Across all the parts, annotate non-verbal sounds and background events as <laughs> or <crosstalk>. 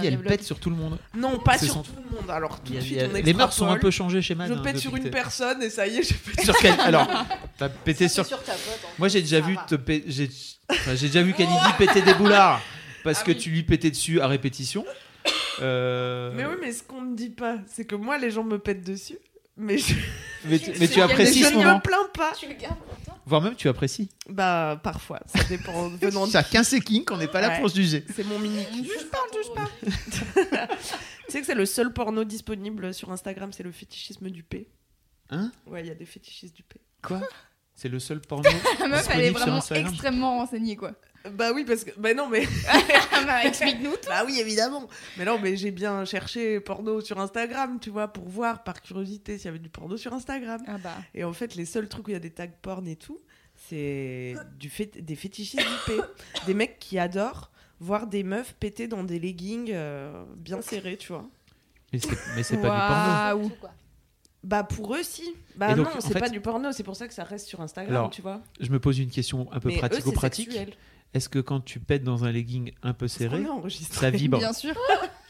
Lui, elle pète sur tout le monde. Non, pas sur son- tout le monde. Alors tout de a- suite, a- on les mœurs sont un peu changées chez Man. Je hein, pète sur une personne et ça y est, j'ai pété Sur quel Alors, t'as pété sur. sur ta pote. hein. Moi, j'ai déjà vu te pé- j'ai enfin, j'ai déjà vu <laughs> Kalidi péter des boulards parce que tu lui pétais dessus à répétition. Euh, Mais oui, mais ce qu'on ne dit pas, c'est que moi, les gens me pètent dessus. Mais je, mais tu, <laughs> mais tu Mais apprécies je ne me plains pas. Tu le gardes Voire même tu apprécies. Bah, parfois, ça dépend. <laughs> venant de Chacun ses kinks, on n'est pas là Ouais. pour se juger. C'est mon mini. Je parle, je parle. <laughs> Tu sais que c'est le seul porno disponible sur Instagram, c'est le fétichisme du P. Hein? Ouais, il y a des fétichistes du P. Quoi? <laughs> C'est le seul porno. La meuf, elle est vraiment extrêmement renseignée, quoi. Bah oui, parce que. Bah non, mais. <laughs> <laughs> Bah, Explique-nous. Bah oui, évidemment. Mais non, mais j'ai bien cherché porno sur Instagram, tu vois, pour voir par curiosité s'il y avait du porno sur Instagram. Ah bah. Et en fait, les seuls trucs où il y a des tags porn et tout, c'est du fait des fétichistes du P. <coughs> Des mecs qui adorent voir des meufs péter dans des leggings euh, bien serrés, tu vois. Mais c'est, mais c'est pas du porno. Bah pour eux, si. Bah donc, non, c'est fait- pas du porno, c'est pour ça que ça reste sur Instagram, Alors, tu vois. Je me pose une question un peu pratico-pratique. Est-ce que quand tu pètes dans un legging un peu serré, ça vibre Bien sûr.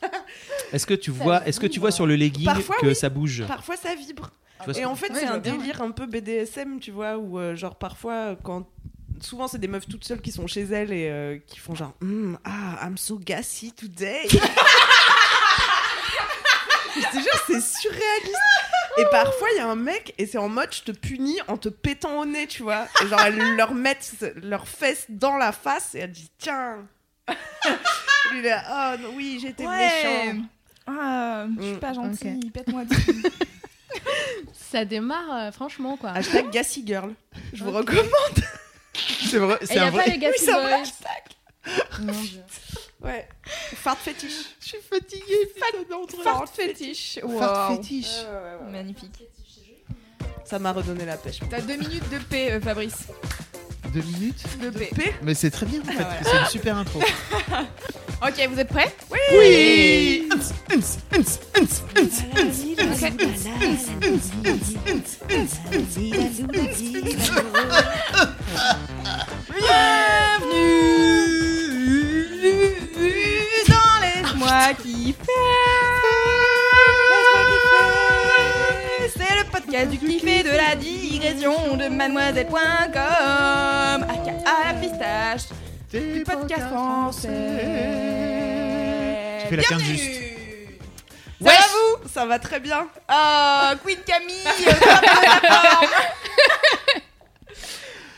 <laughs> Est-ce que tu Ça vois, est-ce que tu vois sur le legging Parfois, que oui. ça bouge Parfois, ça vibre. Et en fait, Ouais, c'est un délire un peu BDSM, tu vois, où euh, genre parfois, quand. Souvent, c'est des meufs toutes seules qui sont chez elles et euh, qui font genre Hmm, Ah, I'm so gassy today. je te jure, c'est surréaliste. Et parfois, il y a un mec et c'est en mode je te punis en te pétant au nez, tu vois. Et genre, elles leur mettent leurs fesses dans la face et elles disent Tiens. Lui, <laughs> il est là, oh non, oui, j'étais méchant. Ah, je suis Mm, pas gentille. Pète-moi <laughs> dessus. Ça démarre, euh, franchement, quoi. Hashtag Gassy Girl. Je vous recommande. C'est vrai, Et c'est y un a vrai. pas les gars Oui, c'est un vrai Mon Dieu. Ouais. Fart fétiche. Je suis fatigué. Fart fétiche. Fart Waouh. fétiche. Magnifique. Ça m'a redonné la pêche. T'as deux minutes de paix, euh, Fabrice. Deux minutes. De paix. P. Mais c'est très bien en fait. Ah ouais. C'est une super intro. <laughs> Ok, vous êtes prêts? Oui. Bienvenue Laisse-moi kiffer. C'est le podcast du kiff et de la digression de mademoiselle.com. aka la pistache du podcast français. Tu fais la quinte Bienvenue. juste. Ça va vous? Ça va très bien. Oh, Queen Camille, <laughs> au top de la forme.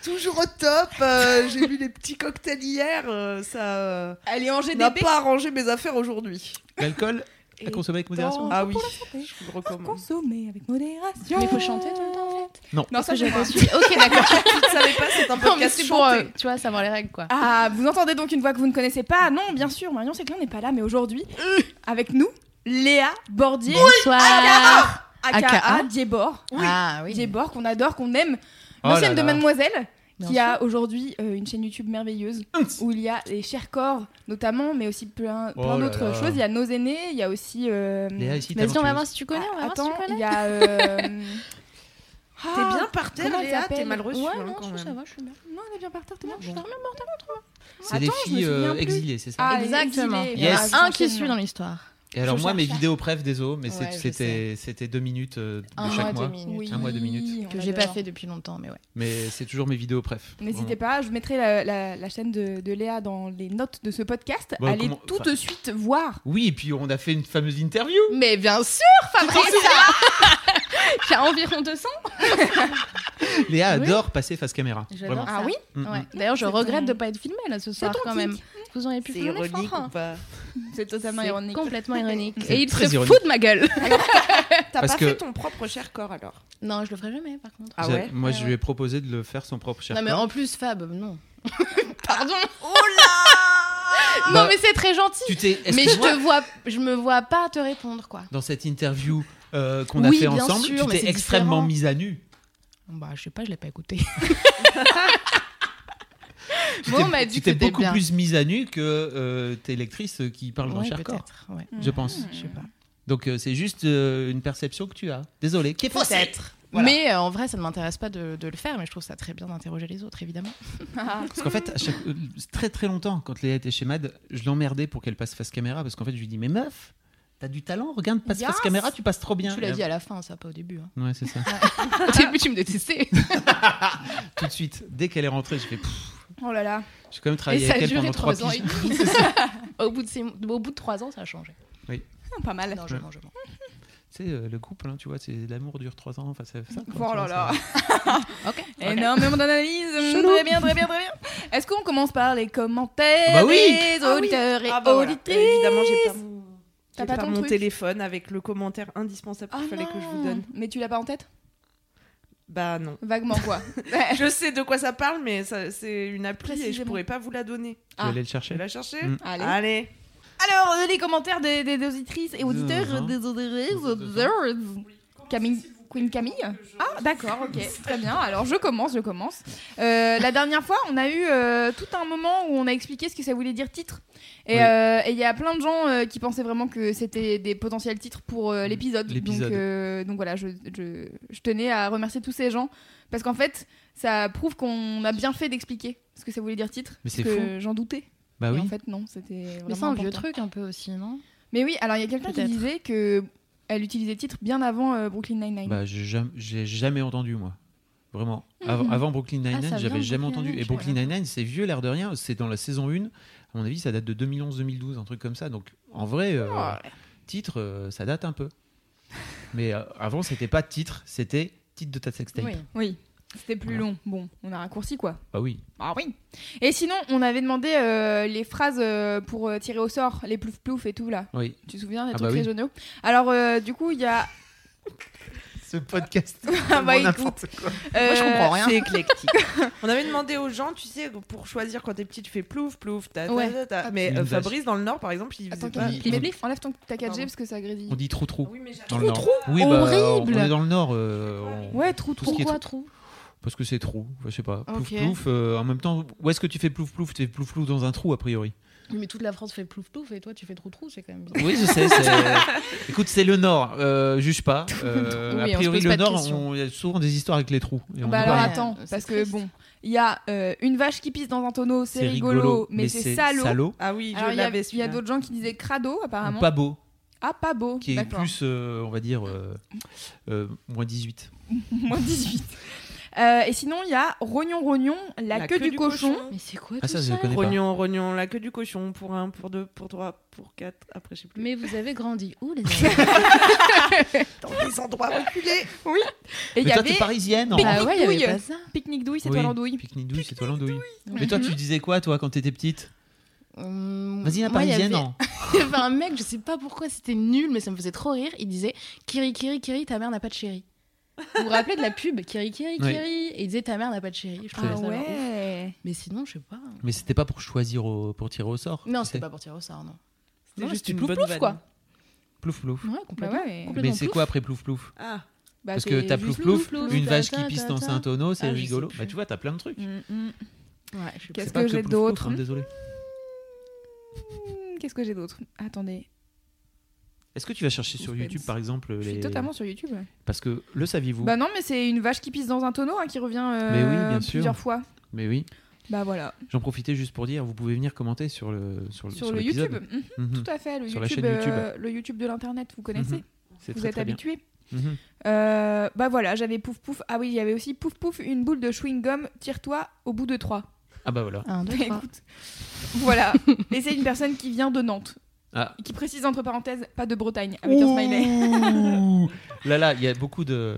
Toujours au top. euh, <laughs> J'ai bu des petits cocktails hier. euh, ça euh, Elle est en n'a pas arrangé mes affaires aujourd'hui. L'alcool à consommer avec modération. Ah oui. Pour la santé. Je vous le recommande. Consommer avec modération. Mais il faut chanter tout le temps, en fait. Non, ça J'ai pas suivi. Ok, d'accord. <laughs> Tu ne savais pas, c'est un Non, podcast c'est pour, euh, tu vois, savoir les règles, quoi. Ah, vous entendez donc une voix que vous ne connaissez pas? Non, bien sûr, Marion Séclin n'est pas là, mais aujourd'hui, avec nous, Léa Bordier, Bonsoir. aka AKA. Diebor. Ah oui. Diebor, qu'on adore, qu'on aime. Oh L'ancienne là de. Mademoiselle, qui sûr. a aujourd'hui euh, une chaîne YouTube merveilleuse, où il y a les chers corps, notamment, mais aussi plein, Oh plein d'autres choses. Il y a nos aînés, il y a aussi... euh. Vas-y, on va voir si tu connais. On va ah, attends, il y a... euh, <laughs> T'es ah, bien par terre, Léa. T'es mal reçue Ouais, hein, non, quand je- même. ça va, je suis bien. Non, elle est bien par terre, t'es bien. Je suis bien morte. C'est des filles euh, exilées, c'est ça Ah, Exactement. Il y a Yes. un qui suit dans l'histoire. Et alors je moi, mes vidéos préf, désolé, mais c'est- Ouais, c'était c'était deux minutes euh, de Un chaque mois, mois. deux minutes. Oui, Un mois, deux minutes. Que j'ai pas fait depuis longtemps, mais ouais. Mais c'est toujours mes vidéos préf. N'hésitez pas, je mettrai la, la- la chaîne de, de Léa dans les notes de ce podcast. Bon, Allez comment- tout enfin- de suite voir. Oui, et puis on a fait une fameuse interview. Mais bien sûr, Fabrice Qui <laughs> a environ 200 <laughs> Léa Oui. adore passer face caméra. Vraiment. Ah oui Mm, Ouais. mm. D'ailleurs, je C'est regrette ton- de pas être filmée là ce soir quand même. Vous auriez pu C'est ironique l'effort. ou pas? C'est totalement C'est ironique. complètement ironique. Et il se ironique. fout de ma gueule. <laughs> T'as pas que- fait ton propre cher corps alors Non, je le ferai jamais par contre. Ah ouais Moi, Ouais, je ouais. lui ai proposé de le faire son propre cher non, mais corps. en plus, Fab, non. <laughs> Pardon Oh là <laughs> Non, Bah, mais c'est très gentil. Tu t'es. Mais je te vois, je me vois pas te répondre, quoi. Dans cette interview euh, qu'on a fait ensemble, sûr, tu t'es extrêmement différent. mise à nu. Bah, je sais pas, je l'ai pas écouté. T'es- on m'a dit tu que c'était beaucoup bien. plus mise à nu que euh, tes lectrices qui parlent dans Ouais, Chercorps, peut-être. Ouais. je pense. Je sais pas. Donc euh, c'est juste euh, une perception que tu as. Désolé. Qui est. Voilà. Mais euh, en vrai, ça ne m'intéresse pas de, de le faire, mais je trouve ça très bien d'interroger les autres, évidemment. <laughs> Parce qu'en fait, à chaque- euh, très très longtemps, quand Léa était chez Mad, je l'emmerdais pour qu'elle passe face caméra parce qu'en fait, je lui dis Mais meuf, t'as du talent, regarde, passe face caméra, tu passes trop bien. Tu l'as dit à la fin, ça, pas au début. hein. Ouais, c'est ça. <laughs> Au début, tu me détestais. <laughs> Tout de suite, dès qu'elle est rentrée, j'ai fait Pff, Oh là là. J'ai quand même Et travaillé ça a avec elle duré pendant trois trois ans et demi. <laughs> au, bout de ces- au bout de trois ans, ça a changé. Ah, Pas mal. Non, je mens, je mens. Tu sais, euh, le couple, hein, tu vois, c'est l'amour dure trois ans. Enfin, c'est ça. quoi, Oh là vois, là. ça- <laughs> Ok. Énormément d'analyse. <laughs> Chelou. Très bien, très bien, très bien. Est-ce qu'on commence par les commentaires Bah oui. des Ah oui. auditeurs et Ah bah voilà. auditrices Évidemment, j'ai pas mon, T'as pas pas ton mon truc téléphone avec le commentaire indispensable Ah qu'il fallait que je vous non. donne. Mais tu l'as pas en tête? Bah non. Vaguement quoi. <laughs> Je sais de quoi ça parle, mais ça- c'est une appli et je pourrais pas vous la donner. Tu Ah. vas aller le Je chercher vais la chercher Mm. Allez. Allez. Alors, les commentaires des, des- des auditrices et auditeurs, des auditeurs. Camille, Queen Camille Ah, d'accord, ok, très bien. Alors, je commence, je commence. Euh, la dernière fois, on a eu euh, tout un moment où on a expliqué ce que ça voulait dire titre. Et Oui. euh, il y a plein de gens euh, qui pensaient vraiment que c'était des potentiels titres pour euh, l'épisode. Donc, euh, voilà, je, je- je tenais à remercier tous ces gens parce qu'en fait, ça prouve qu'on a bien fait d'expliquer ce que ça voulait dire titre. Mais c'est que j'en doutais. Bah Et oui. en fait, non, c'était. Mais c'est un vieux truc un peu aussi, non? Mais oui, alors il y a quelqu'un qui disait que elle utilisait titre bien avant euh, Brooklyn Nine-Nine. Bah, j'ai jamais, jamais entendu, moi. Vraiment. Av- Mhm. Avant Brooklyn Ah, Nine-Nine, ça j'avais jamais entendu. Et Brooklyn Nine-Nine, c'est vieux, l'air de rien. C'est dans la saison 1. À mon avis, ça date de 2011-2012, un truc comme ça. Donc, en vrai, euh, titre, euh, ça date un peu. Mais euh, avant, c'était pas titre, c'était titre de ta sextape. Oui. Oui, c'était plus Voilà. long. Bon, on a raccourci quoi. Bah oui. Ah oui. Et sinon, on avait demandé euh, les phrases euh, pour euh, tirer au sort, les plouf plouf et tout là. Oui. Tu te souviens des Ah trucs bah oui. régionaux? Alors, euh, du coup, il y a. <laughs> Ce podcast. <laughs> Ah bah, tellement écoute. quoi. Moi, je comprends rien. C'est éclectique. <laughs> On avait demandé aux gens, tu sais, pour choisir quand t'es petit, tu fais plouf, plouf, ta, ta, Ouais. ta, ta. Ah, Mais euh. Fabrice, dans le Nord, par exemple, il Attends, faisait pas. qu'il- il- mais enlève ton ta 4G Pardon. parce que ça grésille. On dit trou trou. Oui, mais Nord. trou Oui, bah, Horrible. on est dans le Nord. euh, on- Ouais, trou trou. Pourquoi trou? Parce que c'est trou. Enfin, je sais pas. Plouf Ok. plouf. euh, en même temps, où est-ce que tu fais plouf plouf? Tu fais plouf plouf dans un trou, a priori. Mais toute la France fait plouf plouf et toi tu fais trou trou, c'est quand même. Oui, je sais. <laughs> Écoute, c'est le Nord. Euh, juge pas. Euh, Oui, a priori, le Nord, il y a souvent des histoires avec les trous. Et Bah alors attends, parce que triste. bon, il y a euh, une vache qui pisse dans un tonneau, c'est rigolo, mais, c'est salaud. Ah oui, il y a, l'avais il y a d'autres gens qui disaient crado apparemment. Pas beau, Ah pas beau. qui est plus, euh, on va dire, euh, euh, moins 18. <laughs> Moins 18. Euh, et sinon, il y a Rognon Rognon, la, queue, du, cochon. Mais c'est quoi Ah, tout ça, ça. Rognon, rognon, la queue du cochon pour un, pour deux, pour trois, pour quatre. Après, je sais plus. Mais vous avez grandi où les <laughs> dans des endroits reculés. Et il Mais y toi, avait t'es parisienne en Pique-nique Bah ouais, il y douille. avait pas ça. pique-nique douille, c'est Oui, toi l'andouille. Pique-nique douille, c'est toi l'andouille. Mais toi, tu disais quoi, toi, quand t'étais petite Hum, Vas-y, la moi, il y parisienne. avait- hein. <laughs> Il y avait un mec, je sais pas pourquoi c'était nul, mais ça me faisait trop rire. Il disait Kiri, Kiri, Kiri, ta mère n'a pas de chéri. Vous vous rappelez de la pub Kiri, Kiri, Oui. Kiri Et il disait ta mère n'a pas de chéri. Je trouvais Ah ça ouais. Mais sinon, je sais pas. Mais c'était pas pour choisir, au- pour tirer au sort. Non, c'était pas pour tirer au sort, non. C'était juste une plouf bonne plouf, quoi. Plouf plouf. Ouais, Bah complètement. ouais. complètement Mais c'est quoi après plouf plouf Ah, Bah, Parce que t'as plouf plouf, plouf, une vache qui pisse dans un tonneau, c'est Ah, rigolo. Bah tu vois, t'as plein de trucs. Mm. Ouais, Qu'est-ce que j'ai d'autre Désolé. Qu'est-ce que j'ai d'autre? Attendez, Est-ce que tu vas chercher sur. YouTube par exemple je suis les... totalement sur YouTube. ouais. Parce que le saviez-vous Bah non, mais c'est une vache qui pisse dans un tonneau hein, qui revient euh, Mais oui, bien sûr. plusieurs fois. Mais oui. Bah voilà, J'en profitais juste pour dire, vous pouvez venir commenter sur le sur, le- sur, sur le. YouTube. Mhm, Mhm. Tout à fait, le Sur la YouTube, chaîne YouTube. euh, le YouTube de l'internet, vous connaissez Mhm. Vous très êtes très Mhm. Euh, bah voilà, j'avais pouf pouf. Ah oui, il y avait aussi pouf pouf, une boule de chewing gum, tire-toi au bout de trois. Ah bah voilà. Un, deux, <laughs> Bah, trois. écoute, voilà. Et c'est une personne qui vient de Nantes. Ah. Qui précise entre parenthèses, pas de Bretagne, avec un smiley. Ouh. <laughs> Là là, il y a beaucoup de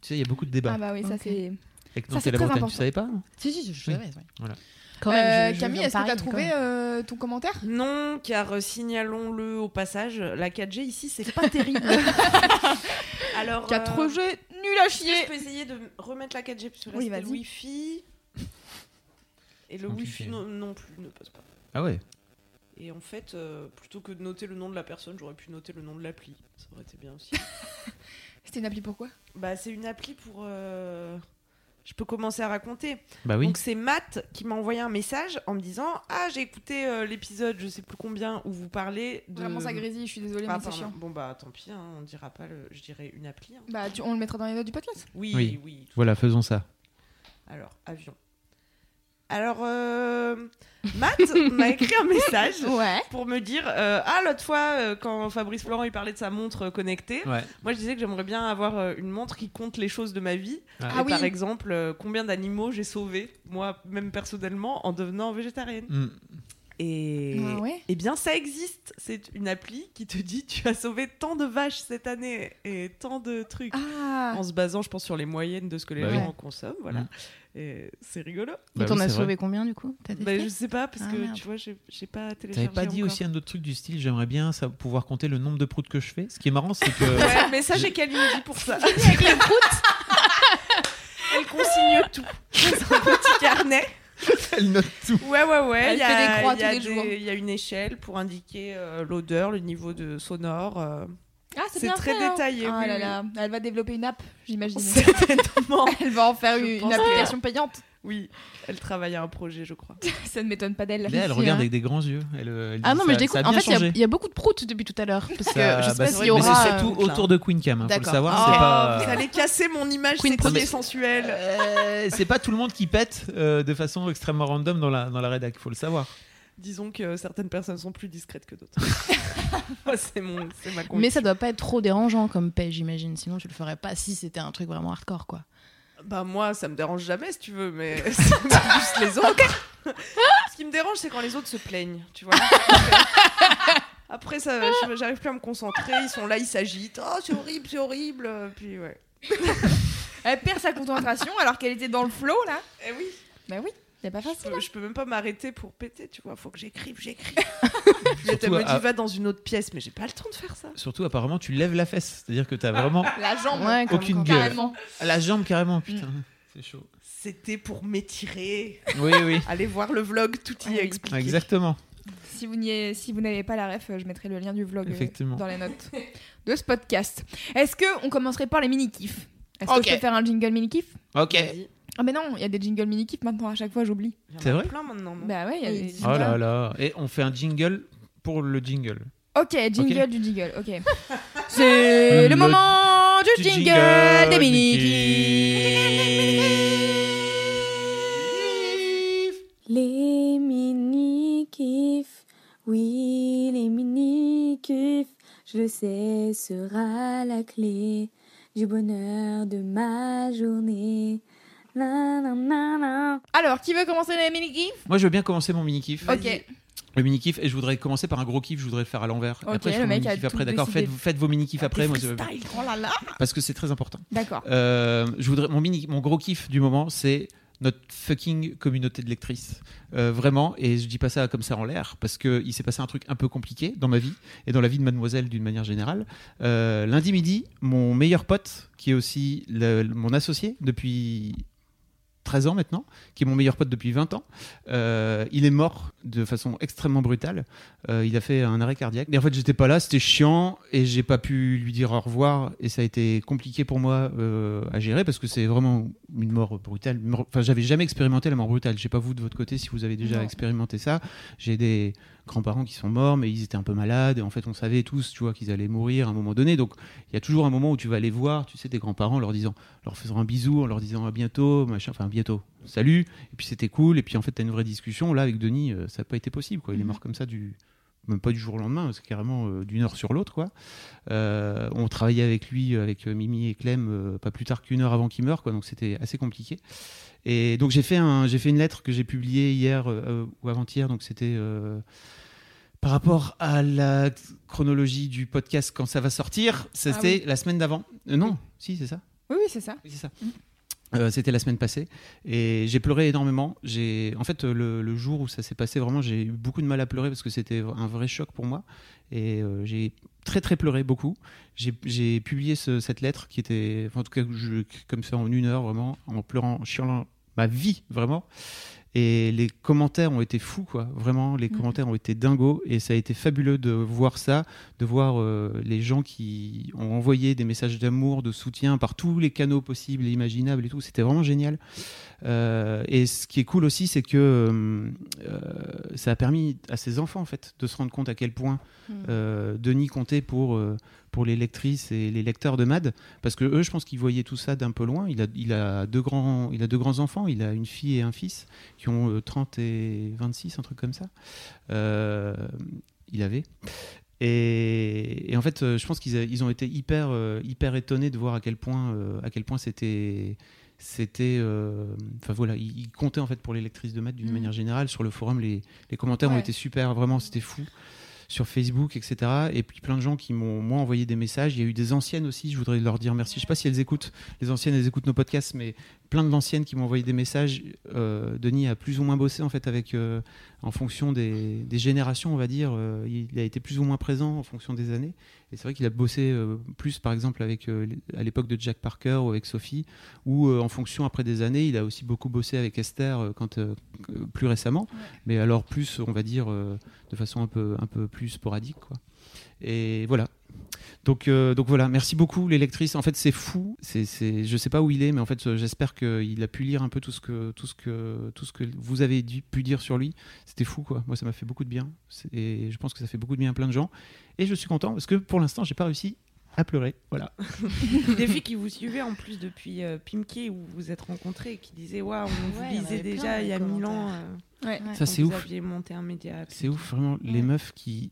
tu sais, il y a beaucoup de débats Ah bah oui, ça c'est. avec ça, Nantes c'est et la très Bretagne, important. tu savais pas Si, si, je Oui. savais. ouais. Voilà. Quand même, Euh, je- je Camille, est-ce que quand trouvé euh, ton commentaire? Non, car euh, signalons-le au passage, la 4G ici, c'est pas terrible. <laughs> <laughs> Alors. 4G, euh, nul à que chier Je peux essayer de remettre la 4G parce que là Oui, le. Wi-Fi. Et le Compliqué. Wi-Fi non, non plus ne passe pas. Ah ouais. Et en fait, euh, plutôt que de noter le nom de la personne, j'aurais pu noter le nom de l'appli. Ça aurait été bien aussi. <laughs> C'était une appli pourquoi bah, c'est une appli pour. euh, Je peux commencer à raconter. Bah oui. Donc c'est Matt qui m'a envoyé un message en me disant Ah, j'ai écouté euh, l'épisode, je sais plus combien, où vous parlez de. Vraiment ça grésille, je suis désolée, Ah, mais c'est pardon. chiant. Bon bah tant pis, hein, on dira pas le. Je dirais une appli. hein. Bah, tu- on le mettra dans les notes du podcast. Oui, Oui. oui. Voilà, faisons ça. Alors, avion. Alors, euh, Matt <laughs> m'a écrit un message Ouais. pour me dire euh, Ah, l'autre fois, euh, quand Fabrice Florent il parlait de sa montre euh, connectée, Ouais. moi je disais que j'aimerais bien avoir euh, une montre qui compte les choses de ma vie. Ah. Ah oui. Par exemple, euh, combien d'animaux j'ai sauvés, moi, même personnellement, en devenant végétarienne. Mm. Et. Ah ouais Eh bien, ça existe. C'est une appli qui te dit tu as sauvé tant de vaches cette année et tant de trucs. Ah En se basant, je pense, sur les moyennes de ce que les Bah gens oui. consomment. Voilà. Mm. Et c'est rigolo. Bah Et t'en oui, as sauvé vrai. combien du coup Bah, je sais pas, parce Ah, que merde. tu vois, j'ai pas téléchargé. T'avais pas dit encore. aussi un autre truc du style j'aimerais bien ça, pouvoir compter le nombre de proutes que je fais Ce qui est marrant, c'est que. Ouais, <laughs> mais ça, j'ai Kalindi pour ça. <laughs> Elle consigne tout <laughs> dans un petit carnet. Elle note tout. Ouais, ouais, ouais. Elle il y fait a- des croix il y a tous les jours. Il y a une échelle pour indiquer euh, l'odeur, le niveau de sonore. euh, Ah, c'est C'est bien très fait, hein. détaillé, Ah oui, là oui. là, elle va développer une app, j'imagine. <laughs> Certainement. Elle va en faire Je une, application payante. Oui, elle travaille à un projet, je crois. <laughs> Ça ne m'étonne pas d'elle. Là, elle regarde hein. avec des grands yeux. Elle, euh, elle Ah non, mais ça- je découvre. En fait, il y a- y, beaucoup de proutes depuis tout à l'heure. Parce que je sais bah, pas c'est- s'il y mais aura. c'est euh, surtout là. autour de Queen Cam. hein, faut le savoir. C'est Vous allez casser mon image Queen sexy et sensuelle. Euh, c'est pas tout le monde qui pète euh, de façon extrêmement random dans la, dans la rédac, faut le savoir. Disons que certaines personnes sont plus discrètes que d'autres. <laughs> Moi, c'est mon, c'est ma Mais ça doit pas être trop dérangeant comme paix, j'imagine. Sinon, tu le ferais pas si c'était un truc vraiment hardcore, quoi. Bah moi, ça me dérange jamais si tu veux, mais <laughs> c'est plus les autres. Ce qui me dérange, c'est quand les autres se plaignent, tu vois. Après, ça, j'arrive plus à me concentrer. Ils sont là, ils s'agitent. Oh, c'est horrible, c'est horrible. Puis ouais. <laughs> Elle perd sa concentration alors qu'elle était dans le flow là. Eh oui. Bah oui, c'est pas Je facile. peux, je peux même pas m'arrêter pour péter, tu vois. Faut que j'écrive, j'écrive. <laughs> Elle me dit à- va dans une autre pièce, mais j'ai pas le temps de faire ça. surtout, apparemment, tu lèves la fesse. C'est-à-dire que t'as vraiment La jambe. Ouais, comme- aucune comme- gueule. Carrément. La jambe carrément, putain. C'est chaud. C'était pour m'étirer. Oui, oui. <laughs> Allez voir le vlog, tout y est Ouais. expliqué. Exactement. Si vous si n'avez pas la ref, euh, je mettrai le lien du vlog euh, Effectivement. dans les notes de ce podcast. Est-ce que on commencerait par les mini kifs Est-ce que je peux faire un jingle mini kiff Ok. Ah mais non, il y a des jingles mini kifs maintenant à chaque fois, j'oublie. Il y en C'est a vrai plein maintenant. non Bah ouais, il y a des Oh là jingles. là. Et on fait un jingle pour le jingle. Ok, jingle Ok. du jingle, ok. <laughs> C'est le, Le- moment du, jingle, jingle des mini Les mini-kifs, oui, les mini-kifs, je le sais, sera la clé du bonheur de ma journée. Alors, qui veut commencer les mini kifs Moi, je veux bien commencer mon mini kiff. Ok. Le mini kiff, et je voudrais commencer par un gros kiff. Je voudrais le faire à l'envers. Ok, après, je le fais mon mec mini a kiff tout après. D'accord. décidé. Faites, faites vos mini kiffs après. Moi, je- Freestyle. Oh là là parce que c'est très important. D'accord. Euh, je voudrais mon mini, mon gros kiff du moment, c'est notre fucking communauté de lectrices. Euh, vraiment, et je dis pas ça comme ça en l'air, parce que il s'est passé un truc un peu compliqué dans ma vie et dans la vie de Mademoiselle d'une manière générale. Euh, lundi midi, mon meilleur pote, qui est aussi le- mon associé depuis 13 ans maintenant, qui est mon meilleur pote depuis 20 ans. Euh, il est mort de façon extrêmement brutale. Euh, il a fait un arrêt cardiaque. Et en fait, j'étais pas là, c'était chiant et j'ai pas pu lui dire au revoir. Et ça a été compliqué pour moi euh, à gérer parce que c'est vraiment une mort brutale. Enfin, j'avais jamais expérimenté la mort brutale. Je sais pas vous de votre côté si vous avez déjà Non. expérimenté ça. J'ai des grands-parents qui sont morts, mais ils étaient un peu malades. Et en fait, on savait tous, tu vois, qu'ils allaient mourir à un moment donné. Donc, il y a toujours un moment où tu vas aller voir, tu sais, tes grands-parents, en leur disant, leur faisant un bisou, en leur disant à bientôt, machin, enfin bientôt, salut. Et puis c'était cool. Et puis en fait, t'as une vraie discussion. Là, avec Denis, euh, ça n'a pas été possible. Quoi. Il est mort comme ça du, même pas du jour au lendemain, c'est carrément euh, d'une heure sur l'autre. quoi. Euh, on travaillait avec lui, avec euh, Mimi et Clem, euh, pas plus tard qu'une heure avant qu'il meure, quoi, donc c'était assez compliqué. Et donc j'ai fait, un, j'ai fait une lettre que j'ai publiée hier ou avant-hier, donc c'était par rapport à la chronologie du podcast quand ça va sortir, c'était la semaine d'avant. Non, si, c'est ça. Oui, oui, c'est ça. Oui, c'est ça. Euh, C'était la semaine passée et j'ai pleuré énormément. J'ai, en fait, le, jour où ça s'est passé, vraiment, j'ai eu beaucoup de mal à pleurer parce que c'était un vrai choc pour moi et euh, j'ai très très pleuré beaucoup. J'ai publié ce- cette lettre qui était, en tout cas, comme ça en une heure vraiment, en pleurant, en chialant ma vie vraiment. Et les commentaires ont été fous, quoi. Vraiment, les Mhm. commentaires ont été dingos. Et ça a été fabuleux de voir ça, de voir euh, les gens qui ont envoyé des messages d'amour, de soutien par tous les canaux possibles et imaginables et tout. C'était vraiment génial. Euh, et ce qui est cool aussi, c'est que euh, ça a permis à ses enfants, en fait, de se rendre compte à quel point euh, Denis comptait pour, euh, pour les lectrices et les lecteurs de MAD. Parce que eux, je pense qu'ils voyaient tout ça d'un peu loin. Il a, il, a deux grands, il a deux grands enfants. Il a une fille et un fils qui ont euh, 30 et 26, un truc comme ça. Euh, il avait. Et, et en fait, euh, je pense qu'ils ils ont été hyper, euh, hyper étonnés de voir à quel point, euh, à quel point c'était, c'était, euh, enfin voilà, ils, ils comptaient en fait pour les lectrices de maths d'une Mhm. manière générale. Sur le forum, les, les commentaires ont été super, vraiment, c'était fou. Sur Facebook, etc. Et puis plein de gens qui m'ont envoyé des messages. Il y a eu des anciennes aussi. Je voudrais leur dire merci. Je sais pas si elles écoutent. Les anciennes, elles écoutent nos podcasts, mais plein de l'ancienne qui m'ont envoyé des messages. Euh, Denis a plus ou moins bossé en fait avec, euh, en fonction des, des générations, on va dire. Euh, il a été plus ou moins présent en fonction des années. Et c'est vrai qu'il a bossé plus, par exemple, avec à l'époque de Jack Parker ou avec Sophie, ou en fonction après des années, il a aussi beaucoup bossé avec Esther quand plus récemment. Mais alors plus, on va dire, de façon un peu un peu plus sporadique, quoi. Et voilà. Donc, euh, donc voilà, merci beaucoup les lectrices. En fait, c'est fou. C'est, c'est, je sais pas où il est, mais en fait, euh, j'espère qu'il a pu lire un peu tout ce que, tout ce que, tout ce que vous avez dit- pu dire sur lui. C'était fou, quoi. Moi, ça m'a fait beaucoup de bien. C'est- Et je pense que ça fait beaucoup de bien à plein de gens. Et je suis content parce que pour l'instant, j'ai pas réussi à pleurer. Voilà. <laughs> Des filles qui vous suivaient en plus depuis euh, Pimquet où vous vous êtes rencontrés et qui disaient Waouh, on Ouais, vous lisait déjà il y a mille ans. euh, Ouais. Ça, c'est vous ouf. aviez monté un média. C'est ouf, vraiment. Les meufs qui,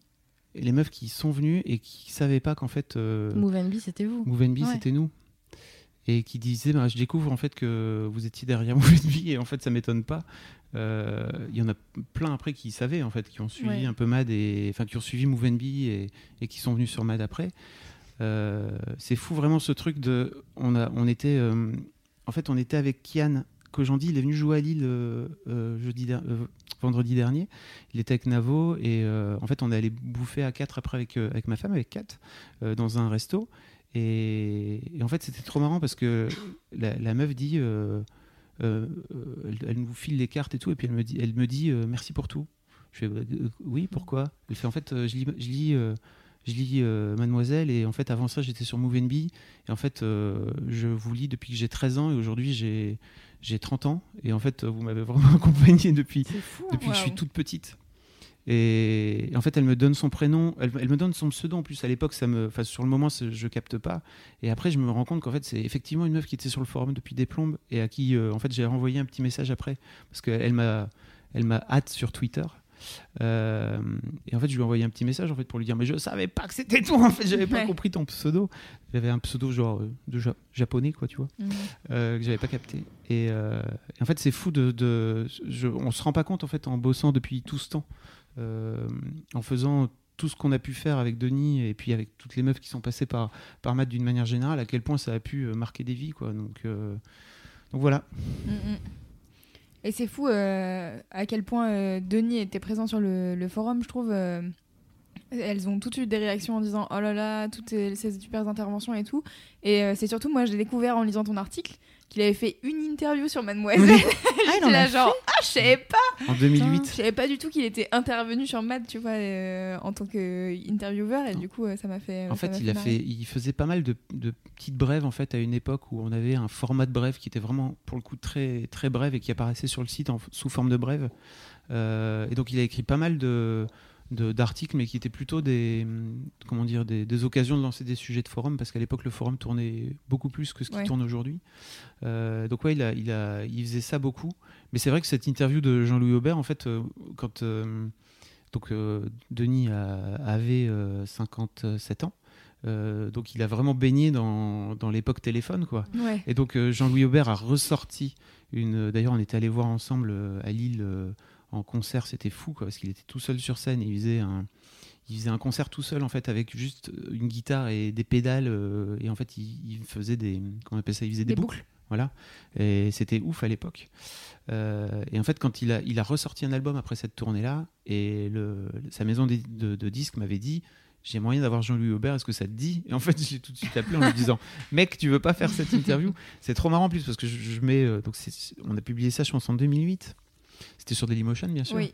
les meufs qui sont venues et qui savaient pas qu'en fait, euh, Move c'était vous. Move and Be, Ouais. c'était nous. Et qui disaient, bah, je découvre en fait que vous étiez derrière Move and Be et en fait ça m'étonne pas. Euh, Il y en a plein après qui savaient en fait, qui ont suivi Ouais. un peu Mad et enfin qui ont suivi Move et, et qui sont venus sur Mad après. Euh, c'est fou vraiment ce truc de, on a, on était, euh, en fait on était avec Kian Kojandi, il est venu jouer à Lille jeudi, der- euh, vendredi dernier. Il était avec Navo et euh, en fait on est allé bouffer à quatre après avec, euh, avec ma femme, avec Kat, euh, dans un resto. Et, en fait, c'était trop marrant parce que la, meuf dit, elle, nous file les cartes et tout, et puis elle me dit, elle me dit merci pour tout. Je fais oui, pourquoi? Elle fait en fait, je lis, je lis, je lis euh, Mademoiselle, et en fait avant ça j'étais sur Move et en fait euh, je vous lis depuis que j'ai 13 ans, et aujourd'hui j'ai j'ai 30 ans, et en fait vous m'avez vraiment <laughs> accompagné depuis fou. hein. depuis que je suis toute petite. Et en fait, elle me donne son prénom, elle, elle me donne son pseudo en plus. À l'époque, ça me, enfin, sur le moment, je capte pas. Et après, je me rends compte qu'en fait, c'est effectivement une meuf qui était sur le forum depuis des plombes et à qui, euh, en fait, j'ai renvoyé un petit message après parce qu'elle elle m'a, elle m'a hâte sur Twitter. Euh, et en fait, je lui ai envoyé un petit message en fait pour lui dire, mais je savais pas que c'était toi. En fait, j'avais pas Ouais. compris ton pseudo. J'avais un pseudo genre euh, de ja- japonais, quoi, tu vois Mhm. euh, que j'avais pas capté. Et, euh, et en fait, c'est fou de, de je, on se rend pas compte en fait en bossant depuis tout ce temps, en faisant tout ce qu'on a pu faire avec Denis et puis avec toutes les meufs qui sont passées par par Matt d'une manière générale, à quel point ça a pu marquer des vies, quoi. Donc donc voilà. Mm, mm. Et c'est fou euh, à quel point euh, Denis était présent sur le, forum, je trouve. euh, elles ont toutes eu des réactions en disant oh là là, toutes ces super interventions et tout. Et c'est surtout, moi, je l'ai découvert en lisant ton article, qu'il avait fait une interview sur Mademoiselle. <laughs> Ah, il en là, a genre, ah, je savais pas, En je 2008. savais pas du tout qu'il était intervenu sur Mad, tu vois, euh, en tant qu'intervieweur. Et du coup, euh, ça m'a fait. En fait, il a fait, il faisait pas mal de, de petites brèves en fait à une époque où on avait un format de brève qui était vraiment pour le coup très très brève et qui apparaissait sur le site en- sous forme de brève. Euh, et donc il a écrit pas mal de- d'articles, mais qui étaient plutôt des hum, comment dire des, des occasions de lancer des sujets de forum parce qu'à l'époque le forum tournait beaucoup plus que ce qui Ouais. tourne aujourd'hui. Euh, donc ouais, il a, il a, il faisait ça beaucoup. Mais c'est vrai que cette interview de Jean-Louis Aubert, en fait, euh, quand euh, donc Denis a- avait euh, 57 ans. Donc il a vraiment baigné dans, dans l'époque téléphone quoi. Ouais. Et donc Jean-Louis Aubert a ressorti une. D'ailleurs on était allé voir ensemble à Lille en concert, c'était fou quoi, parce qu'il était tout seul sur scène et il faisait un. Il faisait un concert tout seul en fait avec juste une guitare et des pédales euh, et en fait il, il faisait des comment on appelle ça il faisait des, Des boucles. voilà et c'était ouf à l'époque Euh, et en fait quand il a il a ressorti un album après cette tournée là et le, sa maison de, de- de disques m'avait dit j'ai moyen d'avoir Jean-Louis Aubert, est-ce que ça te dit? Et en fait, <laughs> j'ai tout de suite appelé en lui disant <laughs> Mec, tu veux pas faire cette interview? C'est trop marrant en plus parce que je, je mets. euh, donc on a publié ça, je pense, en 2008. C'était sur Dailymotion, bien sûr. Oui.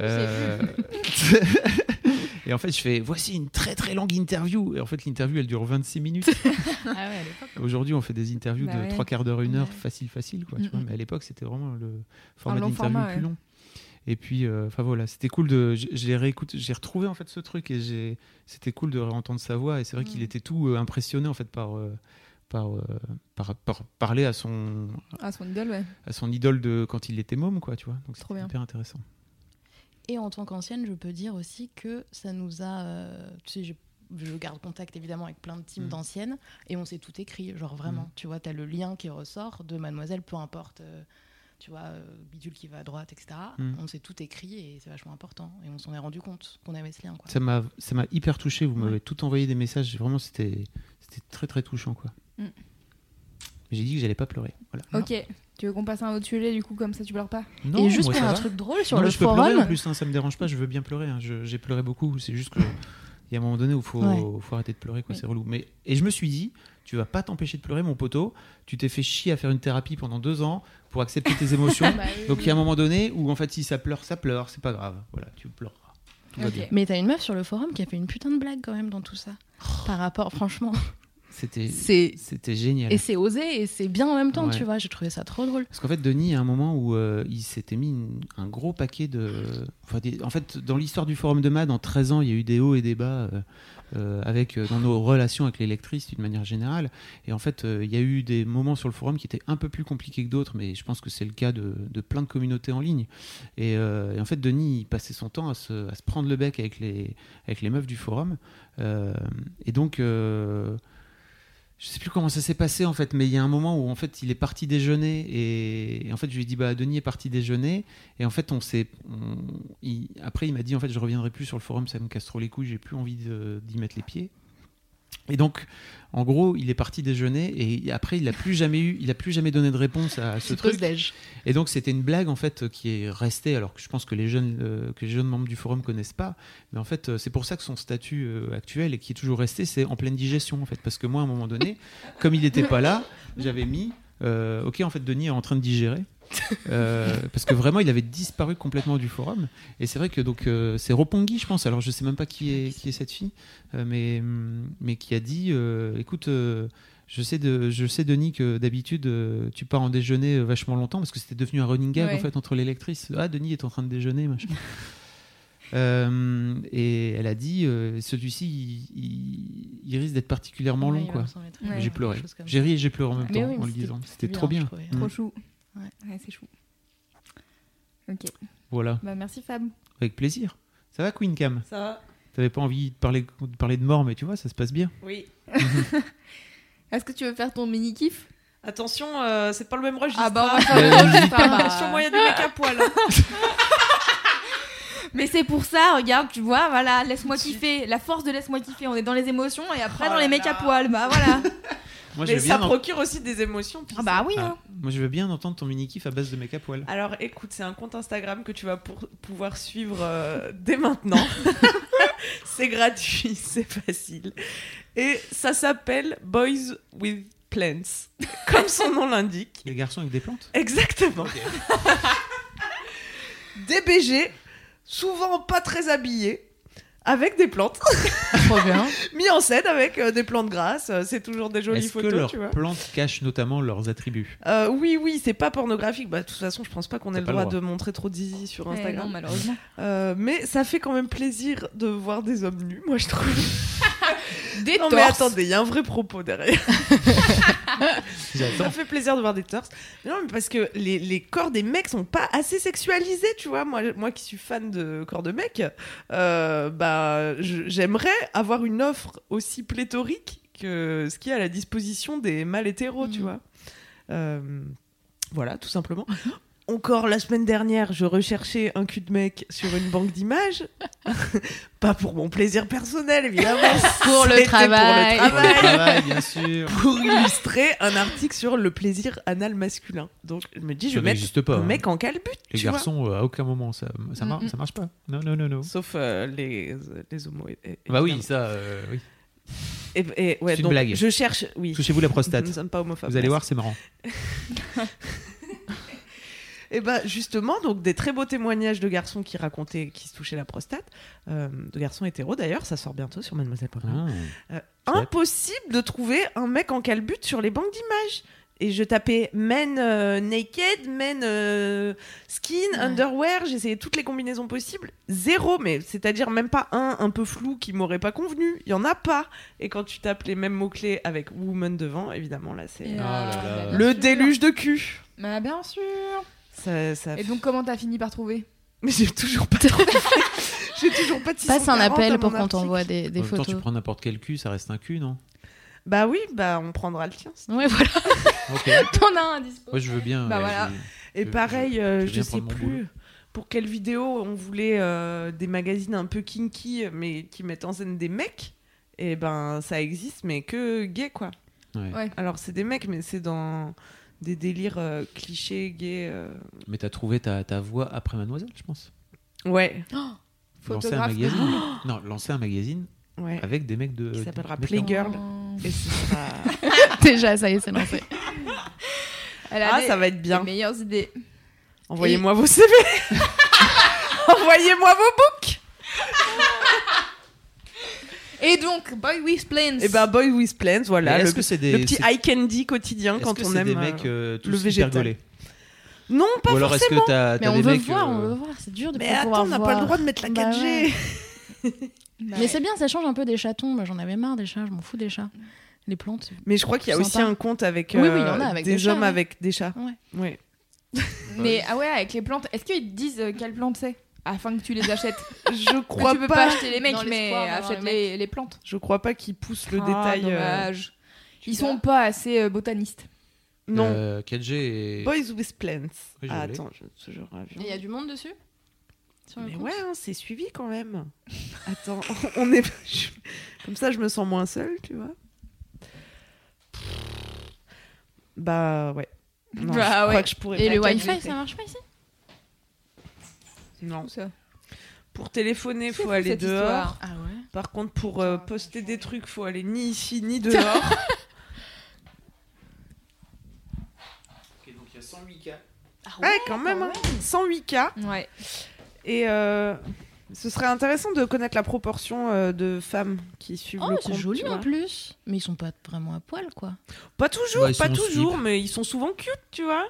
Euh, <laughs> et en fait, je fais voici une très très longue interview. Et en fait, l'interview elle dure 26 minutes. <laughs> Ah ouais, l'époque. Aujourd'hui, on fait des interviews Bah de trois quarts d'heure, une heure, Ouais. facile, facile. Quoi, Mm, tu vois. Mais à l'époque, c'était vraiment le format d'interview plus ouais. long. Et puis, euh, enfin voilà, c'était cool de. J'ai réécouté, j'ai retrouvé en fait ce truc et j'ai. C'était cool de réentendre sa voix. Et c'est vrai qu'il Mm. était tout euh, impressionné en fait par. Euh, par, euh, par, par parler à son, Ah, son idole, ouais. à son idole de quand il était môme, quoi, tu vois. Donc bien. hyper intéressant. Et en tant qu'ancienne, je peux dire aussi que ça nous a. euh, tu sais, je garde contact évidemment avec plein de teams Mm. d'anciennes et on s'est tout écrit. Genre vraiment, Mm. tu vois, tu as le lien qui ressort de Mademoiselle, peu importe, euh, tu vois, euh, Bidule qui va à droite, etc. Mm. On s'est tout écrit et c'est vachement important. Et on s'en est rendu compte qu'on avait ce lien. Quoi. Ça m'a, ça m'a hyper touché. Vous m'avez Ouais. tout envoyé des messages. Vraiment, c'était, c'était très très touchant, quoi. Mm. J'ai dit que j'allais pas pleurer. Voilà. Ok. Tu veux qu'on passe à un autre sujet, du coup, comme ça tu pleures pas? Non, et juste moi, pour un va. truc drôle sur Non, le mais je peux pleurer en plus, hein, ça me dérange pas. Je veux bien pleurer. hein. J'ai pleuré beaucoup. C'est juste que il y a un moment donné où faut, Ouais. faut arrêter de pleurer, quoi. Oui. C'est relou. Mais et je me suis dit, tu vas pas t'empêcher de pleurer, mon poteau. Tu t'es fait chier à faire une thérapie pendant deux ans pour accepter tes émotions. <laughs> Bah oui. Donc il y a un moment donné où en fait, si ça pleure, ça pleure. C'est pas grave. Voilà, tu pleureras. Mais t'as une meuf sur le forum qui a fait une putain de blague quand même dans tout ça. Par rapport, franchement, C'était, génial. et c'est osé et c'est bien en même temps, Ouais. tu vois. J'ai trouvé ça trop drôle. Parce qu'en fait, Denis, à un moment où euh, il s'était mis une- un gros paquet de. enfin, des- En fait, dans l'histoire du forum de MAD, en 13 ans, il y a eu des hauts et des bas euh, euh, avec, dans nos relations avec les lectrices d'une manière générale. Et en fait, il y a eu des moments sur le forum qui étaient un peu plus compliqués que d'autres, mais je pense que c'est le cas de, de plein de communautés en ligne. Et, et en fait, Denis, il passait son temps à se, à se prendre le bec avec les, avec les meufs du forum. Et donc. Je sais plus comment ça s'est passé en fait, mais il y a un moment où en fait il est parti déjeuner et, en fait je lui ai dit bah Denis est parti déjeuner et en fait on s'est après il m'a dit en fait je reviendrai plus sur le forum ça me casse trop les couilles j'ai plus envie d'y mettre les pieds et donc en gros il est parti déjeuner et après il a plus jamais eu il a plus jamais donné de réponse à ce truc. et donc c'était une blague en fait qui est restée, alors que je pense que les jeunes, euh, que les jeunes membres du forum connaissent pas, mais en fait euh, c'est pour ça que son statut euh, actuel et qui est toujours resté, c'est en pleine digestion en fait, parce que moi à un moment donné, comme il n'était pas là, j'avais mis, euh, ok en fait Denis est en train de digérer. Euh, parce que vraiment il avait disparu complètement du forum et c'est vrai que donc euh, c'est Ropongui je pense alors je sais même pas qui est qui est cette fille euh, mais hum, mais qui a dit euh, écoute euh, je sais, de, je sais, Denis, que d'habitude, tu pars en déjeuner vachement longtemps parce que c'était devenu un running gag Ouais. en fait entre les lectrices. Ah, Denis est en train de déjeuner, machin. <laughs> Euh, et elle a dit, euh, celui-ci, il, il- il risque d'être particulièrement Ouais, long, quoi. Ouais. J'ai pleuré. J'ai ri et j'ai pleuré en même Mais temps oui, en le c'était- disant. C'était trop bien. Mm. Trop chou. Ouais. Ouais, c'est chou. Ok. Voilà, Bah merci Fab. avec plaisir. Ça va, Queen Cam? Ça va T'avais pas envie de parler, de parler de mort, mais tu vois, ça se passe bien. Oui. <laughs> Est-ce que tu veux faire ton mini kiff Attention, euh, c'est pas le même registre. Ah bah on va hein. faire le registre, bah. Attention, moi, il y a du mec à poil. hein. <laughs> Mais c'est pour ça, regarde, tu vois, voilà, laisse-moi kiffer. La force de laisse-moi kiffer. On est dans les émotions et après Oh dans les mecs à poil. Bah voilà. <laughs> Moi, je Mais veux ça bien, en- procure aussi des émotions. Ah bah oui. Ah, Hein. moi, je veux bien entendre ton mini kiff à base de make à poil. Alors écoute, c'est un compte Instagram que tu vas pour- pouvoir suivre euh, dès maintenant. <laughs> c'est gratuit, c'est facile. Et ça s'appelle Boys with Plants, comme son nom l'indique. Les garçons avec des plantes? Exactement. <laughs> Des BG, souvent pas très habillés, avec des plantes, <laughs> Trop bien. mis en scène avec euh, des plantes grasses. euh, C'est toujours des jolies Est-ce que photos, leurs tu vois. plantes cachent notamment leurs attributs? Euh, oui, oui, c'est pas pornographique. Bah, de toute façon, je pense pas qu'on ait T'as le pas le droit, droit. de montrer trop de zizi sur Eh Instagram. non, malheureusement. Euh, mais ça fait quand même plaisir de voir des hommes nus, moi je trouve. <laughs> Des non mais attendez, il y a un vrai propos derrière. <laughs> <laughs> Ça fait plaisir de voir des torses. Mais non, mais parce que les, les corps des mecs sont pas assez sexualisés, tu vois. Moi, moi qui suis fan de corps de mecs, euh, bah, j'aimerais avoir une offre aussi pléthorique que ce qui est à la disposition des mâles hétéros, tu Mhm. vois. Euh, voilà, tout simplement. <laughs> Encore la semaine dernière, je recherchais un cul de mec sur une banque d'images. <laughs> pas pour mon plaisir personnel, évidemment. <laughs> Pour le travail. Pour le Pour le travail bien sûr. <laughs> pour illustrer un article sur le plaisir anal masculin. Donc je me dis, je vais mettre pas. un hein. mec en calbut. Les tu garçons, euh, à aucun moment, ça, ça, mar- Mm, ça marche pas. Non, non, non, non. Sauf euh, les, les homos. Bah oui, ça, euh, oui. Et, et- ouais, C'est une donc, blague. Je cherche, oui. Touchez-vous la prostate. Nous ne sommes pas homophobes. Vous allez voir, c'est marrant. Et bah justement, donc des très beaux témoignages de garçons qui racontaient qui se touchaient la prostate, euh, de garçons hétéros d'ailleurs, ça sort bientôt sur Mademoiselle.com. Ah. Euh, impossible de trouver un mec en calbut sur les banques d'images. Et je tapais men euh, naked, men euh, skin, Ouais. underwear, j'essayais toutes les combinaisons possibles. Zéro, mais c'est-à-dire même pas un un peu flou qui m'aurait pas convenu. Il y en a pas. Et quand tu tapes les mêmes mots-clés avec woman devant, évidemment, là, c'est Oh bien le déluge de cul. Bah, bien sûr. Ça, ça... Et donc, comment t'as fini par trouver <laughs> Mais j'ai toujours pas trouvé. <laughs> j'ai toujours pas de Passe un 640 à appel pour qu'on t'envoie des, des en même temps, photos. tu prends n'importe quel cul, ça reste un cul, non? Bah oui, bah on prendra le tien. Ouais, voilà. <laughs> Ok. T'en as un dispo. Moi, je veux bien. Bah ouais, voilà. Et Je- pareil, je- euh, je sais plus boulot. pour quelle vidéo on voulait euh, des magazines un peu kinky, mais qui mettent en scène des mecs. Et ben ça existe, mais que gay quoi. Ouais. Ouais. Alors c'est des mecs, mais c'est dans des délires euh, clichés gays. euh. Mais t'as trouvé ta, ta voix après Mademoiselle, je pense. Ouais, Lancer un Photographe. magazine. non, lancer un magazine ouais. avec des mecs de. Qui s'appellera Playgirl. Oh. Et ce sera... <laughs> Déjà, ça y est, c'est lancé. Elle a Ah, des- ça va être des bien. meilleures idées. Envoyez-moi vos CV. <laughs> Envoyez-moi vos books. Et donc, Boy with Plans. Et ben Boy with Plans, voilà. Est-ce que c'est des. le petit eye candy quotidien est-ce quand que on c'est aime des euh, mecs euh, tous le végétal. Non, pas Ou alors est-ce forcément. que t'as Mais on des veut mecs. voir, euh, on veut voir. C'est dur de Mais pas attends, on n'a pas le droit de mettre la Bah 4G. ouais. Bah, Mais c'est bien, ça change un peu des chatons. Moi, j'en avais marre des chats. Je m'en fous des chats. Les plantes. Mais je crois qu'il y a Sympa. aussi un compte avec, Oui, oui, euh, il y en a avec des, des chats, hommes ouais. avec des chats. Ouais. Ouais. <laughs> Mais ah ouais, avec les plantes, est-ce qu'ils te disent euh, quelles plantes c'est? Afin que tu les achètes <laughs> Je crois tu peux pas. pas acheter les mecs, mais achète les les, les plantes. Je crois pas qu'ils poussent le Ah, détail. euh, dommage. Ils sont pas assez euh, botanistes. Non. euh, 4G et. Boys with Plants. Oui, Ah, attends, je toujours il y a du monde dessus? Sur Mais compte? ouais, hein, c'est suivi quand même. Attends, <laughs> on est je- comme ça, je me sens moins seule, tu vois. Bah ouais. Non, Bah je ouais. crois que je pourrais Et pas le Wi-Fi, ça marche pas ici? Non. Ça. Pour téléphoner, C'est faut fou, aller dehors. Ah ouais Par contre, pour euh, poster des trucs, faut aller ni ici ni <laughs> dehors. donc il y a 108 cas. ouais, quand même. hein. 108 cas. Ouais. Et euh, ce serait intéressant de connaître la proportion euh, de femmes qui suivent Oh, le c'est compte. joli tu vois. en plus. Mais ils sont pas vraiment à poil, quoi. Pas toujours, pas toujours, slip. mais ils sont souvent cute, tu vois.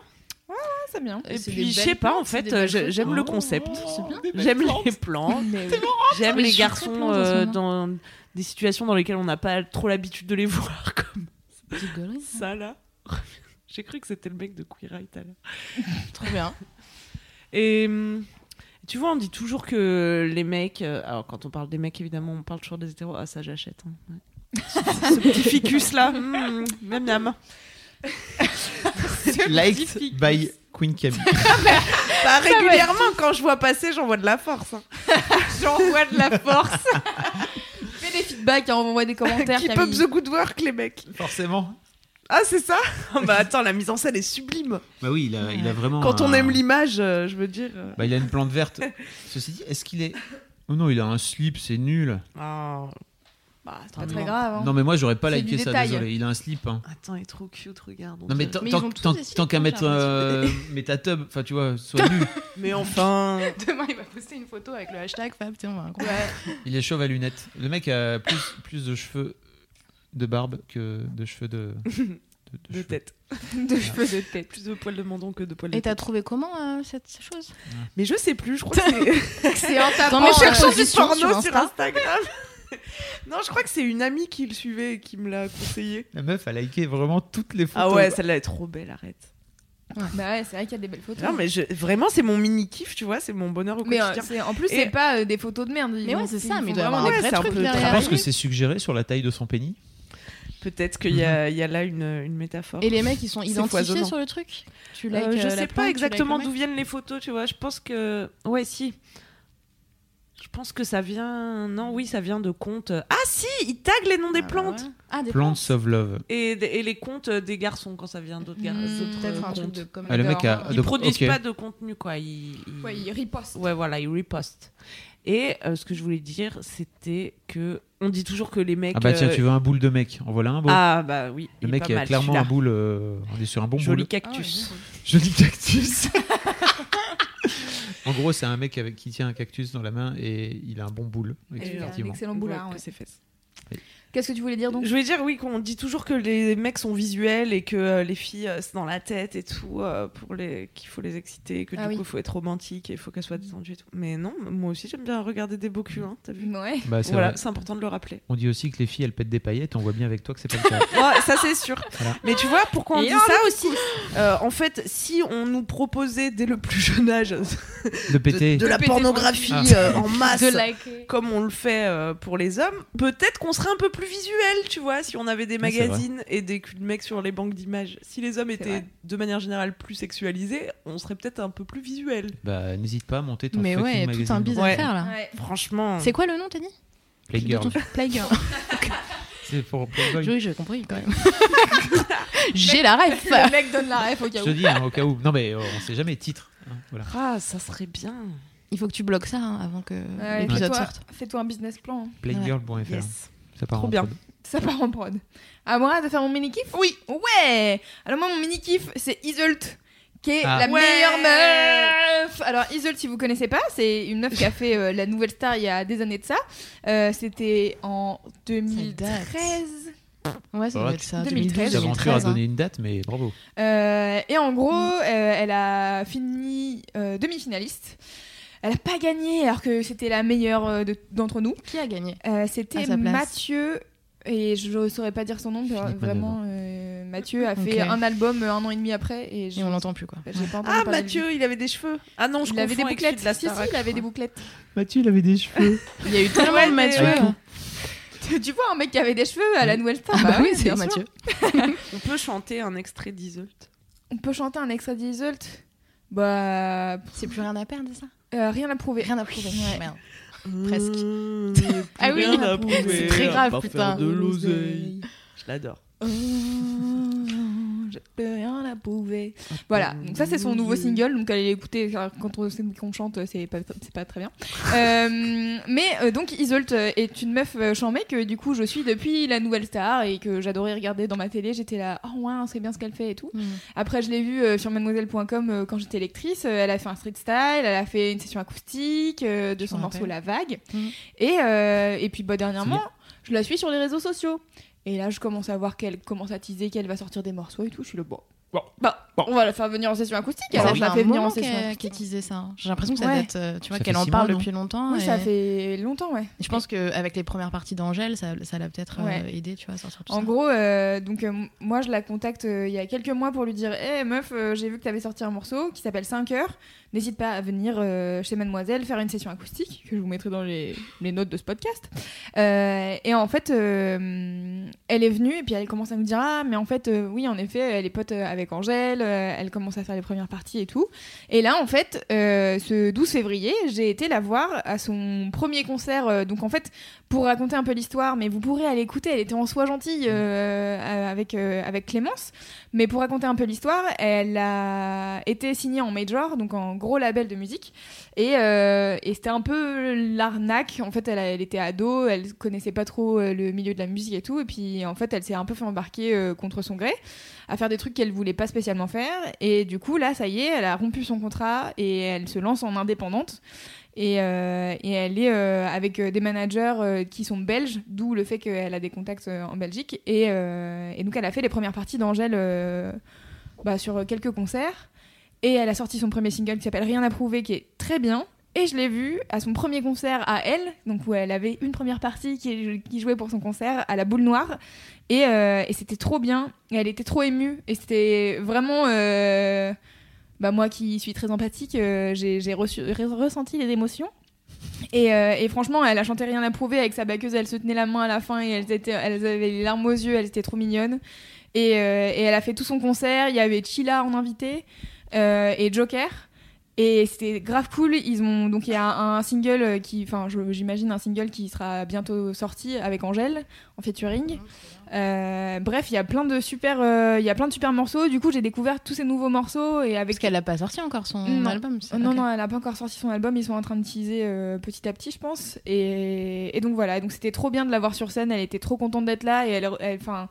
Ah, c'est bien. Et puis, je sais pas, en fait, euh, j'aime le Oh, concept. J'aime les oui. J'aime les garçons euh, dans des situations dans lesquelles on n'a pas trop l'habitude de les <laughs> voir, comme Petite gaulerie, ça. ça là. <laughs> J'ai cru que c'était le mec de Queer Eye tout à l'heure. <laughs> Trop bien. Et hum, tu vois, on dit toujours que les mecs. euh, alors, quand on parle des mecs, évidemment, on parle toujours des hétéros. Ah, ça, j'achète. hein, ouais. Ce petit ficus là. miam miam. Liked by Queen Camille. <laughs> Bah, régulièrement, quand je vois passer, j'envoie de la force. hein. <laughs> J'envoie de la force. <laughs> Fais des feedbacks, hein, envoie des commentaires. Keep up Camille. the good work, les mecs. Forcément. Ah, c'est ça Bah, attends, la mise en scène est sublime. Bah oui, il a, il a vraiment. Quand on un- aime l'image, euh, je veux dire. euh, Bah, il a une plante verte. Ceci dit, est-ce qu'il est. Oh non, il a un slip, c'est nul. ah. Bah, c'est pas très non. grave. hein. Non, mais moi, j'aurais pas liké du ça, détail. désolé. Il a un slip. hein. Attends, il est trop cute, regarde. on Non, mais tant qu'à mettre. euh, mais ta tub, enfin, tu vois, soit nu. <laughs> Mais enfin. <laughs> Demain, il va poster une photo avec le hashtag Fab. Tiens, on va raconter. Il est chauve à lunettes. Le mec a plus, plus de cheveux de barbe que de cheveux de. <laughs> De, de De cheveux. tête. de cheveux de tête. Plus de poils de menton que de poils de Et t'as trouvé comment euh, cette chose? Mais je sais plus, je crois que c'est. C'est en tapant. Dans mes en euh, cherchant du position porno sur sur, Insta. Instagram. Non, je crois que c'est une amie qui le suivait et qui me l'a conseillé. La meuf a liké vraiment toutes les photos. Ah ouais, celle-là est trop belle, arrête. Bah ouais, c'est vrai qu'il y a des belles photos. Non, mais je- vraiment, c'est mon mini kiff, tu vois, c'est mon bonheur au Mais euh, quotidien. en plus, Et- c'est pas euh, des photos de merde. Mais ouais, c'est ça, mais vraiment avoir des Ouais, vrais trucs peu derrière. Je travaillé. pense que c'est suggéré sur la taille de son pénis? Peut-être qu'il y, a- y a là une, une métaphore. Et les mecs, ils sont identifiés sur le truc? Tu Euh, je euh, sais pas tu exactement d'où viennent les photos, tu vois. Je pense que. Ouais, si. Je pense que ça vient. Non, oui, ça vient de comptes. Ah, si Il tag les noms des. Ah, plantes ouais. Ah, des Plants of Love. et, et les comptes des garçons quand ça vient d'autres gar- d'autres Peut-être un truc comptes. de com. Ah, le mec a. Ils donc, produisent pas de contenu, quoi. Ils, ils- Ouais, ils ripostent. Ouais, voilà, ils ripostent. Et euh, ce que je voulais dire, c'était que on dit toujours que les mecs. Ah bah tiens, euh, tu veux un boule de mec En voilà un beau. Ah bah oui. le est mec pas a mal, clairement un boule. euh, On est sur un bon Joli boule. cactus. Joli cactus. <laughs> En gros, c'est un mec avec, qui tient un cactus dans la main et il a un bon boule. Il a un Effectivement. excellent boulard. Ouais, c'est fait. Qu'est-ce que tu voulais dire donc? Je voulais dire, oui, qu'on dit toujours que les mecs sont visuels et que euh, les filles, euh, c'est dans la tête et tout, euh, pour les... qu'il faut les exciter, que Ah du oui. coup, il faut être romantique et il faut qu'elles soient détendues et tout. Mais non, moi aussi, j'aime bien regarder des beaux culs, hein, t'as vu? Ouais. Bah, c'est Voilà, vrai. c'est important de le rappeler. On dit aussi que les filles elles pètent des paillettes. On voit bien avec toi que c'est pas le cas. <laughs> Ouais, ça, c'est sûr. Voilà. Mais tu vois, pourquoi on Et dit alors, ça aussi? Euh, En fait, si on nous proposait dès le plus jeune âge De de, péter. de la péter pornographie Ah. euh, en masse, De comme on le fait euh, pour les hommes, peut-être qu'on serait un peu plus visuel, tu vois, si on avait des magazines et des culs de mecs sur les banques d'images. Si les hommes étaient vrai. de manière générale plus sexualisés, on serait peut-être un peu plus visuel. Bah, n'hésite pas à monter ton Mais ouais, magazine. tout un bise Ouais. à faire là. Ouais. Franchement. C'est quoi le nom, t'as dit Playgirl. Playgirl. <laughs> C'est pour Playboy. Oui, j'ai compris quand même. <laughs> j'ai la ref. Le mec donne la ref au cas Je où. te dis, hein, au cas où. Non, mais euh, on sait jamais. Titre. hein, voilà. Ah, ça serait bien. Il faut que tu bloques ça hein, avant que Ouais, l'épisode sorte. Fais-toi un business plan. hein. Playgirl.fr. Yes. Ça part Trop en bien. prod. Ça part en prod. À moi de faire mon mini kiff Oui. Ouais. Alors moi mon mini kiff c'est Isolt qui est Ah. la Ouais. meilleure meuf. Alors Isolt si vous connaissez pas, c'est une meuf qui a fait euh, la nouvelle star il y a des années de ça. Euh, C'était en 2013. Ouais, ça doit être ça. 2013, 2012, L'aventure a 2013. hein. donné une date, mais bravo. Euh, et en gros, euh, elle a fini euh, demi-finaliste. Elle a pas gagné alors que c'était la meilleure euh, de- d'entre nous. Qui a gagné? Euh, C'était. Mathieu, et je ne saurais pas dire son nom, mais vraiment, euh, Mathieu a fait un album un an et demi après, et, je- Et on l'entend plus quoi. pas Ah. Mathieu, il avait des cheveux. Ah non, je il avait des bouclettes. de la si, si, il avait des bouclettes. Mathieu, il avait des cheveux. <laughs> Il y a eu tellement Ouais, de Mathieu. ouais. <laughs> tu vois un mec qui avait des cheveux à la nouvelle star Ah bah oui, c'est. Mathieu. <laughs> On peut chanter un extrait d'Isolt. On peut chanter un extrait d'Isolt? Bah, C'est plus rien à perdre, c'est ça? Euh, rien à prouver. Rien à prouver. Merde. Presque. ah oui, c'est très grave, putain. de l'oseille. Je l'adore. Oh, je peux rien à prouver. Voilà, donc ça c'est son nouveau single, donc allez l'écouter quand on qu'on chante, c'est pas, c'est pas très bien. <laughs> Euh, mais euh, donc Isolt euh, est une meuf chambée que du coup je suis depuis la nouvelle star et que j'adorais regarder dans ma télé, j'étais là, oh ouais, c'est bien ce qu'elle fait et tout. Mm. Après je l'ai vue euh, sur mademoiselle.com quand j'étais lectrice, elle a fait un street style, elle a fait une session acoustique de son morceau. La Vague. Mm. Et, et puis bah, dernièrement, je la suis sur les réseaux sociaux. Et là, je commence à voir qu'elle commence à teaser qu'elle va sortir des morceaux et tout. Je suis le bon. Bon. Bah, Bon. on va la faire venir en session acoustique. Ça alors, fait je la fais venir en session qu'elle acoustique. disait ça. J'ai l'impression que ça Ouais. date, euh, tu vois, Ça qu'elle en parle mois, depuis longtemps. Oui, et- ça fait longtemps, ouais. et Je pense qu'avec les premières parties d'Angèle, ça ça l'a peut-être euh, Ouais. aidé, tu vois, à sortir tout En ça. gros, euh, donc euh, moi je la contacte euh, il y a quelques mois pour lui dire Hé meuf, euh, j'ai vu que tu avais sorti un morceau qui s'appelle 5 heures. N'hésite pas à venir euh, chez Mademoiselle faire une session acoustique que je vous mettrai dans les, les notes de ce podcast. Euh, et en fait, euh, elle est venue et puis elle commence à nous dire Ah, mais en fait, euh, oui, en effet, elle est pote euh, Angèle, euh, elle commence à faire les premières parties et tout. Et là, en fait, euh, ce 12 février, j'ai été la voir à son premier concert. euh, donc en fait, pour raconter un peu l'histoire, mais vous pourrez aller écouter, elle était en soi gentille avec, avec Clémence. Mais pour raconter un peu l'histoire, elle a été signée en major, donc en gros label de musique. Et, et c'était un peu l'arnaque. En fait, elle, était ado, elle connaissait pas trop le milieu de la musique et tout. Et puis, en fait, elle s'est un peu fait embarquer contre son gré à faire des trucs qu'elle voulait pas spécialement faire. Et du coup, là, ça y est, elle a rompu son contrat et elle se lance en indépendante. Et, euh, et elle est euh, avec euh, des managers qui sont belges, d'où le fait qu'elle a des contacts en Belgique. Et, et donc elle a fait les premières parties d'Angèle bah, sur quelques concerts. Et elle a sorti son premier single qui s'appelle Rien à prouver, qui est très bien. Et je l'ai vue à son premier concert à elle, donc où elle avait une première partie qui, jouait pour son concert à la boule noire. Et, euh, c'était trop bien. Elle était trop émue. Et c'était vraiment. euh, bah, moi qui suis très empathique, euh, j'ai ressenti les émotions. Et, franchement, elle a chanté rien à prouver avec sa baqueuse, elle se tenait la main à la fin et elles, étaient, avaient les larmes aux yeux, elles étaient trop mignonnes. Et, elle a fait tout son concert, il y avait Chila en invité et Joker. Et c'était grave cool. Ils ont donc il y a un, un single qui, enfin, j'imagine un single qui sera bientôt sorti avec Angèle en featuring. Euh, bref, il y a plein de super, euh, il y a plein de super morceaux. Du coup, j'ai découvert tous ces nouveaux morceaux et avec Parce qu'elle a pas sorti encore son Non. album. non, non, elle n'a pas encore sorti son album. Ils sont en train de teaser euh, petit à petit, je pense. Et, et donc voilà. Donc c'était trop bien de la voir sur scène. Elle était trop contente d'être là. Et elle, elle- enfin,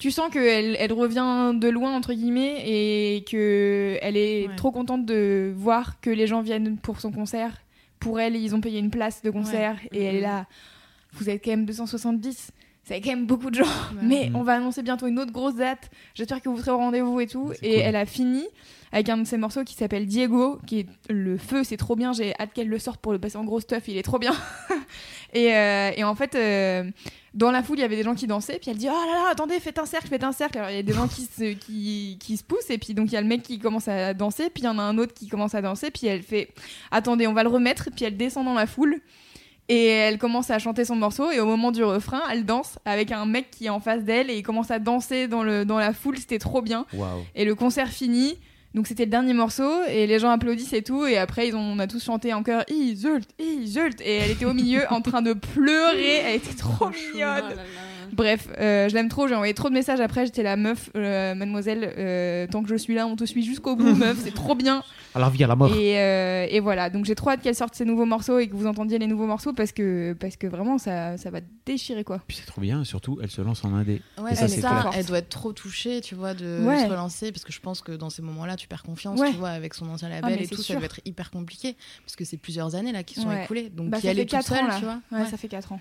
tu sens qu'elle elle revient de loin entre guillemets et que elle est Ouais. trop contente de voir que les gens viennent pour son concert. Pour elle, ils ont payé une place de concert et elle est là. Vous êtes quand même 270. C'est quand même beaucoup de gens. <laughs> Mais Mhm. on va annoncer bientôt une autre grosse date. J'espère que vous serez au rendez-vous et tout. Et cool. elle a fini avec un de ses morceaux qui s'appelle Diego, qui est le feu, c'est trop bien. J'ai hâte qu'elle le sorte pour le passer en gros stuff. Il est trop bien. <laughs> et, euh, et en fait, euh, dans la foule, il y avait des gens qui dansaient. Puis elle dit Oh là là, attendez, faites un cercle, faites un cercle. Alors il y a des gens qui se, qui, qui se poussent. Et puis donc il y a le mec qui commence à danser. Puis il y en a un autre qui commence à danser. Puis elle fait Attendez, on va le remettre. Puis elle descend dans la foule. Et elle commence à chanter son morceau et au moment du refrain, elle danse avec un mec qui est en face d'elle et il commence à danser dans, le, dans la foule, c'était trop bien. Et le concert finit, donc c'était le dernier morceau et les gens applaudissent et tout et après ils ont, on a tous chanté en chœur Isult, Isult et elle était au milieu en train de pleurer, elle était trop mignonne. Bref, euh, je l'aime trop, j'ai envoyé trop de messages après, j'étais la meuf, euh, mademoiselle, euh, tant que je suis là, on te suit jusqu'au bout, <laughs> meuf, c'est trop bien. Alors, vie à la mort. Et, euh, et voilà, donc j'ai trop hâte qu'elle sorte ses nouveaux morceaux et que vous entendiez les nouveaux morceaux parce que, parce que vraiment ça, ça va déchirer quoi. Puis c'est trop bien, surtout, elle se lance en indé. Ouais, Et ça, c'est ça. Elle doit être trop touchée, tu vois, de Ouais. se relancer, parce que je pense que dans ces moments-là, tu perds confiance, Ouais. tu vois, avec son ancien Ah, label et c'est tout, sûr. ça doit être hyper compliqué, parce que c'est plusieurs années là qui sont Ouais. écoulées, donc Bah, y ça aller fait toute 4 ans là. tu vois. Ouais, Ouais. ça fait 4 ans.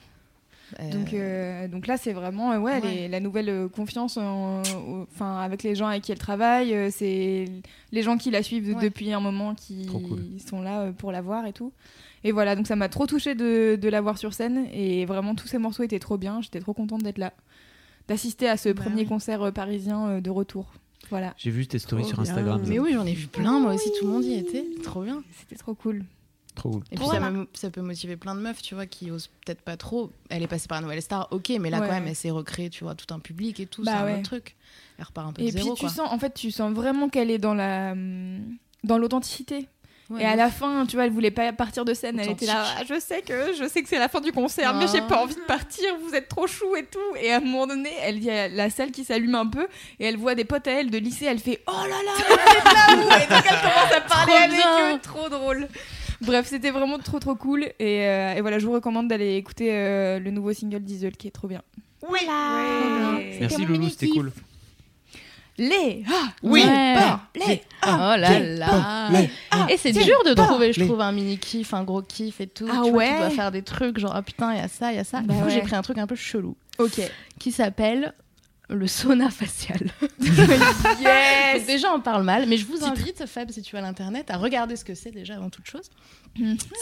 Euh, Donc, euh, donc là, c'est vraiment euh, ouais, Ouais. les- la nouvelle euh, confiance en- au- enfin, avec les gens avec qui elle travaille. euh, c'est les gens qui la suivent Ouais. depuis un moment qui cool. sont là euh, pour la voir et tout. Et voilà, donc ça m'a trop touché de, de la voir sur scène. Et vraiment, tous ces morceaux étaient trop bien. J'étais trop contente d'être là, d'assister à ce Bah premier oui. concert euh, parisien euh, de retour. Voilà, J'ai vu tes stories Trop sur bien. Instagram. Mais oui, j'en ai vu plein, moi aussi, tout le monde y était, trop bien. c'était trop cool. Trop cool. Et puis ça, me- ça peut motiver plein de meufs, tu vois, qui osent peut-être pas trop. Elle est passée par la Nouvelle Star, ok, mais là Ouais. quand même, elle s'est recréée, tu vois, tout un public et tout, Bah c'est un autre truc. Elle repart un peu Et de puis zéro, tu quoi. sens, en fait, tu sens vraiment qu'elle est dans la dans l'authenticité. Ouais, et à la fin, tu vois, elle voulait pas partir de scène. Elle était là. Ah, je sais que je sais que c'est la fin du concert, mais j'ai Ah. pas envie de partir. Vous êtes trop chou et tout. Et à un moment donné, elle y a la salle qui s'allume un peu et elle voit des potes à elle de lycée. Elle fait oh là là, vous êtes là vous <laughs> Et donc elle commence à parler Trop avec bien. eux, trop drôle. Bref, c'était vraiment trop trop cool. Et, euh, et voilà, je vous recommande d'aller écouter euh, le nouveau single d'Isle qui est trop bien. Voilà. Merci Loulou, c'était cool. Les ah, Oui, Ouais. pas les Oh là là Et c'est dur de trouver, je trouve, un mini kiff, un gros kiff et tout. Ah tu vois, ouais tu dois faire des trucs genre, ah putain, il y a ça, il y a ça. Bah du coup, ouais. j'ai pris un truc un peu chelou Ok. qui s'appelle le sauna facial. <laughs> yes. Déjà, on parle mal, mais je vous invite, Fab, si tu vas à l'internet, à regarder ce que c'est déjà avant toute chose.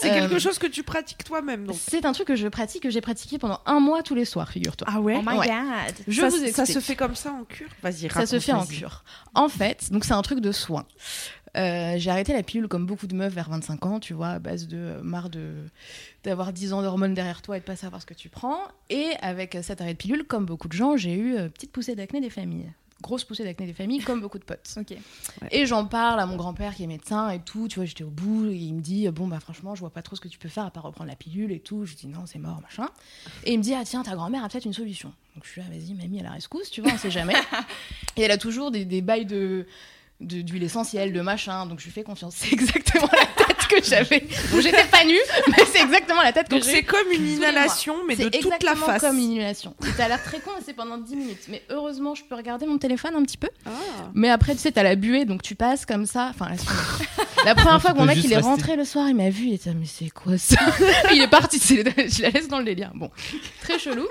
C'est Euh, quelque chose que tu pratiques toi-même, donc. C'est un truc que je pratique, que j'ai pratiqué pendant un mois tous les soirs, figure-toi. Ah ouais Oh my Ouais. god. Je ça, vous ça se fait comme ça en cure? Vas-y, Ça se fait en cure. En fait, donc c'est un truc de soin. Euh, j'ai arrêté la pilule comme beaucoup de meufs vers 25 ans, tu vois, à base de euh, marre de d'avoir 10 ans d'hormones derrière toi et de pas savoir ce que tu prends. Et avec euh, cet arrêt de pilule, comme beaucoup de gens, j'ai eu euh, petite poussée d'acné des familles. Grosse poussée d'acné des familles, comme beaucoup de potes. Ok. Et j'en parle à mon grand-père qui est médecin et tout, tu vois, j'étais au bout, et il me dit, bon, bah franchement, je vois pas trop ce que tu peux faire à part reprendre la pilule et tout. Je dis, non, c'est mort, machin. Et il me dit, ah tiens, ta grand-mère a peut-être une solution. Donc je suis là, vas-y, mamie, à la rescousse, tu vois, on sait jamais. <laughs> et elle a toujours des, des bails de- d'huile essentielle, de machin, donc je lui fais confiance. <laughs> C'est exactement la tête que j'avais. Donc j'étais pas nue, mais c'est exactement la tête que Donc j'ai. c'est comme une inhalation, mais de C'est toute la exactement face. comme une inhalation. Et t'as l'air très con c'est pendant 10 minutes. Mais heureusement, je peux regarder mon téléphone un petit peu. Ah. Mais après, tu sais, t'as la buée, donc tu passes comme ça. Enfin. La <laughs> première fois que mon mec il est rester. rentré le soir, il m'a vu, il était mais c'est quoi ça? <laughs> Il est parti, c'est- je la laisse dans le délire. Bon, très chelou.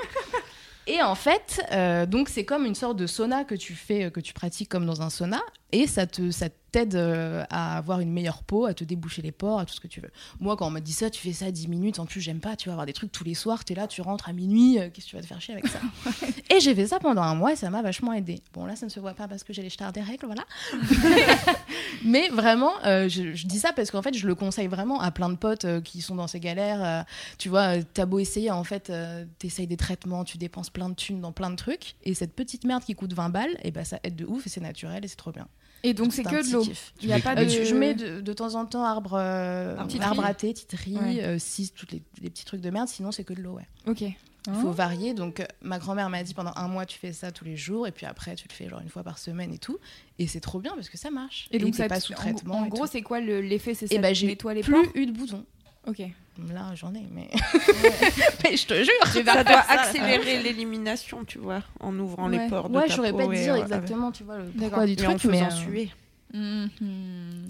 Et en fait, euh, donc c'est comme une sorte de sauna que tu fais, euh, que tu pratiques comme dans un sauna, et ça te, ça t'aide euh, à avoir une meilleure peau, à te déboucher les pores, à tout ce que tu veux. Moi, quand on m'a dit ça, tu fais ça 10 minutes, en plus j'aime pas, tu vas avoir des trucs tous les soirs, t'es là, tu rentres à minuit, euh, qu'est-ce que tu vas te faire chier avec ça? <laughs> Et j'ai fait ça pendant un mois et ça m'a vachement aidé. Bon, là, ça ne se voit pas parce que j'ai les stars des règles, voilà. <laughs> Mais vraiment, euh, je, je dis ça parce qu'en fait, je le conseille vraiment à plein de potes qui sont dans ces galères. tu vois, t'as beau essayer, en fait, t'essayes des traitements, tu dépenses plein de thunes dans plein de trucs. Et cette petite merde qui coûte 20 balles, et ben ça aide de ouf et c'est naturel et c'est trop bien. Et donc c'est que de l'eau. Il y a pas de. tu- je mets de, de temps en temps arbre, euh, arbre à thé, titri, Ouais. euh, tous les, les petits trucs de merde. Sinon, c'est que de l'eau, ouais. Ok. Il faut varier. Donc, euh, ma grand-mère m'a dit pendant un mois, tu fais ça tous les jours. Et puis après, tu le fais genre une fois par semaine et tout. Et c'est trop bien parce que ça marche. Et donc ça pas sous en- traitement. En, et gros, tout. c'est quoi le- l'effet C'est Et ça bah, te j'ai nettoie les plus eu de boutons. Ok. Là, j'en ai, mais. <laughs> mais je te jure. Vais Ça doit accélérer l'élimination, tu vois, en ouvrant Ouais. les pores de Ouais, peau pas dire euh, exactement, tu vois, le D'accord. pourquoi du et en truc, mais. faisant euh, suer. Moi,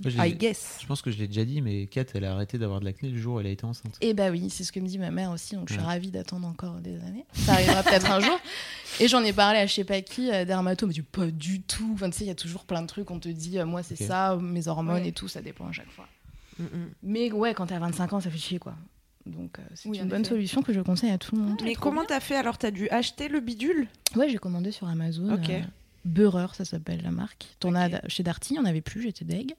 j'ai- I guess. Je pense que je l'ai déjà dit, mais Kat, elle a arrêté d'avoir de l'acné le jour où elle a été enceinte. Et bah oui, c'est ce que me dit ma mère aussi, donc je suis Ouais. ravie d'attendre encore des années. Ça arrivera peut-être un jour. Et j'en ai parlé à je sais pas qui, à Dermato, mais dit pas du tout. Enfin, tu sais, il y a toujours plein de trucs, on te dit, euh, moi c'est ça, mes hormones Ouais. et tout, ça dépend à chaque fois. Mm, mm. Mais ouais, quand t'as 25 ans, ça fait chier quoi. Donc euh, c'est Oui, une bonne solution que je conseille à tout le monde. Mais comment t'as fait alors? T'as dû acheter le bidule? Ouais, j'ai commandé sur Amazon. Ok. euh, Beurreur, ça s'appelle la marque. T'en as chez Darty, il n'y en avait plus, j'étais deg.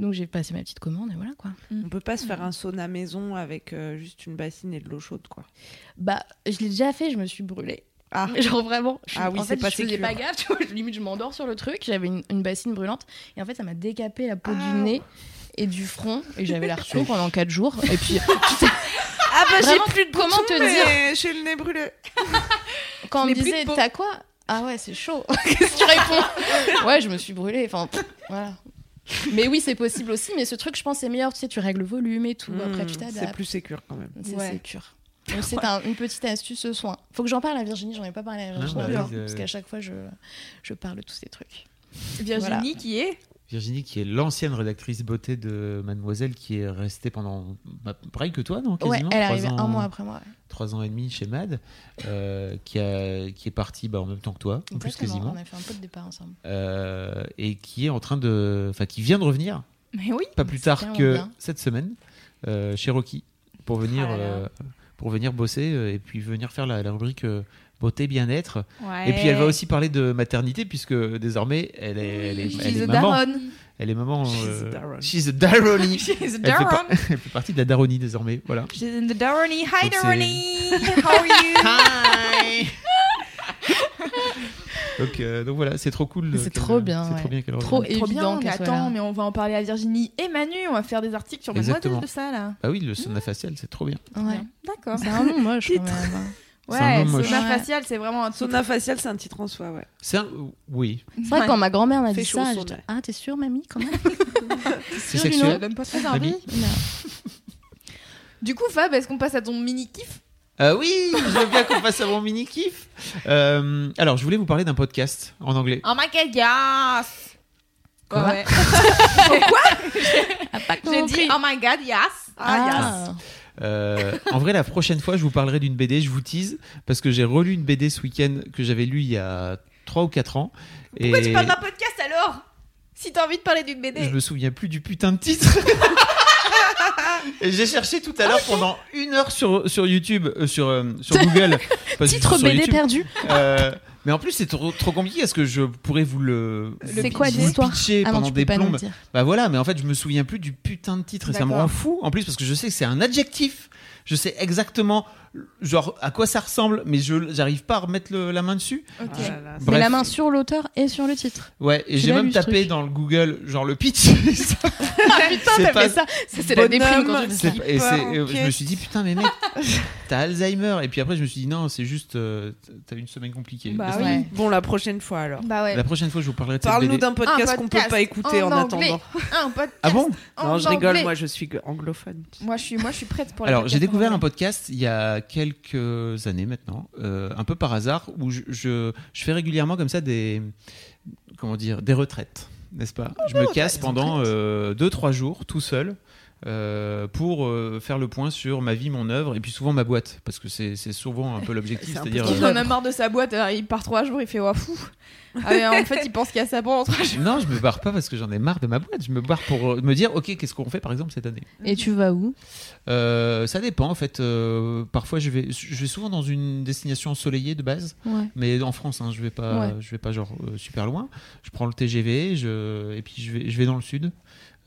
Donc j'ai passé ma petite commande et voilà quoi. On peut pas se faire un sauna maison avec euh, juste une bassine et de l'eau chaude, quoi. Bah, je l'ai déjà fait, je me suis brûlée. Ah, <laughs> Genre vraiment. je- Ah oui, en c'est fait, pas je faisais pas gaffe, tu vois. Limite, je m'endors sur le truc. J'avais une, une bassine brûlante. Et en fait, ça m'a décapé la peau Ah. du nez et du front. Et j'avais l'air chaud <laughs> pendant 4 jours. Et puis, <laughs> ah bah j'ai plus de comment te mais J'ai le nez brûlé. <laughs> quand on me disait, t'as quoi? Ah ouais, c'est chaud. Qu'est-ce que tu réponds? Ouais, je me suis brûlée. Enfin, voilà. Mais oui, c'est possible aussi. Mais ce truc, je pense, c'est meilleur. Tu sais, tu règles le volume et tout. Après, tu Mm, C'est t'adaptes. plus sécure quand même. C'est Ouais. sécure. C'est un- une petite astuce soin. Faut que j'en parle à Virginie. J'en ai pas parlé à Virginie. bah oui, encore, euh, Parce qu'à chaque fois, je, je parle de tous ces trucs. Virginie Voilà. qui est Virginie, qui est l'ancienne rédactrice beauté de Mademoiselle, qui est restée pendant bah, pareil que toi, non Ouais, quasiment, elle arrivée ans- un mois après moi. ouais. Trois ans et demi chez Mad, euh, qui, a, qui est partie bah, en même temps que toi, en plus quasiment, On a fait un peu de départ ensemble. euh, et qui est en train de, enfin, qui vient de revenir, Mais oui. pas plus tard que bien. cette semaine, euh, chez Rocky, pour venir, Ah là là. pour venir bosser et puis venir faire la, la rubrique beauté bien-être. Ouais. Et puis elle va aussi parler de maternité puisque désormais elle est, elle est, elle She's est a maman. daronne. Elle est maman. She's a euh, daronne. she's a daronnie. <laughs> She's a Elle fait, daronne. par- elle fait partie de la daronie désormais. Voilà. She's in the daronnie. Hi daronnie. How are you? <laughs> Hi. donc, euh, donc voilà, c'est trop cool. C'est trop bien, C'est ouais. trop bien qu'elle Trop. Trop bien, évident mais attends, mais on va en parler à Virginie et Manu. On va faire des articles sur Mademoiselle Exactement. de ça là. Ah oui, le sauna facial, c'est trop bien. Ouais. D'accord. C'est un nom moche quand même. <laughs> Ouais, Ouais. facial, c'est vraiment un truc. Sauna facial, c'est un titre en soi, ouais. C'est un... Oui. C'est vrai quand ma grand-mère m'a dit ça. Ah, t'es sûre, mamie, quand même? <laughs> C'est sexuel. donne pas trop Mamie envie. <laughs> Du coup, Fab, est-ce qu'on passe à ton mini kiff Ah oui, je veux bien qu'on passe à mon mini kiff. Euh, alors, je voulais vous parler d'un podcast en anglais. Oh my god, yes. Quoi Ouais. <laughs> J'ai dit oh my god, yes. Ah, Euh, en vrai, la prochaine fois, je vous parlerai d'une BD. Je vous tease parce que j'ai relu une BD ce week-end que j'avais lu il y a 3 ou 4 ans. Pourquoi et tu parles d'un podcast alors? Si t'as envie de parler d'une BD. je me souviens plus du putain de titre. <laughs> Et j'ai cherché tout à l'heure pendant une heure sur, sur YouTube, euh, sur, euh, sur Google. <laughs> Titre BD YouTube. perdu mais en plus, c'est trop, trop compliqué parce que je pourrais vous le. C'est vous quoi l'histoire pitcher Ah non, pendant tu des plombes. Bah voilà, mais en fait, je me souviens plus du putain de titre et ça me rend fou. En plus, parce que je sais que c'est un adjectif. Je sais exactement, genre, à quoi ça ressemble, mais je j'arrive pas à remettre le- la main dessus. Ok. Ah là là, Mais la main sur l'auteur et sur le titre. Ouais, et j'ai même tapé truc dans le Google, genre le pitch. <laughs> Ah putain, t'as pas- fait ça Ça, c'est la déprime quand tu fais ça. C'est- et je me suis dit, putain, mais mec, <laughs> t'as Alzheimer. Et puis après, je me suis dit, non, c'est juste, euh, t'as une semaine compliquée. Bah oui. Ouais. Bon, la prochaine fois alors. Bah ouais. La prochaine fois, je vous parlerai de Parle-nous d'un podcast qu'on peut pas écouter en, anglais. attendant. Un podcast. Ah bon Non, je rigole, moi je suis anglophone. Moi, je suis, moi, je suis prête pour. Alors, j'ai découvert un podcast il y a quelques années maintenant, euh, un peu par hasard, où je, je, je fais régulièrement comme ça des, comment dire, des retraites, n'est-ce pas? Je me casse pendant 2-3 jours tout seul. Euh, pour euh, faire le point sur ma vie, mon œuvre et puis souvent ma boîte parce que c'est souvent un peu <laughs> l'objectif, c'est-à-dire Il en a marre de sa boîte, alors il part trois jours, il fait ouah fou. Ah, mais en fait, il pense qu'il y a sa pendant trois jours. non, je me barre pas parce que j'en ai marre de ma boîte. Je me barre pour euh, me dire, ok, qu'est-ce qu'on fait par exemple cette année? Et tu vas où? Euh, Ça dépend en fait. euh, parfois, je vais, je vais souvent dans une destination ensoleillée de base. Ouais. Mais en France, hein, je vais pas, Ouais. je vais pas genre euh, super loin. Je prends le TGV, je, et puis je vais, je vais dans le sud.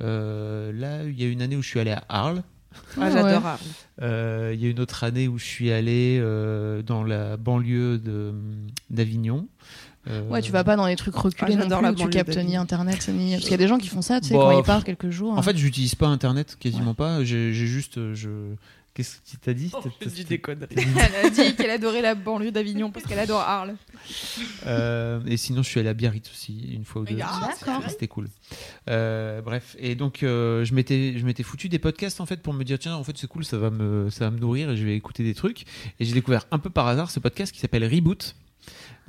Euh, là, il y a une année où je suis allé à Arles. Ah, Ouais. j'adore Arles. Euh, Il y a une autre année où je suis allé euh, dans la banlieue de d'Avignon. Euh, Ouais, tu vas pas dans les trucs reculés Ah, non j'adore plus la où tu captes ni internet ni. Parce qu'il y a des gens qui font ça, tu sais, Bah, quand ils partent quelques jours. En fait, j'utilise pas Internet, quasiment pas. J'ai j'ai juste, euh, je Qu'est-ce que tu as dit? Oh, t'as- dit des conneries. Elle a dit qu'elle adorait la banlieue d'Avignon parce qu'elle adore Arles. Euh, et sinon, je suis allé à Biarritz aussi, une fois ou deux. Ah, C'était- d'accord. C'était cool. Euh, bref, et donc, euh, je m'étais je m'étais foutu des podcasts, en fait, pour me dire, tiens, en fait, c'est cool, ça va, me, ça va me nourrir et je vais écouter des trucs. Et j'ai découvert un peu par hasard ce podcast qui s'appelle Reboot.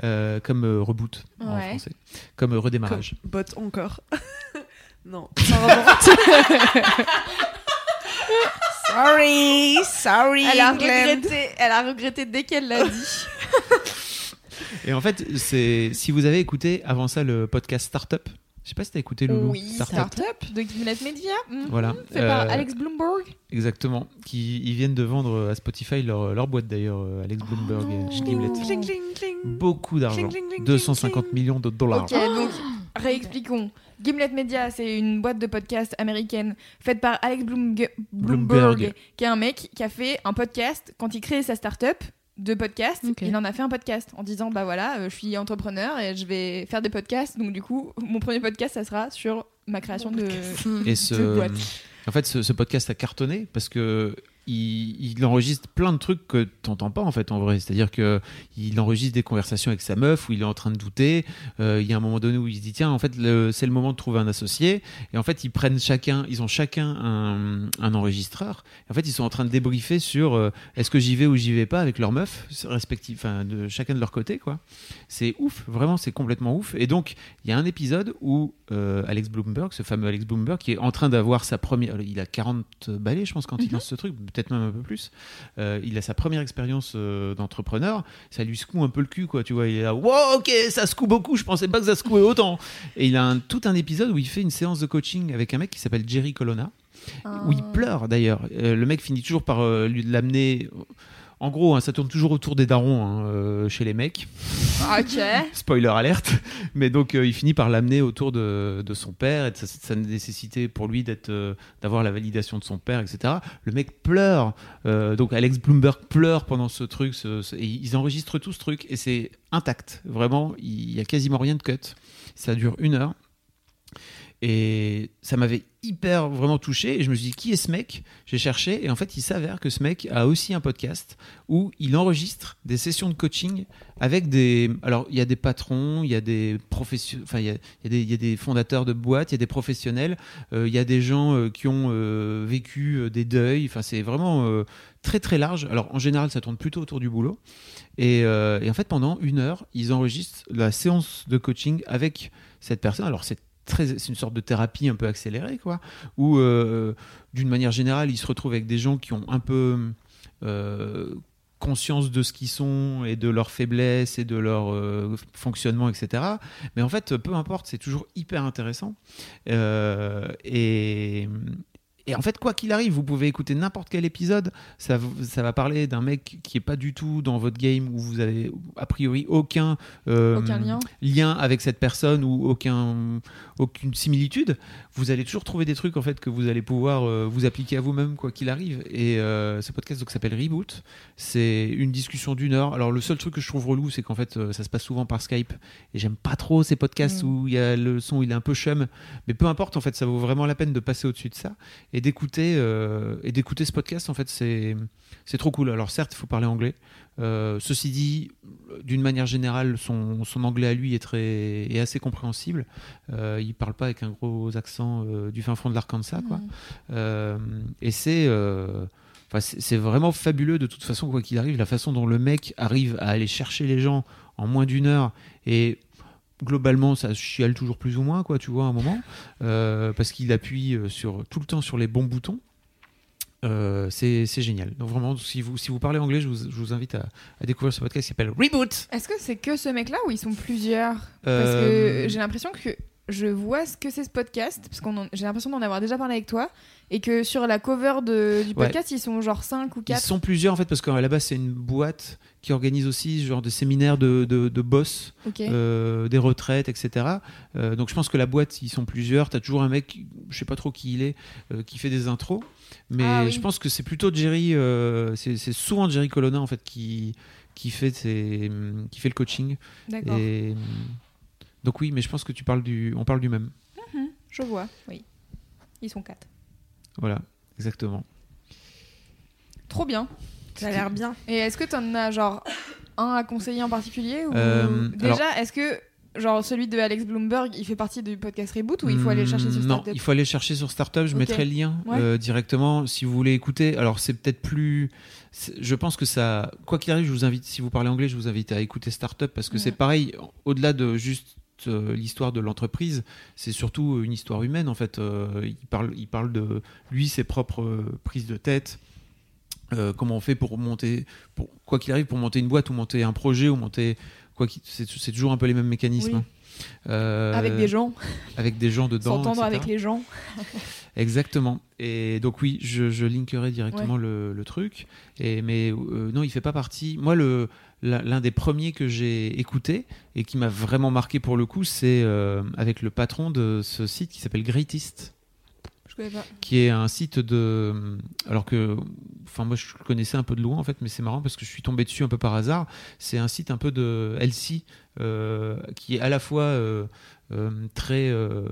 euh, comme euh, reboot en français, comme euh, redémarrage. Bot encore. <laughs> non. <laughs> sorry, sorry. Elle a regretté, elle a regretté dès qu'elle l'a dit. <laughs> Et en fait, c'est si vous avez écouté avant ça le podcast Startup, je sais pas si t'as écouté Loulou. Oui, Startup de Gimlet Media. Mhm. Voilà. Fait par Euh, Alex Bloomberg. Exactement. Qui ils viennent de vendre à Spotify leur, leur boîte d'ailleurs, euh, Alex Bloomberg non. et Gimlet. Cling, cling, cling. Beaucoup d'argent. Cling, cling, cling, 250 cling. millions de dollars. Ok, donc réexpliquons. Gimlet Media, c'est une boîte de podcast américaine faite par Alex Bloomge- Bloomberg, Bloomberg. qui est un mec qui a fait un podcast quand il crée sa start-up de podcast. Il en a fait un podcast en disant bah voilà, euh, je suis entrepreneur et je vais faire des podcasts. Donc du coup, <laughs> mon premier podcast, ça sera sur ma création <laughs> de. Et de ce, boîte. en fait, ce, ce podcast a cartonné parce que il, il enregistre plein de trucs que t'entends pas en fait en vrai. C'est-à-dire que il enregistre des conversations avec sa meuf où il est en train de douter. Euh, il y a un moment donné où il se dit tiens en fait c'est le moment de trouver un associé. Et en fait ils prennent chacun, ils ont chacun un, un enregistreur. Et en fait ils sont en train de débriefer sur euh, est-ce que j'y vais ou j'y vais pas avec leurs meufs respectives, enfin de chacun de leur côté quoi. C'est ouf, vraiment c'est complètement ouf. Et donc il y a un épisode où euh, Alex Bloomberg, ce fameux Alex Bloomberg, qui est en train d'avoir sa première. Il a 40 balais, je pense, quand il lance ce truc, peut-être même un peu plus. Euh, il a sa première expérience euh, d'entrepreneur. Ça lui secoue un peu le cul, quoi. Tu vois, il est là, wow, ok, ça secoue beaucoup, je pensais pas que ça secouait autant. Et il a un- tout un épisode où il fait une séance de coaching avec un mec qui s'appelle Jerry Colonna, où il pleure d'ailleurs. Euh, le mec finit toujours par lui l'amener. En gros, hein, ça tourne toujours autour des darons hein, euh, chez les mecs. Ok. <laughs> Spoiler alerte. Mais donc, euh, il finit par l'amener autour de, de son père et de sa, sa nécessité pour lui d'être, euh, d'avoir la validation de son père, etc. Le mec pleure. Donc, Alex Bloomberg pleure pendant ce truc. ce- ce- et ils enregistrent tout ce truc et c'est intact. Vraiment, il y a quasiment rien de cut. Ça dure une heure. Et ça m'avait hyper vraiment touché. Et je me suis dit, qui est ce mec? J'ai cherché. Et en fait, il s'avère que ce mec a aussi un podcast où il enregistre des sessions de coaching avec des. Alors, il y a des patrons, il y a des professionnels. Enfin, il y a, il y a des- fondateurs de boîtes, il y a des professionnels, euh, il y a des gens euh, qui ont euh, vécu des deuils. Enfin, c'est vraiment très très large. Alors, en général, ça tourne plutôt autour du boulot. Et, et en fait, pendant une heure, ils enregistrent la séance de coaching avec cette personne. Alors, c'est c'est une sorte de thérapie un peu accélérée, quoi, où euh, d'une manière générale, ils se retrouvent avec des gens qui ont un peu euh, conscience de ce qu'ils sont et de leurs faiblesses et de leur euh, fonctionnement, etc. Mais en fait, peu importe, c'est toujours hyper intéressant. Et, et en fait, quoi qu'il arrive, vous pouvez écouter n'importe quel épisode. Ça, ça va parler d'un mec qui est pas du tout dans votre game où vous avez a priori aucun euh, Aucun lien. lien avec cette personne ou aucun, aucune similitude, vous allez toujours trouver des trucs en fait que vous allez pouvoir euh, vous appliquer à vous-même quoi qu'il arrive. Et euh, ce podcast donc s'appelle Reboot. C'est une discussion d'une heure. Alors le seul truc que je trouve relou, c'est qu'en fait ça se passe souvent par Skype et j'aime pas trop ces podcasts Mm. où il y a le son, il est un peu chum. Mais peu importe en fait, ça vaut vraiment la peine de passer au-dessus de ça et d'écouter euh, et d'écouter ce podcast. En fait, c'est c'est trop cool. Alors certes, il faut parler anglais. Euh, ceci dit, d'une manière générale, son, son anglais à lui est, très, est assez compréhensible. Euh, il parle pas avec un gros accent du fin fond de l'Arkansas. quoi. Euh, et c'est enfin, c'est vraiment fabuleux de toute façon, quoi qu'il arrive, la façon dont le mec arrive à aller chercher les gens en moins d'une heure et globalement ça chiale toujours plus ou moins quoi tu vois à un moment. Euh, parce qu'il appuie euh, sur tout le temps sur les bons boutons. Euh, c'est génial. Donc vraiment si vous, si vous parlez anglais je vous, je vous invite à, à découvrir ce podcast qui s'appelle Reboot. Est-ce que c'est que ce mec-là ou ils sont plusieurs? Parce Euh, que j'ai l'impression que je vois ce que c'est ce podcast, parce qu'on en- j'ai l'impression d'en avoir déjà parlé avec toi, et que sur la cover de- du Ouais. podcast, ils sont genre 5 ou Ils 4. sont plusieurs en fait parce qu'à la base c'est une boîte qui organise aussi ce genre de séminaires de, de, de boss, euh, des retraites, etc. Euh, donc je pense que la boîte ils sont plusieurs. T'as toujours un mec, je sais pas trop qui il est, euh, qui fait des intros. Mais Ah oui. je pense que c'est plutôt Jerry, c'est souvent Jerry Colonna en fait qui qui fait ses- qui fait le coaching. D'accord. Et donc oui, mais je pense que tu parles du, on parle du même. Je vois, oui. Ils sont 4. Voilà, exactement. Trop bien. Ça a l'air bien. Et est-ce que t'en as genre un à conseiller en particulier ou... Euh, Déjà, alors- est-ce que genre celui de Alex Bloomberg, il fait partie du podcast Reboot ou il faut aller le chercher sur Hmm, Non, Startup il faut aller le chercher sur Startup. Je mettrai le lien Ouais. euh, directement si vous voulez écouter. Alors, c'est peut-être plus. Je pense que ça. Quoi qu'il arrive, je vous invite, si vous parlez anglais, je vous invite à écouter Startup parce que Ouais. c'est pareil, au-delà de juste euh, l'histoire de l'entreprise, c'est surtout une histoire humaine en fait. Euh, il, parle, il parle de lui, ses propres prises de tête. Euh, comment on fait pour monter, pour, quoi qu'il arrive, pour monter une boîte ou monter un projet ou monter. Quoi qu'il- c'est c'est toujours un peu les mêmes mécanismes. Oui. hein. Euh, avec des gens, avec des gens dedans. s'entendre etc. avec les gens. <laughs> Exactement. Et donc oui, je, je linkerai directement le, le truc. Et mais euh, non, il fait pas partie. Moi, le la- l'un des premiers que j'ai écouté et qui m'a vraiment marqué pour le coup, c'est avec le patron de ce site qui s'appelle pas. Qui est un site de. Alors que, enfin moi, je connaissais un peu de loin en fait, mais c'est marrant parce que je suis tombé dessus un peu par hasard. C'est un site un peu de LC euh, qui est à la fois euh, euh, très euh,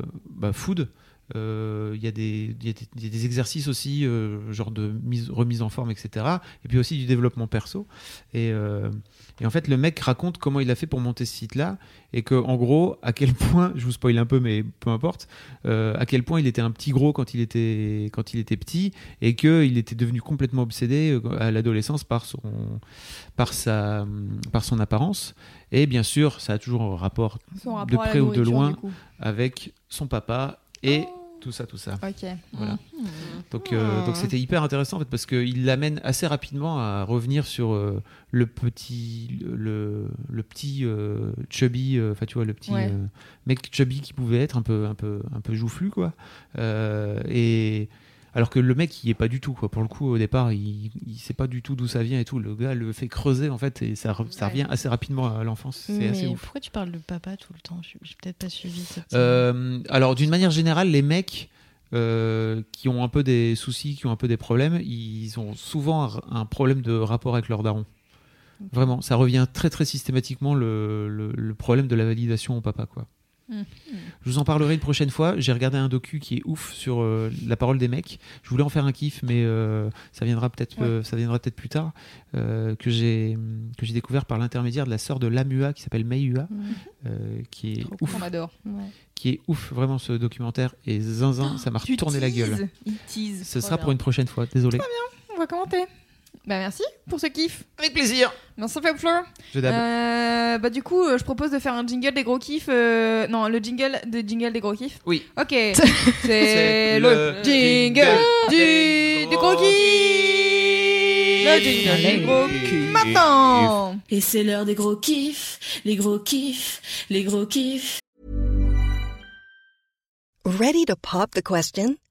food. Euh, Il y, a des- exercices aussi, euh, genre de mise, remise en forme, etc. Et puis aussi du développement perso. Et, euh, et en fait, le mec raconte comment il a fait pour monter ce site-là. Et que, en gros, à quel point, je vous spoil un peu, mais peu importe, euh, à quel point il était un petit gros quand il était, quand il était petit. Et qu'il était devenu complètement obsédé euh, à l'adolescence par son, par, sa, par son apparence. Et bien sûr, ça a toujours un rapport de près ou de loin avec son papa et Oh. Tout ça, tout ça. Ok. Voilà. Donc, euh, donc c'était hyper intéressant en fait parce qu'il l'amène assez rapidement à revenir sur euh, le petit, le, le petit euh, chubby, euh, enfin tu vois le petit Ouais. euh, mec chubby qui pouvait être un peu, un peu, un peu joufflu quoi. Euh, et alors que le mec il est pas du tout quoi. Pour le coup au départ il, il sait pas du tout d'où ça vient et tout. Le gars le fait creuser en fait et ça, re- ça revient assez rapidement à l'enfance. C'est assez ouf. pourquoi tu parles de papa tout le temps? Je J'ai peut-être pas suivi cette. Euh, alors, d'une manière générale, les mecs euh, qui ont un peu des soucis, qui ont un peu des problèmes, ils ont souvent un, un problème de rapport avec leur daron. Vraiment, ça revient très très systématiquement le, le- le problème de la validation au papa. Quoi. Mhm. Je vous en parlerai une prochaine fois. J'ai regardé un docu qui est ouf sur euh, la parole des mecs. Je voulais en faire un kiff, mais euh, ça viendra peut-être euh, ça viendra peut-être plus tard. euh, que j'ai que j'ai découvert par l'intermédiaire de la sœur de Lamua qui s'appelle Mayua, euh, qui est Trop ouf On adore. Ouais. qui est ouf vraiment ce documentaire et zinzin ça m'a <gasps> Tu retourné la gueule teases. Il tease. ce sera bien. pour une prochaine fois désolé On va commenter. Bah merci pour ce kiff. avec plaisir Merci Fabfleur. je Euh, bah du coup, euh, je propose de faire un jingle des gros kiffs. euh, Non, le jingle de jingle des gros kiffs. Oui. Ok. <laughs> C'est le, jingle du, du gros kiff. Le jingle des gros kiffs. Maintenant. Et c'est l'heure des gros kiffs, les gros kiffs, les gros kiffs. Ready to pop the question?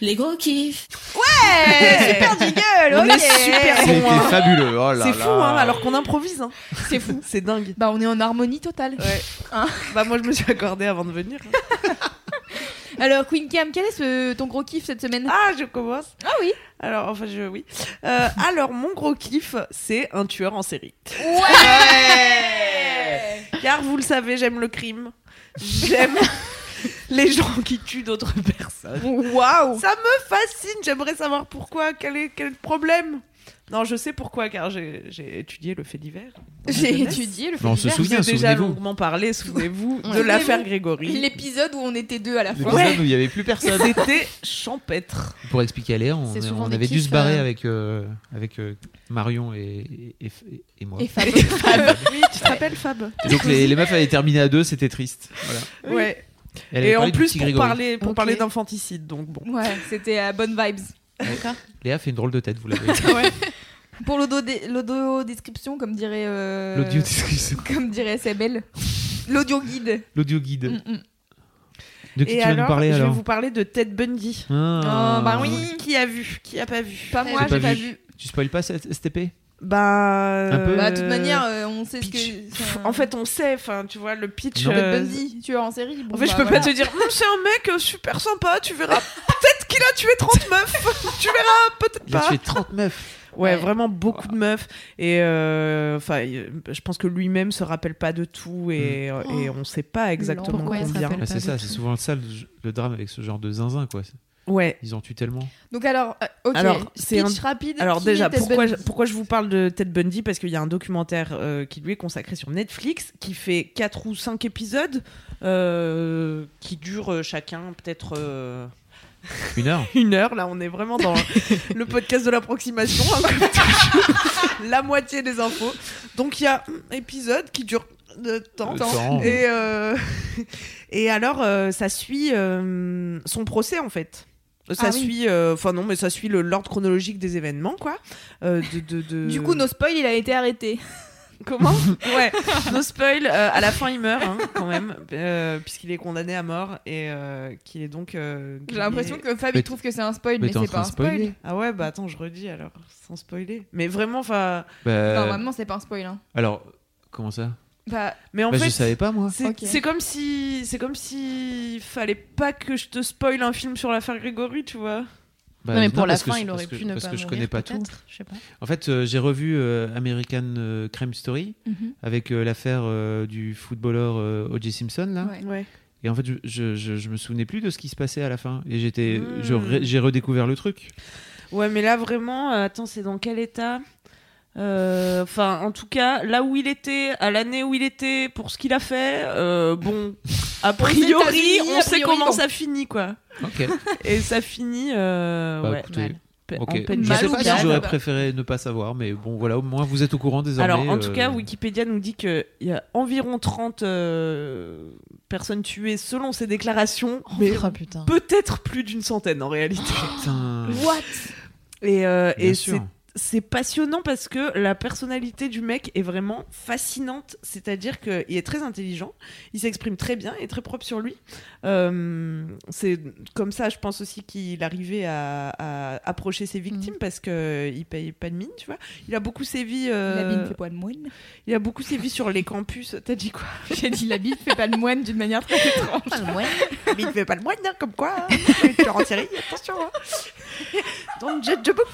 Les gros kiffs. Ouais, <laughs> super jingle. On ok. est super bon, c'était hein. fabuleux oh C'est fou, hein, alors qu'on improvise. Hein. C'est fou. C'est dingue. Bah on est en harmonie totale. Ouais. Hein <laughs> bah moi je me suis accordée avant de venir. hein. <laughs> Alors Queen Cam, quel est ce- ton gros kiff cette semaine? Ah, je commence. Ah oui. Alors, enfin, je, oui. Euh, alors, mon gros kiff, c'est un tueur en série. Ouais. Car vous le savez, j'aime le crime. J'aime <laughs> les gens qui tuent d'autres personnes. Waouh. Ça me fascine. J'aimerais savoir pourquoi. Quel est, quel est le problème? Non, je sais pourquoi, car j'ai étudié le fait divers. J'ai étudié le fait Mais on se divers. souvient, déjà souvenez-vous. longuement parlé, souvenez-vous, de l'affaire Grégory. L'épisode où on était deux à la fin. L'épisode où il n'y avait plus personne C'était champêtre. pour expliquer à Léa on, on avait dû se barrer euh. avec euh, avec euh, Marion et, et, et- et moi Et Fab. <laughs> Oui, tu te rappelles, Fab? Et donc les, les meufs avaient terminé à deux c'était triste voilà. Ouais. Elle Et en plus, pour parler, pour parler d'infanticide, donc bon. Ouais, c'était à bonne vibes. D'accord. Léa fait une drôle de tête vous l'avez <laughs> <laughs> Pour l'audio- l'audio-description, comme dirait. euh, l'audio description Comme dirait Sebel. L'audio guide. l'audio guide Mm, mm. de qui Et tu vas alors, nous parler je vais alors vous parler de Ted Bundy. Ah. Oh, bah oui. Qui a vu Qui a pas vu Pas moi, J'ai pas pas vu. vu. Tu spoil pas cette STP Bah. Bah, de toute euh, manière, euh, on sait ce que. pitch. un- En fait, on sait, enfin, tu vois, le pitch. Euh, Bundy, tueur en série. bon, En fait, je bah, peux voilà. pas te dire, Hum, c'est un mec euh, super sympa, tu verras. Peut-être qu'il a tué 30 meufs. tu verras, peut-être Il a pas. tué 30 meufs. Ouais, Ouais. vraiment beaucoup de meufs. Et euh, enfin, il- je pense que lui-même se rappelle pas de tout et, euh, et on sait pas exactement Pourquoi combien. Bah, c'est pas ça, c'est souvent ça le, le drame avec ce genre de zinzin, quoi. Ouais. Ils en tuent tellement. Donc, alors, euh, ok. Alors, c'est Speech rapide. Alors déjà, pourquoi je, Bundy pourquoi je vous parle de Ted Bundy? Parce qu'il y a un documentaire euh, qui lui est consacré sur Netflix, qui fait 4 ou 5 épisodes, euh, qui durent chacun peut-être euh, Une heure <laughs> une heure. Là, on est vraiment dans <laughs> le podcast de l'approximation, hein, <laughs> la moitié des infos. Donc il y a un épisode qui dure de temps. Temps. Et, euh, et alors, euh, ça suit euh, son procès en fait. Ça Ah oui. suit, euh, enfin non, mais ça suit le- l'ordre chronologique des événements, quoi. Euh, de, de- de- Du coup, no spoil, il a été arrêté. <laughs> Comment Ouais, no spoil. euh, à la fin, il meurt hein, quand même, euh, puisqu'il est condamné à mort et euh, qu'il est donc. euh, J'ai l'impression que Fab, il trouve que c'est un spoil, mais c'est pas un spoil. Ah ouais, bah attends, je redis alors, sans spoiler. Mais vraiment, enfin. Bah, Normalement, c'est pas un spoil. Hein. Alors, comment ça? Bah, Mais en bah, fait. Je savais pas, moi. C'est comme si c'est comme si fallait pas que je te spoil un film sur l'affaire Grégory, tu vois. Bah, non, mais pour la parce que fin, je- il aurait parce que- pu ne Parce pas que je mourir, connais pas tout. peut-être, Je sais pas. En fait, euh, j'ai revu euh, American euh, Crime Story mhm. avec euh, l'affaire euh, du footballeur euh, O.J. Simpson là. Ouais. Ouais. Et en fait, je, je, je, je me souvenais plus de ce qui se passait à la fin. Et j'étais, Hmm. je j'ai redécouvert le truc. Ouais, mais là vraiment, euh, attends, c'est dans quel état? Euh, Enfin, en tout cas, là où il était, à l'année où il était, pour ce qu'il a fait, euh, bon, <laughs> a priori, on sait comment bon. ça finit, quoi. <laughs> Et ça finit, euh, Bah, ouais, écoutez, mal. pe- ok. en peine Je mal sais ou pas bien. si j'aurais préféré ne pas savoir, mais bon, voilà, au moins vous êtes au courant désormais. Alors, en tout euh, cas, Wikipédia nous dit qu'il y a environ 30 euh, personnes tuées selon ses déclarations, mais Oh putain. peut-être plus d'une centaine en réalité. Putain. What? Et, euh, et c'est c'est passionnant parce que la personnalité du mec est vraiment fascinante. C'est-à-dire qu'il est très intelligent, il s'exprime très bien et très propre sur lui. Euh, c'est comme ça, je pense aussi qu'il arrivait à, à approcher ses victimes parce qu'il paye pas de mine, tu vois. Il a beaucoup sévi. euh, La bite fait pas de moine. il a beaucoup sévi sur les campus. T'as dit quoi? <laughs> J'ai dit la bite fait pas de moine d'une manière très étrange. La bite fait pas le moine, hein, comme quoi. Hein. Tu en série, attention. Hein. Don't judge the book.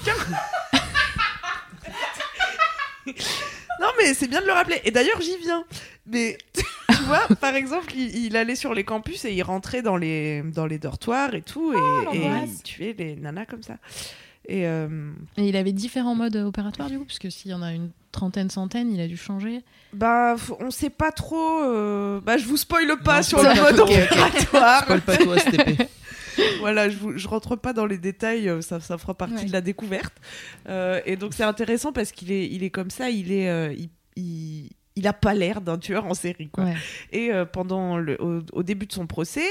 <laughs> Non mais c'est bien de le rappeler. Et d'ailleurs j'y viens. Mais <laughs> tu vois, par exemple, il, il allait sur les campus et il rentrait dans les, dans les dortoirs et tout et, et l'angoisse. il tuait les nanas comme ça. Et euh, Et il avait différents modes opératoires du coup, parce que s'il y en a une trentaine, centaine, il a dû changer. bah on sait pas trop. euh, Bah je vous spoile pas Non, sur le pas mode opératoire. Spoil pas toi, STP. <laughs> <laughs> voilà, je, vous, je rentre pas dans les détails, euh, ça, ça fera partie Ouais. de la découverte. Euh, et donc c'est intéressant parce qu'il est, il est comme ça, il est, euh, il, il, il a pas l'air d'un tueur en série, quoi. Ouais. Et euh, pendant le, au, au début de son procès,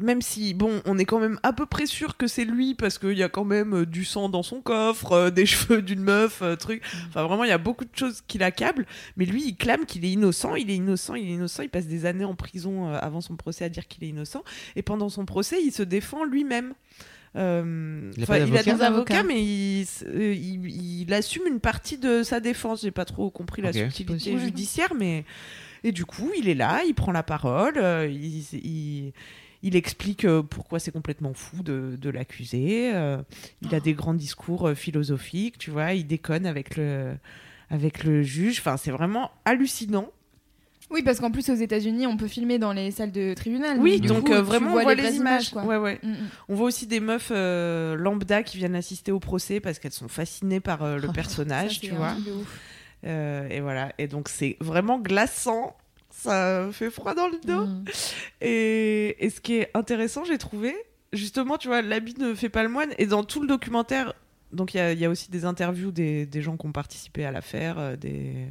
même si, bon, on est quand même à peu près sûr que c'est lui parce qu'il y a quand même euh, du sang dans son coffre, euh, des <laughs> cheveux d'une meuf, euh, truc. Enfin, vraiment, il y a beaucoup de choses qui l'accablent. Mais lui, il clame qu'il est innocent, il est innocent, il est innocent. Il passe des années en prison euh, avant son procès à dire qu'il est innocent. Et pendant son procès, il se défend lui-même. Euh, Il a il a des avocats, Avocat. mais il, s- euh, il- il assume une partie de sa défense. J'ai pas trop compris la subtilité Possible. judiciaire, mais et du coup, il est là, il prend la parole, euh, il, il- explique euh, pourquoi c'est complètement fou de, de l'accuser. euh, il a des grands discours euh, philosophiques, tu vois, il déconne avec le avec le juge. Enfin, c'est vraiment hallucinant. Oui, parce qu'en plus, aux États-Unis, on peut filmer dans les salles de tribunal. Oui, donc coup, euh, vraiment, on voit les, images. quoi. ouais, ouais. Mm, mm. On voit aussi des meufs euh, lambda qui viennent assister au procès parce qu'elles sont fascinées par euh, le <laughs> Oh, personnage, Ça, tu vois. et voilà. Et donc, c'est vraiment glaçant. Ça fait froid dans le dos. Mm. Et, et ce qui est intéressant, j'ai trouvé, justement, tu vois, l'habit ne fait pas le moine. Et dans tout le documentaire, donc il y a, il y a aussi des interviews des, des gens qui ont participé à l'affaire, euh, des,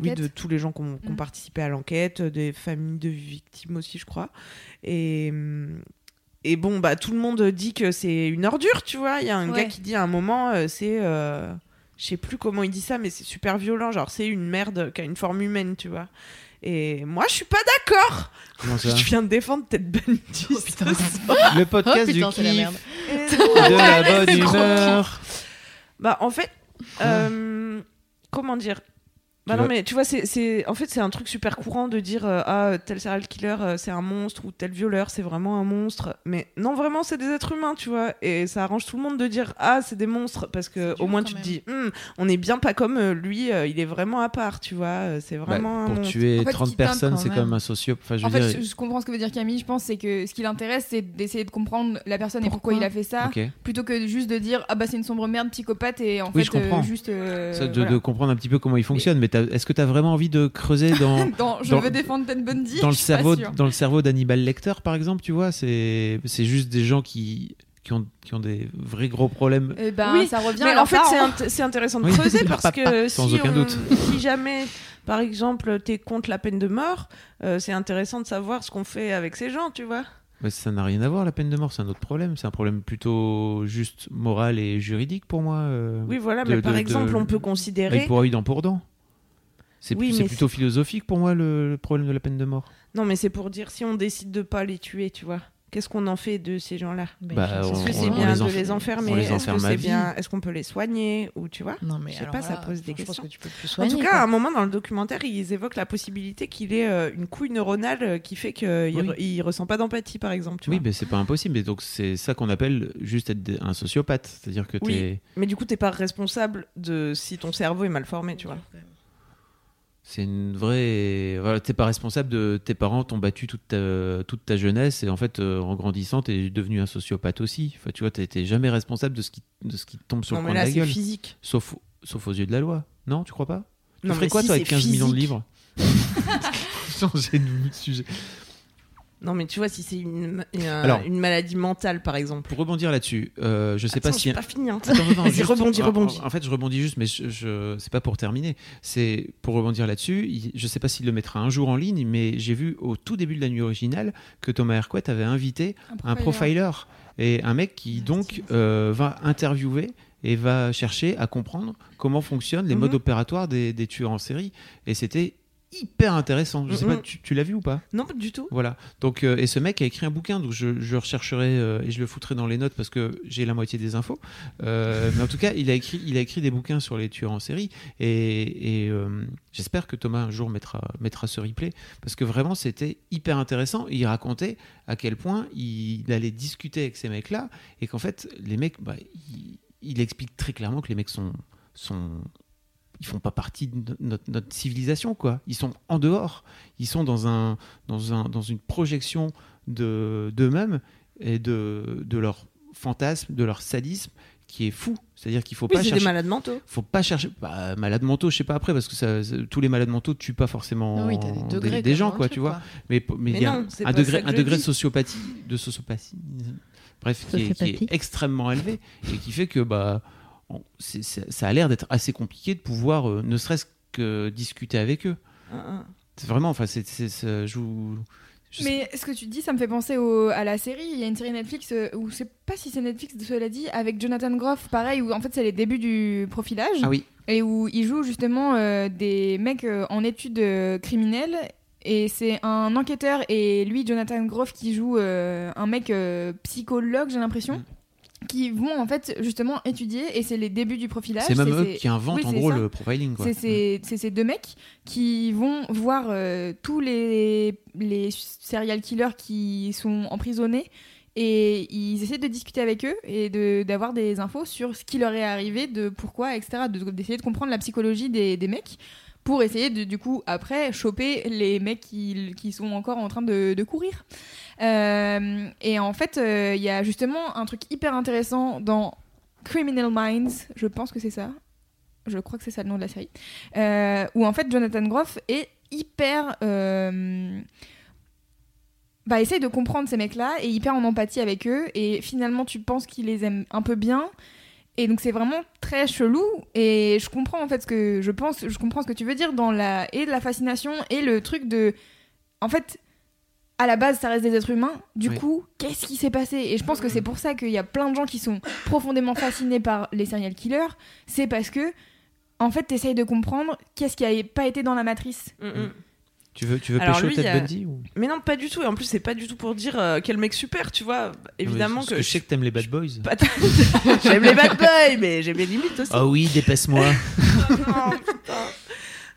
oui, de tous les gens qui ont, qui ont Mm. participé à l'enquête, euh, des familles de victimes aussi, je crois. Et, hum, et bon, bah, tout le monde dit que c'est une ordure, tu vois. Il y a un Ouais. gars qui dit à un moment, euh, c'est. euh, je sais plus comment il dit ça, mais c'est super violent. Genre, c'est une merde qui a une forme humaine, tu vois. Et moi, je suis pas d'accord. Comment ça <laughs> Je viens de défendre Ted Bundy. Oh, putain. <laughs> Le Oh podcast putain, du c'est la kiff, merde. De la <laughs> bonne humeur. Bah, en fait, euh, comment dire bah non mais tu vois c'est c'est en fait c'est un truc super courant de dire euh, ah tel serial killer euh, c'est un monstre ou tel violeur c'est vraiment un monstre mais non vraiment c'est des êtres humains tu vois et ça arrange tout le monde de dire ah c'est des monstres parce que au moins quand tu te même. dis Hum, on est bien pas comme euh, lui euh, il est vraiment à part tu vois c'est Bah, vraiment un pour monstre. tuer En fait, 30 qui teinte personnes, quand c'est même. comme un sociopathe. Enfin, je En fait, dire. je, je comprends ce que veut dire Camille. Je pense c'est que ce qui l'intéresse, c'est d'essayer de comprendre la personne et pourquoi il a fait ça, Ok. plutôt que juste de dire ah bah c'est une sombre merde psychopathe et en Oui, fait je comprends. euh, juste. euh, Ça, de, voilà. de comprendre un petit peu comment il fonctionne. Mais, est-ce que tu as vraiment envie de creuser dans, <laughs> Dans, je dans- veux défendre Ted Bundy. dans le cerveau, dans le cerveau d'Hannibal Lecter, par exemple, tu vois C'est c'est juste des gens qui, qui, ont, qui ont des vrais gros problèmes. Eh ben, Oui, ça revient. à mais en fait, parents. c'est int- c'est intéressant de Oui, creuser <laughs> parce que sans si, aucun on- doute. <laughs> si jamais, par exemple, t'es contre la peine de mort, euh, c'est intéressant de savoir ce qu'on fait avec ces gens, tu vois. Mais ça n'a rien à voir, la peine de mort, c'est un autre problème. C'est un problème plutôt juste moral et juridique pour moi. euh, Oui, voilà, de- mais par de- exemple, de- on peut considérer. pour œil, dent pour dent. C'est Oui, plutôt philosophique pour moi le, le problème de la peine de mort. Non, mais c'est pour dire si on décide de pas les tuer, tu vois. Qu'est-ce qu'on en fait de ces gens-là? Bah, Est-ce on- que c'est bien les de les enfermer? Est-ce que c'est bien Est-ce qu'on peut les soigner? Ou tu vois? Non, mais Je sais pas, ça pose des questions. que tu peux plus En tout cas, quoi. à un moment dans le documentaire, ils évoquent la possibilité qu'il ait euh, une couille neuronale euh, qui fait qu'il Oui. il ressent pas d'empathie, par exemple. Tu Oui, vois. mais c'est pas impossible. Et donc c'est ça qu'on appelle juste être un sociopathe. C'est-à-dire que Oui. Mais du coup, t'es pas responsable de si ton cerveau est mal formé, tu vois. C'est une vraie. Voilà, t'es pas responsable de tes parents t'ont battu toute ta, toute ta jeunesse et en fait euh, en grandissant t'es devenu un sociopathe aussi. Enfin, tu vois, t'es jamais responsable de ce qui de ce qui tombe sur Non, le mais coin là, de la gueule. physique. Sauf sauf aux yeux de la loi. Non, tu crois pas? Tu Non, ferais quoi si, toi avec c'est 15 millions de livres? <laughs> Changer de sujet. Non, mais tu vois, si c'est une, une, Alors- une maladie mentale, par exemple. Pour rebondir là-dessus, euh, je sais Attends, pas si j'ai pas fini. hein. Attends, attends, <laughs> Vas-y, juste- rebondis, en- rebondis. En, en fait, je rebondis juste, mais je, je- c'est pas pour terminer. C'est pour rebondir là-dessus. Je sais pas s'il le mettra un jour en ligne, mais j'ai vu au tout début de la nuit originale que Thomas Hercouet avait invité un profiler et un mec qui donc euh, va interviewer et va chercher à comprendre comment fonctionnent les Mhm. modes opératoires des, des tueurs en série. Et c'était hyper intéressant. Je sais pas, tu, tu l'as vu ou pas? Non, pas du tout. voilà. Donc, euh, et ce mec a écrit un bouquin, donc je, je rechercherai euh, et je le foutrai dans les notes parce que j'ai la moitié des infos. Euh, mais en tout cas, il a écrit, il a écrit des bouquins sur les tueurs en série et, et, j'espère que Thomas un jour mettra, mettra ce replay parce que vraiment c'était hyper intéressant. Il racontait à quel point il, allait discuter avec ces mecs-là et qu'en fait les mecs, bah, il, il explique très clairement que les mecs sont sont ils font pas partie de no- notre, notre civilisation quoi ils sont en dehors ils sont dans un dans un dans une projection de d'eux-mêmes et de de leur fantasme de leur sadisme qui est fou c'est-à-dire qu'il faut Oui, pas c'est chercher des malades mentaux. faut pas chercher bah, malades mentaux je sais pas après parce que ça, tous les malades mentaux tuent pas forcément Non, oui, t'as des degrés. des, quand gens quoi tu vois quoi. mais mais il y a non, un degré un degré de sociopathie de sociopathie bref qui est, qui est extrêmement élevé et qui fait que bah ça a l'air d'être assez compliqué de pouvoir euh, ne serait-ce que discuter avec eux Ah, ah. c'est vraiment enfin c'est je vous je sais- Mais ce que tu dis, ça me fait penser au- à la série. Il y a une série Netflix, euh, ou c'est pas si c'est Netflix, cela dit, avec Jonathan Groff, pareil, où en fait c'est les débuts du profilage. ah oui et où il joue justement euh, des mecs euh, en études euh, criminelles. Et c'est un enquêteur et lui, Jonathan Groff, qui joue euh, un mec euh, psychologue, j'ai l'impression, Mm. Qui vont en fait justement étudier. Et c'est les débuts du profilage. c'est même eux ces- qui inventent oui, en gros ça. le profiling. Mm. c'est ces, deux mecs qui vont voir euh, tous les, les serial killers qui sont emprisonnés et ils essaient de discuter avec eux et de- d'avoir des infos sur ce qui leur est arrivé, de pourquoi, etc. de- D'essayer de comprendre la psychologie des, des mecs pour essayer de, du coup, après, choper les mecs qui, qui sont encore en train de, courir. Euh, et en fait, euh, il y a justement un truc hyper intéressant dans Criminal Minds, je pense que c'est ça. Je crois que c'est ça le nom de la série. Euh, où en fait, Jonathan Groff est hyper. Bah, essaye de comprendre ces mecs-là et hyper en empathie avec eux. Et finalement, tu penses qu'il les aime un peu bien. Et donc, c'est vraiment très chelou. Et je comprends en fait ce que je pense, je comprends ce que tu veux dire dans la. Et de la fascination et le truc de. En fait. À la base, ça reste des êtres humains. Du Oui. coup, qu'est-ce qui s'est passé? Et je pense que c'est pour ça qu'il y a plein de gens qui sont profondément fascinés par les serial killers. C'est parce que, en fait, t'essayes de comprendre qu'est-ce qui a pas été dans la matrice. Mm, mm. Tu veux, tu veux Alors, pécho lui, Ted a- Bundy ou... Mais non, pas du tout. Et en plus, c'est pas du tout pour dire euh, quel mec super, tu vois. Évidemment Parce que, je sais que t'aimes les bad boys. Pas- <laughs> j'aime les bad boys, mais j'ai mes limites aussi. Ah oui, dépasse-moi. non, <laughs> putain.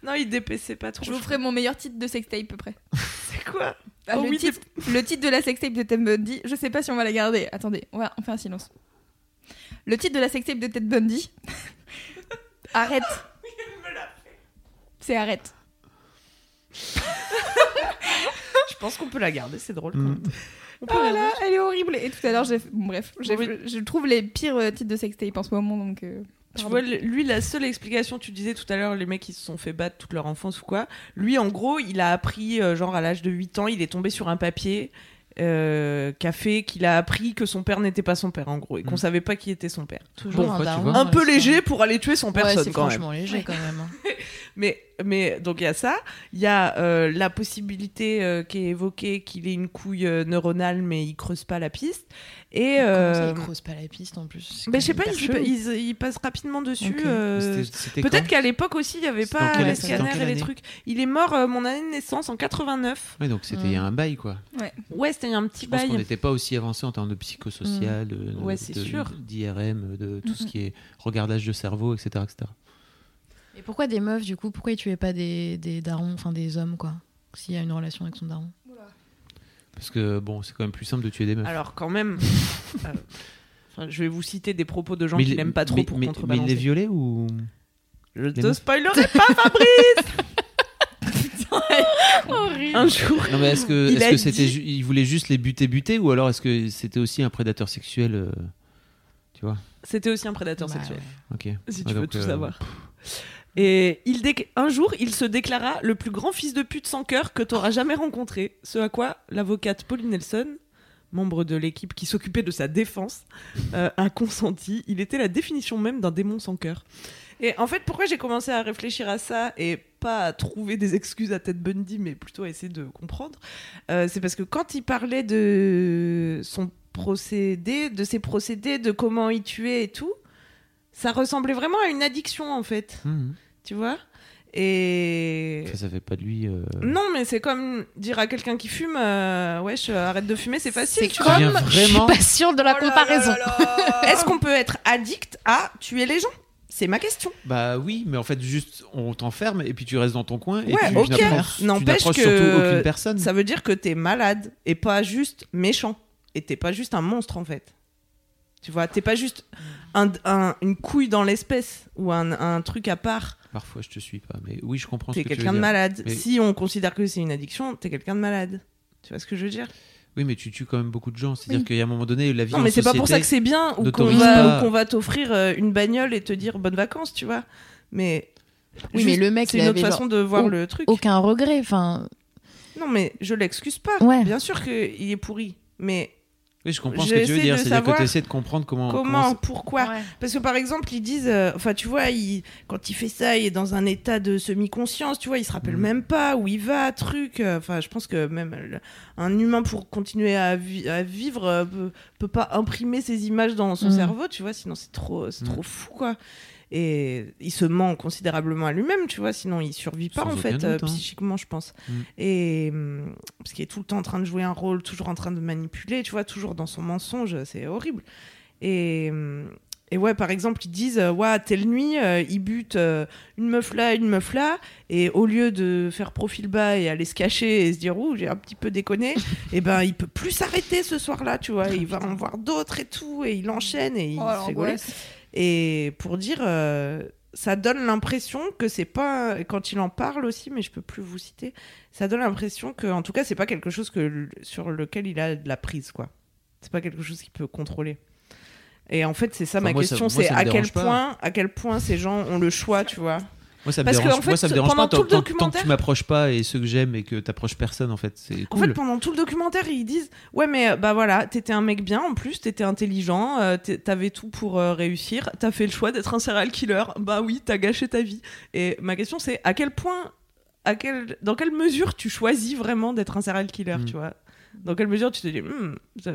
Non, il dépaissait pas trop. Je vous ferai mon meilleur titre de sextape après. <laughs> C'est quoi? Ah, Oh le, oui, titre, le titre de la sextape de Ted Bundy, je sais pas si on va la garder. Attendez, on va on fait un silence. Le titre de la sextape de Ted Bundy. arrête. C'est arrête. <laughs> Je pense qu'on peut la garder, c'est drôle quand Mm. même. On peut Ah la là, garder. elle est horrible. Et tout à l'heure, j'ai. bon, bref, j'ai- Oui. je trouve les pires euh, titres de sextape en ce moment, donc. euh, Tu pardon. vois, le- lui, la seule explication, tu disais tout à l'heure, les mecs qui se sont fait battre toute leur enfance ou quoi. Lui, en gros, il a appris, euh, genre à l'âge de 8 ans, il est tombé sur un papier euh, qui a fait qu'il a appris que son père n'était pas son père, en gros, et qu'on Mm. savait pas qui était son père. Toujours Bon, un quoi, tu daron vois. dans Un peu léger pour aller tuer son Ouais, personne, c'est quand même. franchement léger quand même. hein. <laughs> Mais, mais donc il y a ça, il y a euh, la possibilité euh, qui est évoquée qu'il ait une couille euh, neuronale mais il creuse pas la piste. Et Comment ça, il creuse pas la piste en plus? Ben, je sais pas, même il, il- il passe rapidement dessus. Euh, Peut-être qu'à l'époque aussi il y avait pas les scanners et les trucs. Il est mort euh, mon année de naissance en 89. Ouais, donc c'était il y a un bail, quoi. Ouais, c'était un petit Je pense qu'on bail. n'était pas aussi avancé en termes de psychosocial, de, Mm. Ouais, de- d'IRM, de tout ce qui est regardage de cerveau, etc. etc. Et pourquoi des meufs du coup Pourquoi ils tuaient pas des, des darons, enfin des hommes quoi S'il y a une relation avec son daron? Parce que bon, c'est quand même plus simple de tuer des meufs. Alors quand même, <laughs> euh, enfin, je vais vous citer des propos de gens Mais qui il- n'aiment pas trop mais- pour mais, mais il contrebalancer. les violait ou Je les te meufs spoilerai pas Fabrice <laughs> <laughs> Horrible. Un jour. Non mais est-ce que Il est-ce que c'était ju- il voulait juste les buter buter ou alors est-ce que c'était aussi un prédateur sexuel euh, Tu vois? C'était aussi un prédateur Bah, sexuel. ouais. Ok. Si Ouais, tu veux tout euh, savoir. Et il un jour, il se déclara le plus grand fils de pute sans cœur que t'auras jamais rencontré. Ce à quoi l'avocate Pauline Nelson, membre de l'équipe qui s'occupait de sa défense, euh, a consenti. Il était la définition même d'un démon sans cœur. Et en fait, pourquoi j'ai commencé à réfléchir à ça et pas à trouver des excuses à Ted Bundy, mais plutôt à essayer de comprendre, euh, c'est parce que quand il parlait de son procédé, de ses procédés, de comment il tuait et tout, ça ressemblait vraiment à une addiction en fait, mhm. Tu vois Et Ça, ça fait pas de lui. euh, non, mais c'est comme dire à quelqu'un qui fume, euh, wesh, euh, arrête de fumer, c'est facile. C'est tu comme. viens Je suis vraiment- pas sûre de la Oh comparaison. Est-ce qu'on peut être addict à tuer les gens? C'est ma question. Bah oui, mais en fait juste on t'enferme et puis tu restes dans ton coin et Ouais, tu, ok. tu n'approches que surtout aucune personne. Ça veut dire que t'es malade et pas juste méchant. Et t'es pas juste un monstre en fait. Tu vois, t'es pas juste un, un- une couille dans l'espèce ou un, un truc à part. Parfois je te suis pas, mais oui je comprends ce T'es que tu veux quelqu'un de dire. malade. Mais- Si on considère que c'est une addiction, t'es quelqu'un de malade. Tu vois ce que je veux dire? Oui, mais tu tues quand même beaucoup de gens. C'est-à-dire Oui. qu'il y a un moment donné la vie Non, en mais c'est pas pour ça que c'est bien ou qu'on va, pas- ou qu'on va t'offrir euh, une bagnole et te dire bonnes vacances, tu vois. Mais Oui, juste, mais le mec, c'est il une autre façon de voir au- le truc. Aucun regret. Enfin, Non, mais je l'excuse pas. Ouais. Bien sûr qu'il est pourri. Mais Oui, je comprends ce que tu veux dire. de C'est-à-dire que savoir tu essaies de comprendre comment. comment, ça- pourquoi Ouais. Parce que par exemple, ils disent, euh, enfin, tu vois, il- quand il fait ça, il est dans un état de semi-conscience, tu vois, il se rappelle Mhm. même pas où il va, truc. Enfin, je pense que même le- un humain pour continuer à, vi- à vivre euh, peut, peut pas imprimer ces images dans son Mhm. cerveau, tu vois, sinon c'est trop, c'est Mhm. trop fou, quoi. Et il se ment considérablement à lui-même, tu vois, sinon il survit pas Sans en fait, doute, euh, hein. psychiquement, je pense. Mhm. Et hum, parce qu'il est tout le temps en train de jouer un rôle, toujours en train de manipuler, tu vois, toujours dans son mensonge, c'est horrible. Et, hum, et ouais, par exemple, ils disent, euh, ouais, telle nuit, euh, il bute euh, une meuf là, une meuf là, et au lieu de faire profil bas et aller se cacher et se dire, ouh, j'ai un petit peu déconné, <laughs> et ben, il peut plus s'arrêter ce soir-là, tu vois, il va en voir d'autres et tout, et il enchaîne et il Oh, se fait. Et pour dire, euh, ça donne l'impression que c'est pas quand il en parle aussi, mais je peux plus vous citer. Ça donne l'impression que, en tout cas, c'est pas quelque chose que sur lequel il a de la prise, quoi. C'est pas quelque chose qu'il peut contrôler. Et en fait, c'est ça Enfin, ma moi, question, c'est à quel pas. point, à quel point ces gens ont le choix, tu vois. Moi, ça me Parce que, dérange, en moi, fait, ça me dérange pendant pas tout tant, le tant- tant que documentaire- tu m'approches pas et ceux que j'aime et que t'approches personne, en fait. C'est En cool. fait, pendant tout le documentaire, ils disent Ouais, mais bah voilà, t'étais un mec bien en plus, t'étais intelligent, euh, t'avais tout pour euh, réussir, t'as fait le choix d'être un serial killer. Bah oui, t'as gâché ta vie. Et ma question, c'est à quel point, à quel, dans quelle mesure tu choisis vraiment d'être un serial killer, Mm. tu vois? Dans quelle mesure tu te dis Hmm, ça-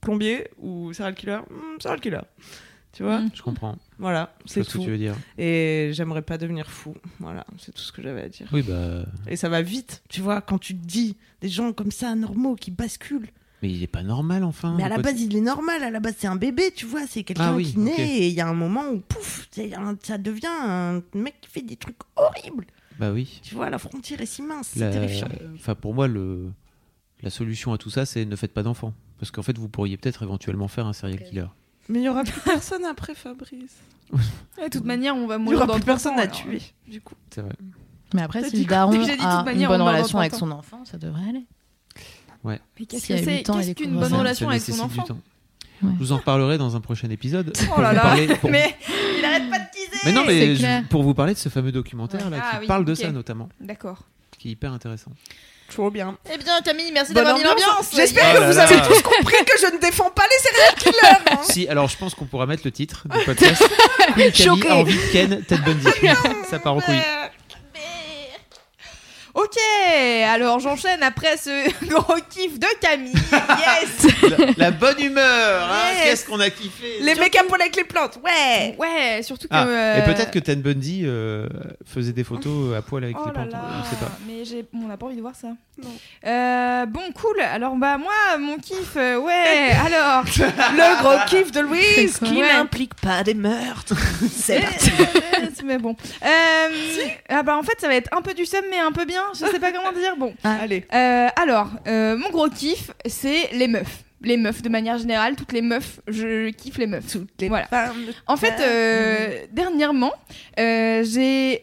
plombier ou serial killer? Hmm, Serial killer. Tu vois Mm. Je comprends. Voilà, c'est vois ce que tout. tu veux dire. Et j'aimerais pas devenir fou. Voilà, c'est tout ce que j'avais à dire. Oui, bah. Et ça va vite, tu vois, quand tu te dis des gens comme ça, normaux, qui basculent. Mais il est pas normal, enfin. Mais à la base, il est normal. À la base, c'est un bébé, tu vois. C'est quelqu'un Ah oui, qui naît et il y a un moment où, pouf, ça devient un mec qui fait des trucs horribles. Bah oui. Tu vois, la frontière est si mince, c'est terrifiant. Enfin, pour moi, le... la solution à tout ça, c'est ne faites pas d'enfants. Parce qu'en fait, vous pourriez peut-être éventuellement faire un serial killer. Mais il y aura plus personne après, Fabrice. De toute manière, on va Il y mourir aura plus 30 personne à alors. tuer, du coup. C'est vrai. Mais après, si le daron <laughs> a une bonne relation avec 30 son enfant, ça devrait aller. Ouais. Mais qu'est-ce que a c'est il Qu'est-ce est qu'une bonne relation avec son enfant temps. Ouais. Je vous en reparlerai dans un prochain épisode. Oh pour là vous là parler- pour- Mais il arrête pas de teaser Mais non, mais je- pour vous parler de ce fameux documentaire là, Ah qui oui, parle de ça notamment, D'accord. qui est hyper intéressant. Trop bien. Eh bien, Camille, merci d'avoir mis ambiance. l'ambiance. J'espère Oh que vous là. avez tous compris que je ne défends pas les serial killers. <laughs> hein. Si, alors je pense qu'on pourra mettre le titre du podcast. Queen Camille a envie de Ken Ted Bundy. ça part en couille. Ok, alors j'enchaîne après ce <laughs> gros kiff de Camille. Yes <laughs> La, la bonne humeur, hein, Yes. qu'est-ce qu'on a kiffé. Les mecs à poil avec les plantes, ouais. Ouais, surtout que. Ah, euh, Et peut-être que Ted Bundy euh, faisait des photos à poil avec Oh les là plantes. là, On sait pas. mais j'ai... on n'a pas envie de voir ça. Non. Euh, bon, cool. Alors, bah, moi, mon kiff, euh, ouais, alors. <laughs> Le gros kiff de Louise qui Ouais. n'implique pas des meurtres. C'est parti. mais bon. Euh, ah bah, en fait, ça va être un peu du seum, mais un peu bien. Je sais pas comment dire. Bon. Allez. Euh, alors, euh, mon gros kiff, c'est les meufs. Les meufs, de manière générale, toutes les meufs, je kiffe les meufs. Les Voilà. femmes En fait, euh, dernièrement, euh, j'ai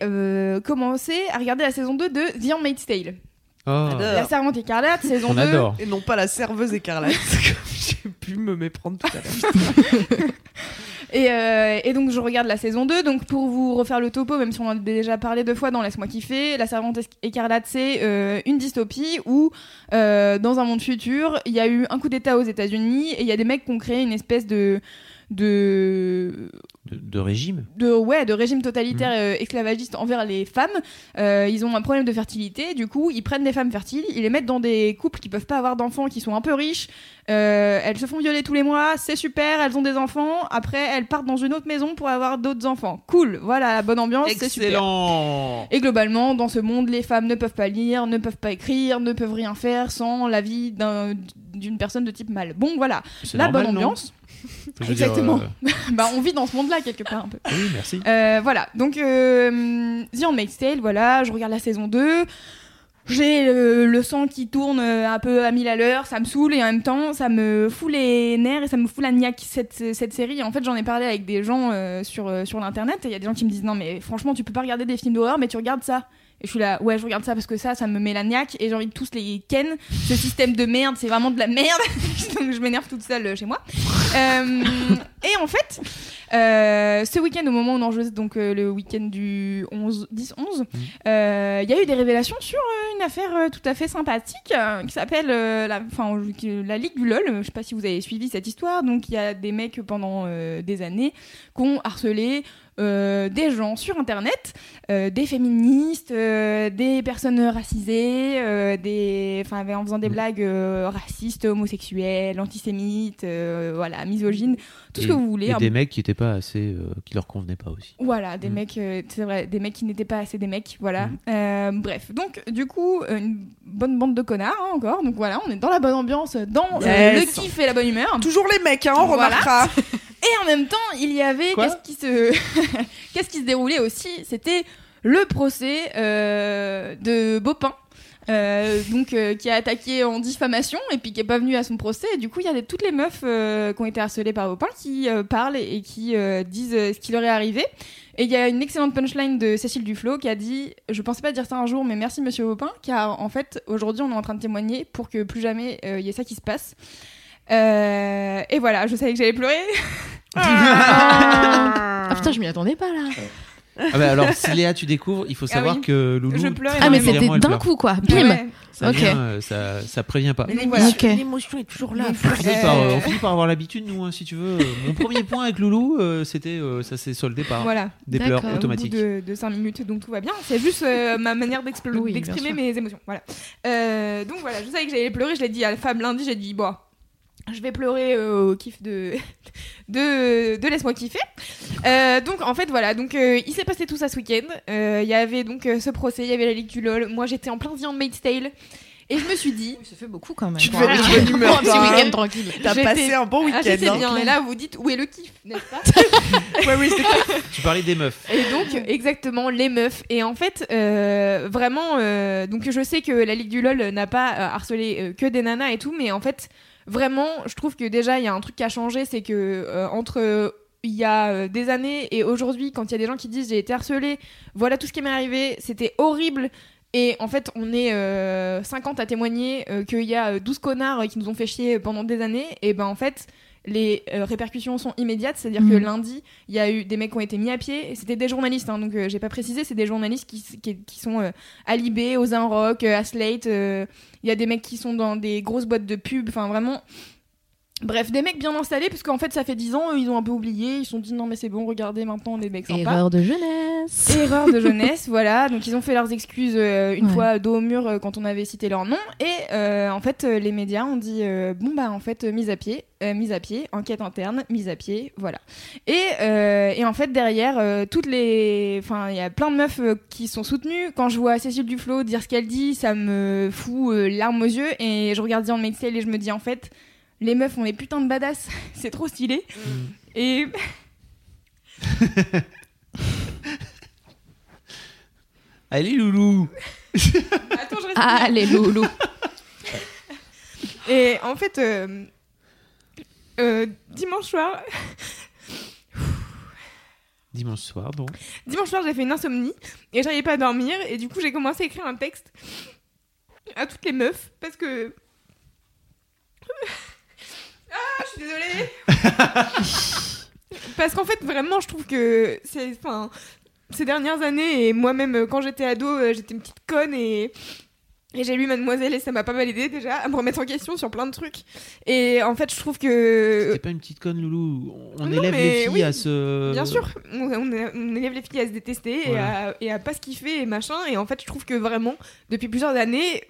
commencé à regarder la saison 2 de The Handmaid's Tale. Oh, Adore. La Servante écarlate, saison on 2. adore. Et non pas la serveuse écarlate, <laughs> j'ai pu me méprendre tout à l'heure. <laughs> Et, euh, et donc je regarde la saison 2. Donc pour vous refaire le topo, même si on en a déjà parlé deux fois dans Laisse-moi kiffer, La Servante écarlate, c'est euh, une dystopie où euh, dans un monde futur, il y a eu un coup d'État aux États-Unis et il y a des mecs qui ont créé une espèce de de De, de régime. de ouais de régime totalitaire Mm. euh, esclavagiste envers les femmes Euh, ils ont un problème de fertilité du coup ils prennent des femmes fertiles ils les mettent dans des couples qui peuvent pas avoir d'enfants qui sont un peu riches Euh, elles se font violer tous les mois c'est super elles ont des enfants après elles partent dans une autre maison pour avoir d'autres enfants cool voilà la bonne ambiance c'est super Excellent. et globalement, dans ce monde, les femmes ne peuvent pas lire, ne peuvent pas écrire, ne peuvent rien faire sans l'avis d'un- d'une personne de type mâle. Bon, voilà, la normal, bonne ambiance. <laughs> Je veux dire, Exactement. euh, <laughs> bah, on vit dans ce monde-là quelque part un peu. oui, merci. Euh, voilà, donc euh, The Handmaid's Tale, voilà, je regarde la saison 2. J'ai le, le sang qui tourne euh, un peu à mille à l'heure, ça me saoule et en même temps ça me fout les nerfs et ça me fout la niaque cette, cette série. En fait, j'en ai parlé avec des gens sur, sur l'internet et il y a des gens qui me disent non mais franchement tu peux pas regarder des films d'horreur mais tu regardes ça. Et je suis là, ouais, je regarde ça parce que ça, ça me met la niaque et j'ai envie de tous les ken. Ce système de merde, c'est vraiment de la merde. <laughs> Donc je m'énerve toute seule chez moi. Euh, et en fait, euh, ce week-end, au moment où on enregistre, donc euh, le week-end du 11, 10-11, euh, il y a eu des révélations sur une affaire tout à fait sympathique qui s'appelle la, la Ligue du LOL. Je sais pas si vous avez suivi cette histoire. Donc il y a des mecs pendant des années qui ont harcelé euh, des gens sur internet, euh, des féministes, euh, des personnes racisées, euh, des, enfin, en faisant des Mm. blagues euh, racistes, homosexuelles, antisémites, euh, voilà, misogynes, tout ce que vous voulez. Et un des mecs qui étaient pas assez, euh, qui leur convenaient pas aussi. voilà, des Mm. mecs, euh, c'est vrai, des mecs qui n'étaient pas assez des mecs, voilà. Mm. Euh, bref, donc du coup, une bonne bande de connards hein, encore. Donc voilà, on est dans la bonne ambiance, dans Yes. le kiff et la bonne humeur. Toujours les mecs, hein, on Voilà. remarquera. <laughs> Et en même temps, il y avait qu'est-ce qui se <laughs> qu'est-ce qui se déroulait aussi, c'était le procès euh, de Bopin. euh, donc euh, qui a attaqué en diffamation et puis qui est pas venu à son procès et du coup il y a des- toutes les meufs euh, qui ont été harcelées par Bopin qui parlent et qui disent ce qui leur est arrivé et il y a une excellente punchline de Cécile Duflo qui a dit je pensais pas dire ça un jour mais merci monsieur Bopin car en fait aujourd'hui on est en train de témoigner pour que plus jamais il y ait ça qui se passe Euh, et voilà je savais que j'allais pleurer <laughs> Ah putain, je m'y attendais pas là. Ah bah alors, si Léa, tu découvres, il faut Ah savoir oui. que Loulou. Je pleure Ah, mais c'était d'un coup quoi. Bim Ouais. Ça, Ok. vient, euh, ça, ça prévient pas. L'émotion- est toujours là. On finit, par, Euh, on finit par avoir l'habitude, nous, hein, si tu veux. Mon premier point avec Loulou, euh, c'était, euh, ça s'est soldé par Voilà, des D'accord. pleurs au automatiques. bout de, 5 minutes, donc tout va bien. C'est juste euh, ma manière Oui, d'exprimer mes émotions. Voilà. Euh, donc voilà, je savais que j'allais pleurer, je l'ai dit à la femme lundi, j'ai dit, bon, je vais pleurer euh, au kiff de, <laughs> de, de Laisse-moi kiffer. Euh, donc en fait voilà, donc euh, il s'est passé tout ça ce week-end. Euh, Il y avait donc euh, ce procès, il y avait la Ligue du LOL. Moi j'étais en plein The Handmaid's Tale. Et je me suis dit, Ça fait beaucoup quand même. Tu Voilà. devais être de bonne humeur, Un petit toi, hein. week-end tranquille. T'as passé un bon ah, week-end. j'étais hein. bien. Et là vous dites, où est le kiff, n'est-ce pas <laughs> Ouais, oui, c'est- Tu parlais des meufs. Et donc, exactement, les meufs. Et en fait, euh, vraiment, euh, donc je sais que la Ligue du LOL n'a pas euh, harcelé euh, que des nanas et tout, mais en fait, vraiment, je trouve que déjà, il y a un truc qui a changé, c'est que euh, entre. euh, il y a euh, des années et aujourd'hui, quand il y a des gens qui disent j'ai été harcelée, voilà tout ce qui m'est arrivé, c'était horrible. Et en fait, on est euh, 50 à témoigner qu'il y a euh, 12 connards qui nous ont fait chier pendant des années. Et ben en fait, les euh, répercussions sont immédiates. C'est-à-dire que Mhm. lundi, il y a eu des mecs qui ont été mis à pied. Et c'était des journalistes, hein, donc euh, j'ai pas précisé, c'est des journalistes qui, qui, qui sont euh, à Libé, aux Rock, euh, à Slate. euh, Il y a des mecs qui sont dans des grosses boîtes de pub. Enfin, vraiment. Bref, des mecs bien installés, parce qu'en fait, ça fait 10 ans, eux, ils ont un peu oublié. Ils se sont dit non, mais c'est bon, regardez maintenant, des mecs sympas. Erreur de jeunesse. Erreur de <laughs> jeunesse, voilà. Donc ils ont fait leurs excuses euh, une Ouais. fois dos au mur euh, quand on avait cité leur nom. Et euh, en fait, les médias ont dit bon bah en fait mise à pied, mise à pied, enquête interne, mise à pied, voilà. Et, et en fait derrière toutes les, enfin il y a plein de meufs qui sont soutenues. Quand je vois Cécile Duflo dire ce qu'elle dit, ça me fout larmes aux yeux. Et je regarde Diane Maxwell et je me dis en fait les meufs ont des putains de badass, <laughs> c'est trop stylé. Et <laughs> Allez, loulou. <laughs> attends, je respire. Allez, loulou. Et en fait, euh, euh, dimanche soir, Dimanche soir, donc. dimanche soir, j'ai fait une insomnie et j'arrivais pas à dormir. Et du coup, j'ai commencé à écrire un texte à toutes les meufs parce que. Ah, je suis désolée! <laughs> parce qu'en fait, vraiment, je trouve que c'est. Enfin. Ces dernières années, et moi-même, euh, quand j'étais ado, euh, j'étais une petite conne et. Et j'ai lu Mademoiselle et ça m'a pas mal aidé déjà à me remettre en question sur plein de trucs. Et en fait, je trouve que T'es pas une petite conne, loulou. On Non, élève les filles oui, à se. Bien sûr, on, élève les filles à se détester et, à, et à pas se kiffer et machin. Et en fait, je trouve que vraiment, depuis plusieurs années.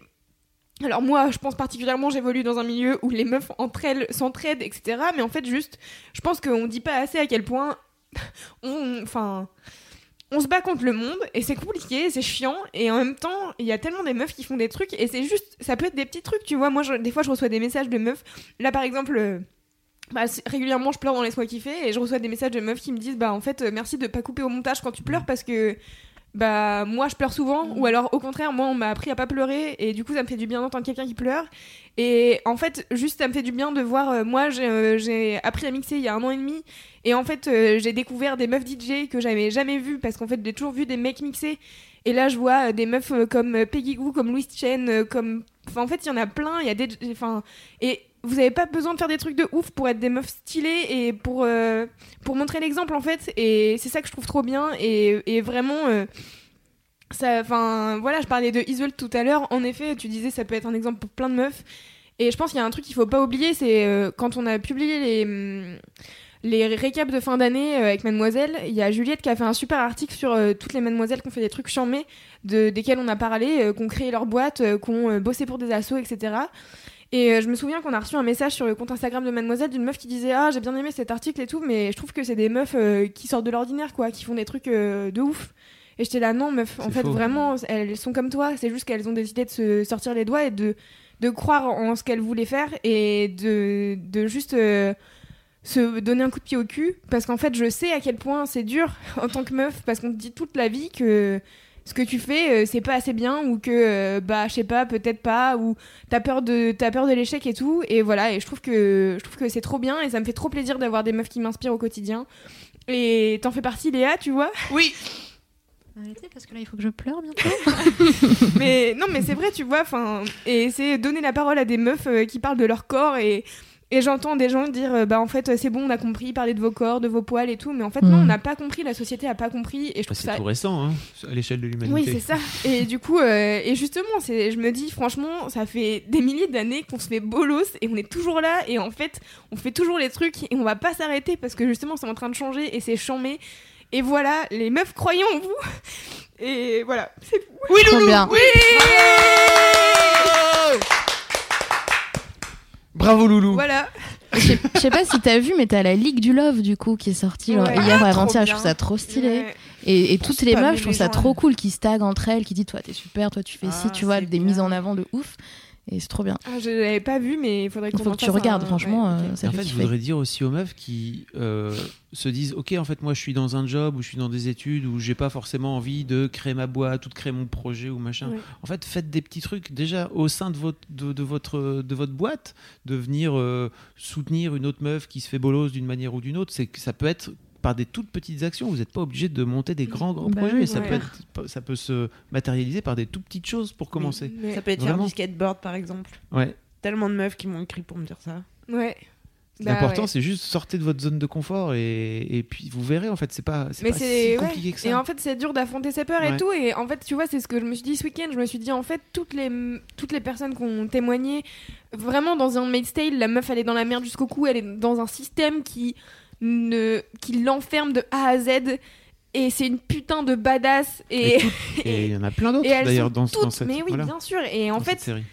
Alors, moi, je pense particulièrement, j'évolue dans un milieu où les meufs entre elles s'entraident, etc. Mais en fait, juste, je pense qu'on dit pas assez à quel point <laughs> on. Se bat contre le monde et c'est compliqué, c'est chiant et en même temps il y a tellement des meufs qui font des trucs et c'est juste ça peut être des petits trucs tu vois moi des fois je reçois des messages de meufs là par exemple euh, bah, régulièrement je pleure dans Laisse-moi kiffer et je reçois des messages de meufs qui me disent bah en fait euh, merci de pas couper au montage quand tu pleures parce que bah moi je pleure souvent ou alors au contraire moi on m'a appris à pas pleurer et du coup ça me fait du bien d'entendre quelqu'un qui pleure. Et en fait juste ça me fait du bien de voir euh, moi j'ai euh, j'ai appris à mixer il y a un an et demi et en fait euh, j'ai découvert des meufs DJ que j'avais jamais vues parce qu'en fait j'ai toujours vu des mecs mixer. Et là je vois des meufs comme Peggy Goo comme Louise Chen comme enfin en fait il y en a plein il y a des enfin et vous avez pas besoin de faire des trucs de ouf pour être des meufs stylées et pour euh, pour montrer l'exemple en fait. Et c'est ça que je trouve trop bien. Et, vraiment euh, ça enfin voilà je parlais de Isol tout à l'heure. En effet tu disais ça peut être un exemple pour plein de meufs. Et je pense qu'il y a un truc qu'il faut pas oublier c'est euh, quand on a publié les hum, les récaps de fin d'année avec Mademoiselle, il y a Juliette qui a fait un super article sur toutes les Mademoiselles qui ont fait des trucs charmés, de, desquels on a parlé, euh, qui ont créé leur boîte, euh, qui ont bossé pour des assos, etc. Et euh, je me souviens qu'on a reçu un message sur le compte Instagram de Mademoiselle d'une meuf qui disait Ah, j'ai bien aimé cet article et tout, mais je trouve que c'est des meufs euh, qui sortent de l'ordinaire, quoi, qui font des trucs euh, de ouf. Et j'étais là, non, meuf, en fait, faux. vraiment, elles sont comme toi, c'est juste qu'elles ont décidé de se sortir les doigts et de, de croire en ce qu'elles voulaient faire et de, de juste. euh, se donner un coup de pied au cul parce qu'en fait je sais à quel point c'est dur <laughs> en tant que meuf parce qu'on te dit toute la vie que ce que tu fais euh, c'est pas assez bien ou que euh, bah je sais pas peut-être pas ou t'as peur de t'as peur de l'échec et tout et voilà et je trouve que je trouve que c'est trop bien et ça me fait trop plaisir d'avoir des meufs qui m'inspirent au quotidien et t'en fais partie Léa tu vois? Oui. Arrêtez parce que là il faut que je pleure bientôt. <laughs> mais non mais c'est vrai tu vois enfin et c'est donner la parole à des meufs euh, qui parlent de leur corps et et j'entends des gens dire euh, bah en fait c'est bon on a compris parler de vos corps de vos poils et tout mais en fait non Mm. on n'a pas compris la société a pas compris et je Bah, trouve c'est ça tout récent, hein, à l'échelle de l'humanité. oui c'est ça <laughs> et du coup euh, et justement c'est je me dis franchement ça fait des milliers d'années qu'on se fait bolos et on est toujours là et en fait on fait toujours les trucs et on va pas s'arrêter parce que justement c'est en train de changer et c'est chambé et voilà les meufs croyons en vous et voilà c'est Oui, Loulou. bien. Oui. Bravo, loulou. voilà Je sais- pas si t'as vu, mais t'as la Ligue du Love du coup qui est sortie Ouais. hier ou Ah, avant-hier. trop Je trouve ça trop stylé. Ouais. Et, et toutes les meufs, je trouve ça gens, trop là. cool qui se taguent entre elles, qui disent toi t'es super, toi tu fais ci, Ah, tu vois, des bien. mises en avant de ouf. Et c'est trop bien. Ah, je l'avais pas vu, mais il faudrait faut que tu regardes, un- franchement, ouais, euh, ça en fait je voudrais dire aussi aux meufs qui euh, se disent Ok, en fait, moi, je suis dans un job ou je suis dans des études où j'ai pas forcément envie de créer ma boîte ou de créer mon projet ou machin. Ouais. En fait, faites des petits trucs déjà au sein de votre, de, de votre, de votre boîte, de venir euh, soutenir une autre meuf qui se fait bolos d'une manière ou d'une autre. C'est que ça peut être par des toutes petites actions. Vous n'êtes pas obligé de monter des grands, grands Bah projets. oui, ça, ouais. peut être, ça peut se matérialiser par des tout petites choses pour commencer. Mais- Ça peut être faire Vraiment. du skateboard, par exemple. Ouais. Tellement de meufs qui m'ont écrit pour me dire ça. Ouais. Bah, L'important, ouais. c'est juste sortez de votre zone de confort et, et puis vous verrez, en fait, c'est pas, c'est Mais pas c'est si ouais. compliqué que ça. Et en fait, c'est dur d'affronter ses peurs et tout. Et en fait, tu vois, c'est ce que je me suis dit ce week-end. Je me suis dit, en fait, toutes les, toutes les personnes qui ont témoigné, vraiment dans un Maid's Tale, la meuf, elle est dans la merde jusqu'au cou. Elle est dans un système qui, ne, qui l'enferme de A à Z. Et c'est une putain de badass. Et, <laughs> il y en a plein d'autres d'ailleurs dans, toutes, dans cette, Mais oui, voilà, bien sûr. Et en fait, série.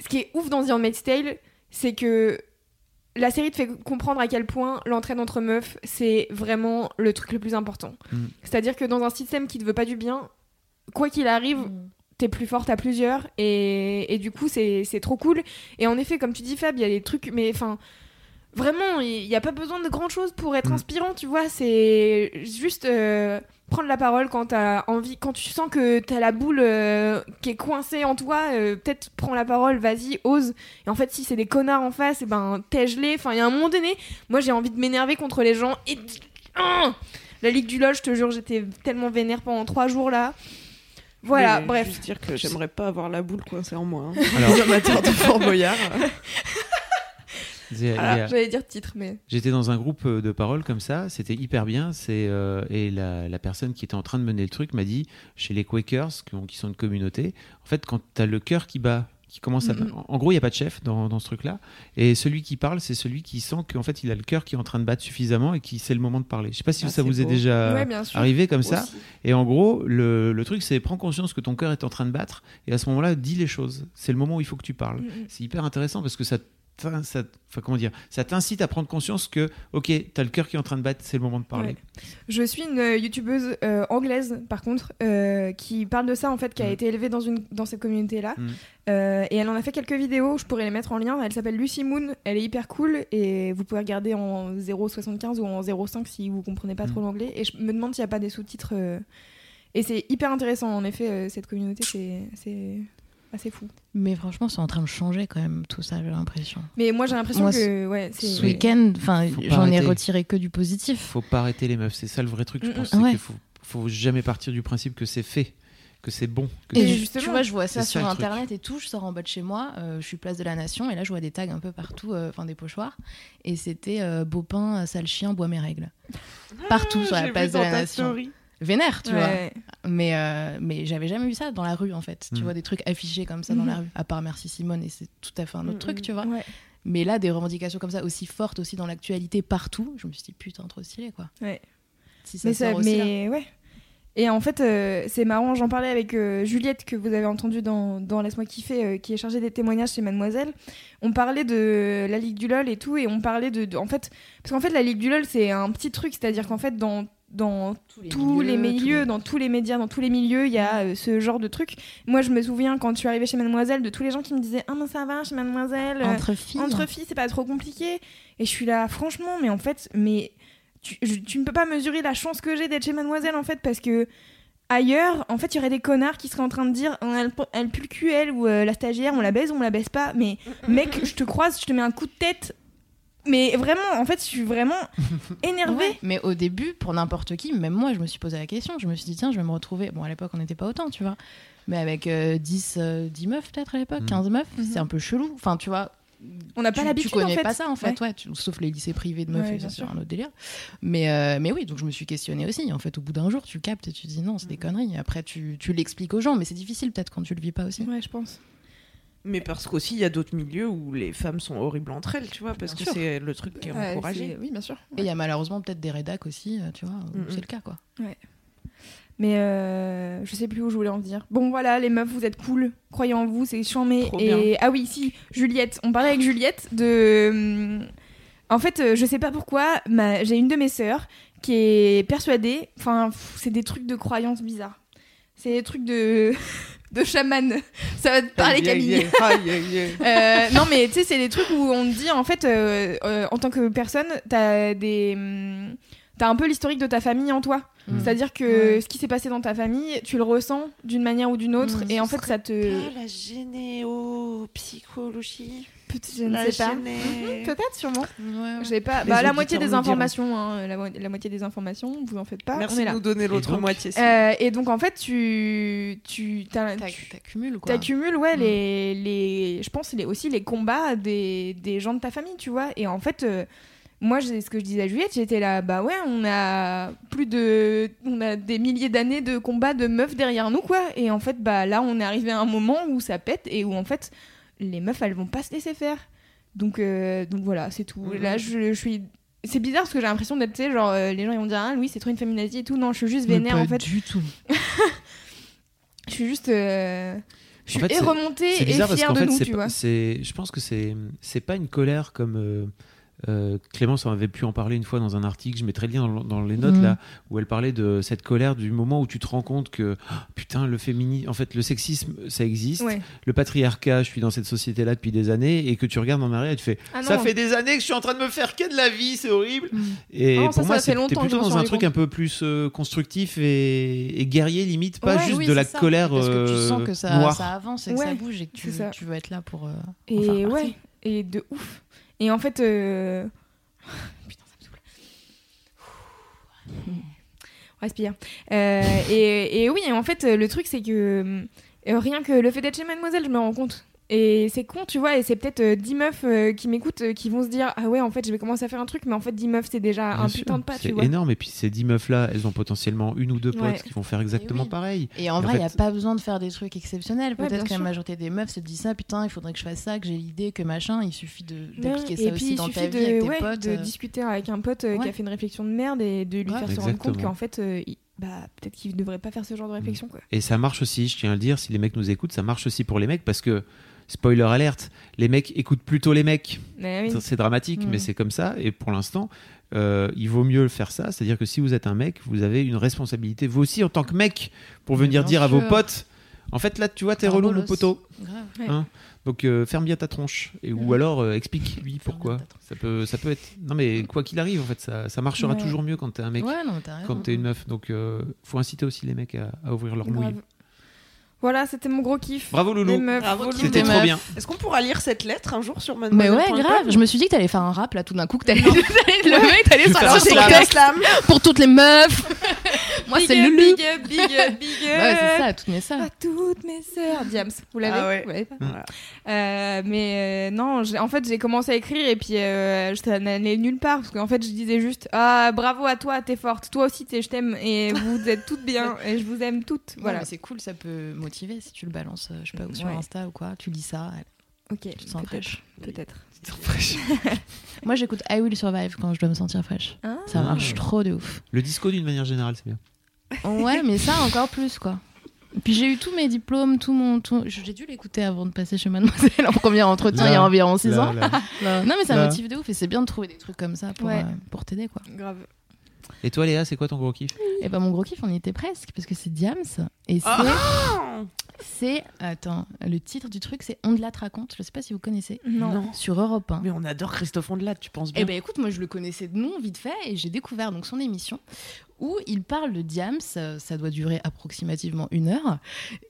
ce qui est ouf dans The Handmaid's Tale, c'est que la série te fait comprendre à quel point l'entraide entre meufs, c'est vraiment le truc le plus important. Mm. C'est-à-dire que dans un système qui te veut pas du bien, quoi qu'il arrive, Mm. t'es plus forte à plusieurs et, et du coup c'est c'est trop cool. Et en effet, comme tu dis Fab, il y a des trucs, mais enfin... Vraiment, il n'y a pas besoin de grand chose pour être Mm. inspirant, tu vois. C'est juste euh, prendre la parole quand t'as envie, quand tu sens que t'as la boule euh, qui est coincée en toi, euh, peut-être prends la parole, vas-y, ose. Et en fait, si c'est des connards en face, et ben tège-les. Enfin, il y a un moment donné, moi j'ai envie de m'énerver contre les gens et Ah la Ligue du LOL, je te jure, j'étais tellement vénère pendant trois jours là. Voilà, Mais bref. Juste dire que j'aimerais pas avoir la boule coincée en moi. hein. Alors- Les amateurs de Fort Boyard. Il y a- il y Voilà, a- j'allais dire titre, mais. J'étais dans un groupe euh, de paroles comme ça, c'était hyper bien. C'est euh, et la, la personne qui était en train de mener le truc m'a dit chez les Quakers, qui, ont- qui sont une communauté, en fait, quand tu as le cœur qui bat, qui commence à, en, en gros, il y a pas de chef dans, dans ce truc-là, et celui qui parle, c'est celui qui sent qu'en fait, il a le cœur qui est en train de battre suffisamment et qui c'est le moment de parler. Je sais pas si Ah, ça vous est déjà ouais, arrivé comme ça. Et en gros, le, le truc, c'est prends conscience que ton cœur est en train de battre, et à ce moment-là, dis les choses. C'est le moment où il faut que tu parles. Mm. C'est hyper intéressant parce que ça, ça, enfin, comment dire, ça t'incite à prendre conscience que, ok, t'as le cœur qui est en train de battre, c'est le moment de parler. Ouais. Je suis une euh, youtubeuse euh, anglaise, par contre, euh, qui parle de ça, en fait, qui a Mm. été élevée dans, une, dans cette communauté-là. Mm. Et elle en a fait quelques vidéos, je pourrais les mettre en lien. Elle s'appelle Lucy Moon, elle est hyper cool, et vous pouvez regarder en 0,75 ou en 0,5 si vous comprenez pas Mm. trop l'anglais. Et je me demande s'il n'y a pas des sous-titres. Et c'est hyper intéressant, en effet, cette communauté, c'est assez fou. Mais franchement, c'est en train de changer quand même tout ça, j'ai l'impression. Mais moi, j'ai l'impression que. Ouais. Ce week-end, enfin, j'en ai retiré que du positif. Faut pas arrêter les meufs, c'est ça le vrai truc, je pense. Ouais. qu'il faut, faut jamais partir du principe que c'est fait, que c'est bon. Que Et justement, tu vois, je vois ça sur ça, le truc. internet et tout. Je sors en bas de chez moi, euh, je suis place de la Nation et là je vois des tags un peu partout, euh, enfin des pochoirs. Et c'était euh, Beaupin, sale chien, bois mes règles. Partout sur la place de dans la ta Nation. story. Vénère, tu vois. Ouais. Mais, euh, mais j'avais jamais vu ça dans la rue en fait. Tu Mm. vois des trucs affichés comme ça dans Mhm. la rue. À part Merci Simone et c'est tout à fait un autre truc, mm. tu vois. Ouais. Mais là, des revendications comme ça aussi fortes aussi dans l'actualité partout, je me suis dit putain, trop stylé quoi. Ouais. Si ça mais sort ça, aussi là. mais ouais. Et en fait, euh, c'est marrant, j'en parlais avec euh, Juliette, que vous avez entendu dans, dans Laisse-moi kiffer, euh, qui est chargée des témoignages chez Mademoiselle. On parlait de la Ligue du LOL et tout, et on parlait de. de- en fait, parce qu'en fait, la Ligue du LOL, c'est un petit truc, c'est-à-dire qu'en fait, dans, dans tous les milieux, dans tous les médias, dans tous les milieux, il y a euh, ce genre de truc. Moi, je me souviens quand je suis arrivée chez Mademoiselle de tous les gens qui me disaient Ah, mais ça va, chez Mademoiselle. euh, entre filles. entre filles, c'est pas trop compliqué. Et je suis là, franchement, mais en fait, mais tu, je- tu ne peux pas mesurer la chance que j'ai d'être chez Mademoiselle, en fait, parce que ailleurs, en fait, il y aurait des connards qui seraient en train de dire elle, elle pue le cul, elle, ou euh, la stagiaire, on la baise ou on la baise pas. Mais mec, je te croise, je te mets un coup de tête. Mais vraiment, en fait, je suis vraiment <laughs> énervée. Ouais, mais au début, pour n'importe qui, même moi, je me suis posé la question. Je me suis dit, tiens, je vais me retrouver. Bon, à l'époque, on n'était pas autant, tu vois. Mais avec euh, 10, euh, 10 meufs, peut-être à l'époque, Mm. 15 meufs, Mhm. c'est un peu chelou. Enfin, tu vois. On n'a pas tu- l'habitude, Tu connais en fait. pas ça, en fait, ouais. tu- sauf les lycées privés de meufs, Ouais, c'est sûr. un autre délire. Mais, euh, mais oui, donc je me suis questionnée aussi. En fait, au bout d'un jour, tu captes et tu dis non, c'est Mm. des conneries. Après, tu, tu l'expliques aux gens, mais c'est difficile peut-être quand tu le vis pas aussi. Ouais, je pense. Mais parce qu'aussi, il y a d'autres milieux où les femmes sont horribles entre elles, tu vois, parce Bien que sûr. c'est le truc qui est Ouais, encouragé. c'est- oui, bien sûr. Et il y a malheureusement peut-être des rédacs aussi, euh, tu vois, où Mhm. c'est le cas, quoi. Mais euh, je sais plus où je voulais en venir. Bon voilà, les meufs, vous êtes cool. Croyez en vous, c'est chambé. Et ah oui, si, Juliette. On parlait avec Juliette de En fait, euh, je sais pas pourquoi, ma- j'ai une de mes sœurs qui est persuadée. Enfin, pff, c'est des trucs de croyances bizarres. C'est des trucs de <laughs> de chaman. <laughs> Ça va te parler, Camille. <laughs> Euh, non, mais tu sais, c'est des trucs où on te dit, en fait, euh, euh, en tant que personne, t'as des. hum, T'as un peu l'historique de ta famille en toi. Mm. C'est-à-dire que Ouais. ce qui s'est passé dans ta famille, tu le ressens d'une manière ou d'une autre. Mm. et en fait, ça te. Pas la généopsychologie. Je ne La sais pas. <laughs> Peut-être, sûrement. Ouais, J'ai pas. Les Bah, la moitié des informations, hein, la, mo- la moitié des informations, vous en faites pas. Merci on est de là. nous donner l'autre moitié. Euh, et donc en fait, tu tu T'accumules quoi. t'accumules ouais Mm. les les je pense les aussi les combats des des gens de ta famille, tu vois. Et en fait. euh, moi, ce que je disais à Juliette, j'étais là, bah ouais, on a plus de, on a des milliers d'années de combats de meufs derrière nous, quoi. Et en fait, bah là, on est arrivé à un moment où ça pète et où en fait, les meufs, elles vont pas se laisser faire. Donc, euh, donc voilà, c'est tout. Mhm. Là, je, je suis, c'est bizarre parce que j'ai l'impression d'être, tu sais, genre, euh, les gens ils vont dire, ah, Louis, c'est trop une féminazie et tout. Non, je suis juste vénère en fait. du tout. <laughs> Je suis juste, euh, je suis fait, et remontée et parce fière de fait, nous, tu vois. c'est, je pense que c'est, c'est pas une colère comme euh, Clémence en avait pu en parler une fois dans un article. Je mettrai le lien dans, dans les notes Mhm. là où elle parlait de cette colère du moment où tu te rends compte que ah, putain le féminisme, en fait le sexisme ça existe, Ouais. le patriarcat, je suis dans cette société là depuis des années et que tu regardes en arrière et tu fais Ah ça non. fait des années que je suis en train de me faire que de la vie, c'est horrible. Mm. Et Oh, ça, pour ça moi, fait c'est t'es longtemps que plutôt dans un truc compte. un peu plus euh, constructif et, et guerrier limite, pas Ouais, juste oui, de la ça. colère Parce que tu euh, sens que ça, avance et que Ouais, ça bouge et que tu, veux être là pour. euh, en Et ouais, et de ouf. Et en fait, euh... <laughs> putain, ça me saoule. On Respire. Euh, et, et oui, en fait, le truc, c'est que euh, rien que le fait d'être chez Mademoiselle, je me rends compte. Et c'est con, tu vois, et c'est peut-être euh, 10 meufs euh, qui m'écoutent euh, qui vont se dire Ah ouais, en fait, je vais commencer à faire un truc, mais en fait, 10 meufs, c'est déjà Bien un sûr, putain de pas, C'est tu vois. énorme. Et puis ces dix meufs-là, elles ont potentiellement une ou deux potes Ouais. qui vont faire exactement oui. pareil. Et en vrai, il fait- n'y a pas besoin de faire des trucs exceptionnels. Ouais, Peut-être que la majorité des meufs se disent ça, putain, il faudrait que je fasse ça, que j'ai l'idée, que machin. Il suffit de- Ouais, d'appliquer et ça puis aussi dans ta de, vie avec tes ouais, potes. de euh. discuter avec un pote qui Ouais. a fait une réflexion de merde et de lui Ouais. faire se rendre compte Exactement. qu'en fait, euh, il- bah, peut-être qu'il devrait pas faire ce genre de réflexion, quoi. Et ça marche aussi, je tiens à le dire, si les mecs nous écoutent, ça marche aussi pour les mecs parce que, spoiler alerte, les mecs écoutent plutôt les mecs. Oui. C'est dramatique, Mm. mais c'est comme ça. Et pour l'instant, euh, il vaut mieux faire ça. C'est-à-dire que si vous êtes un mec, vous avez une responsabilité, vous aussi, en tant que mec, pour venir dire à vos potes En fait, là, tu vois, t'es relou, mon poteau. Ouais. Hein Donc, euh, ferme bien ta tronche. Et, ou alors, euh, explique-lui pourquoi. Ça peut, ça peut être. Non, mais quoi qu'il arrive, en fait, ça, ça marchera Ouais. toujours mieux quand t'es un mec, Ouais, non, quand t'es une meuf. Donc, faut inciter aussi les mecs à, à ouvrir leur mouille. Voilà, c'était mon gros kiff. Bravo, Les Loulou. C'était trop meufs. bien. Est-ce qu'on pourra lire cette lettre un jour sur Mais mademoiselle.com ouais, grave. Je me suis dit que t'allais faire un rap là tout d'un coup, que t'allais. <laughs> le mec, t'allais sortir pour toutes les meufs. <laughs> Moi, c'est Loulou. Big up, big up, big up. <laughs> Ouais, c'est ça, toutes mes sœurs. À toutes mes sœurs. Diams, vous l'avez Ah ouais. Vous l'avez pas Voilà. Euh, mais euh, non, en fait, j'ai commencé à écrire et puis euh, ça n'allait nulle part parce qu'en fait, je disais juste Ah, bravo à toi, t'es forte. Toi aussi, t'es- je t'aime et vous êtes toutes bien et je vous aime toutes. Voilà, c'est cool, ça peut motiver si tu le balances, euh, je sais pas, ou sur Ouais. Insta ou quoi, tu lis ça, Ok, tu te sens peut-être. fraîche. Peut-être. <laughs> Moi, j'écoute I Will Survive quand je dois me sentir fraîche. Ah. Ça marche trop de ouf. Le disco, d'une manière générale, c'est bien. Ouais, mais ça encore plus quoi. Puis j'ai eu tous mes diplômes, tout mon. tout- J'ai dû l'écouter avant de passer chez Mademoiselle en premier entretien Là, il y a environ 6 Là, ans. là, là. Non, mais ça motive de ouf et c'est bien de trouver des trucs comme ça pour, Ouais. euh, pour t'aider quoi. Grave. Et toi, Léa, c'est quoi ton gros kiff? Et bah, mon gros kiff, on y était presque parce que c'est Diams et c'est. Ah C'est. Attends, le titre du truc c'est On de la te raconte, je sais pas si vous connaissez. Non. Sur Europe 1. Mais on adore Christophe Ondelat, tu penses bien Eh ben écoute, moi je le connaissais de nom vite fait et j'ai découvert donc son émission où il parle de Diams, euh, ça doit durer approximativement une heure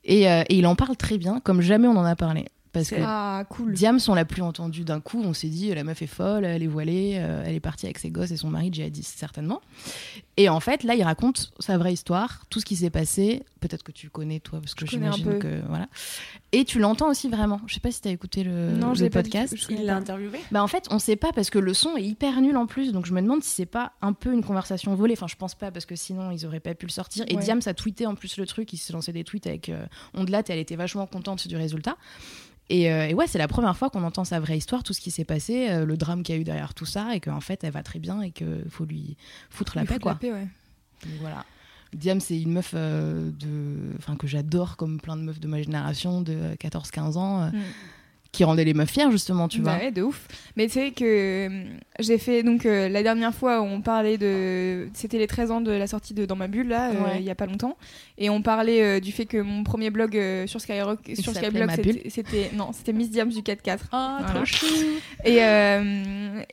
et, euh, et il en parle très bien comme jamais on en a parlé parce que Ah, cool. Diams on l'a plus entendu d'un coup, on s'est dit la meuf est folle, elle est voilée, euh, elle est partie avec ses gosses et son mari djihadiste certainement. Et en fait là il raconte sa vraie histoire, tout ce qui s'est passé, peut-être que tu connais toi parce que Je connais un j'imagine peu. que voilà. Et tu l'entends aussi vraiment. Je sais pas si tu as écouté le, Non, le pas podcast. je connais Il l'a pas. interviewé? Bah en fait, on sait pas parce que le son est hyper nul en plus, donc je me demande si c'est pas un peu une conversation volée. Enfin, je pense pas parce que sinon ils auraient pas pu le sortir. Et Ouais. Diams a tweeté en plus le truc, il s'est lancé des tweets avec euh, Ondelat et elle était vachement contente du résultat. Et, euh, et ouais, c'est la première fois qu'on entend sa vraie histoire, tout ce qui s'est passé, euh, le drame qu'il y a eu derrière tout ça, et qu'en fait elle va très bien et qu'il faut lui foutre la Il paix quoi. la paix, ouais. Donc voilà. Diam, c'est une meuf euh, de... que j'adore comme plein de meufs de ma génération de 14-15 ans, euh, Mm. Qui rendait les meufs fières justement, tu Bah vois. ouais, de ouf. Mais c'est vrai que euh, j'ai fait donc euh, la dernière fois on parlait de c'était les 13 ans de la sortie de Dans ma bulle là euh, Ouais. il y a pas longtemps et on parlait du fait que mon premier blog sur Skyrock sur Skyblog c'était- non, c'était Miss Diams du 4-4. Oh, Voilà. trop chou. Et,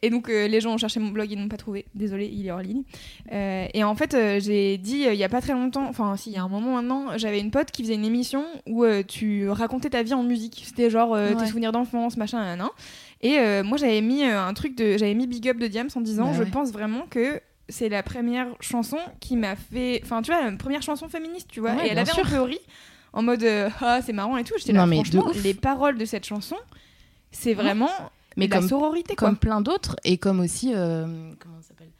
et donc les gens ont cherché mon blog, ils n'ont pas trouvé. Désolé, il est hors ligne. Et en fait, j'ai dit il y a pas très longtemps, enfin si, il y a un moment maintenant, j'avais une pote qui faisait une émission où tu racontais ta vie en musique. C'était genre tes Ouais. Souvenirs d'enfance, machin, nan, nan. Et euh, moi j'avais mis euh, un truc de, j'avais mis Big Up de Diams en disant Bah je ouais. pense vraiment que c'est la première chanson qui m'a fait, enfin tu vois, la première chanson féministe, tu vois. Ouais, et elle avait sûr. peu ri en mode euh, ah c'est marrant et tout. J'étais là mais franchement les paroles de cette chanson, c'est vraiment Mais la comme, sororité quoi. comme plein d'autres, et comme aussi. euh, comment ça s'appelle?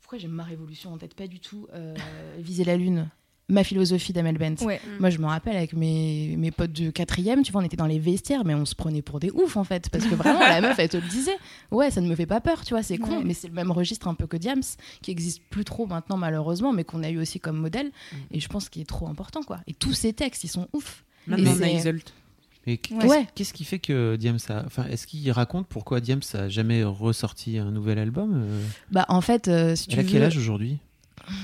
Pourquoi j'ai ma révolution en tête? Pas du tout. euh, Viser la lune. Ma philosophie d'Amel Bent. Ouais. Moi, je me rappelle avec mes, mes potes de quatrième, tu vois, on était dans les vestiaires, mais on se prenait pour des oufs en fait. Parce que vraiment, <laughs> la meuf, elle te le disait. Ouais, ça ne me fait pas peur, tu vois, c'est con. Ouais. Mais c'est le même registre un peu que Diams, qui existe plus trop maintenant, malheureusement, mais qu'on a eu aussi comme modèle. Et je pense qu'il est trop important, quoi. Et tous ces textes, ils sont ouf. Maintenant, Et on a c'est- Isolt. Mais qu'est-ce Ouais. qu'est-ce qui fait que Diams a. Enfin, est-ce qu'il raconte pourquoi Diams a jamais ressorti un nouvel album euh? Bah, en fait, euh, si tu Elle a veux. quel âge aujourd'hui?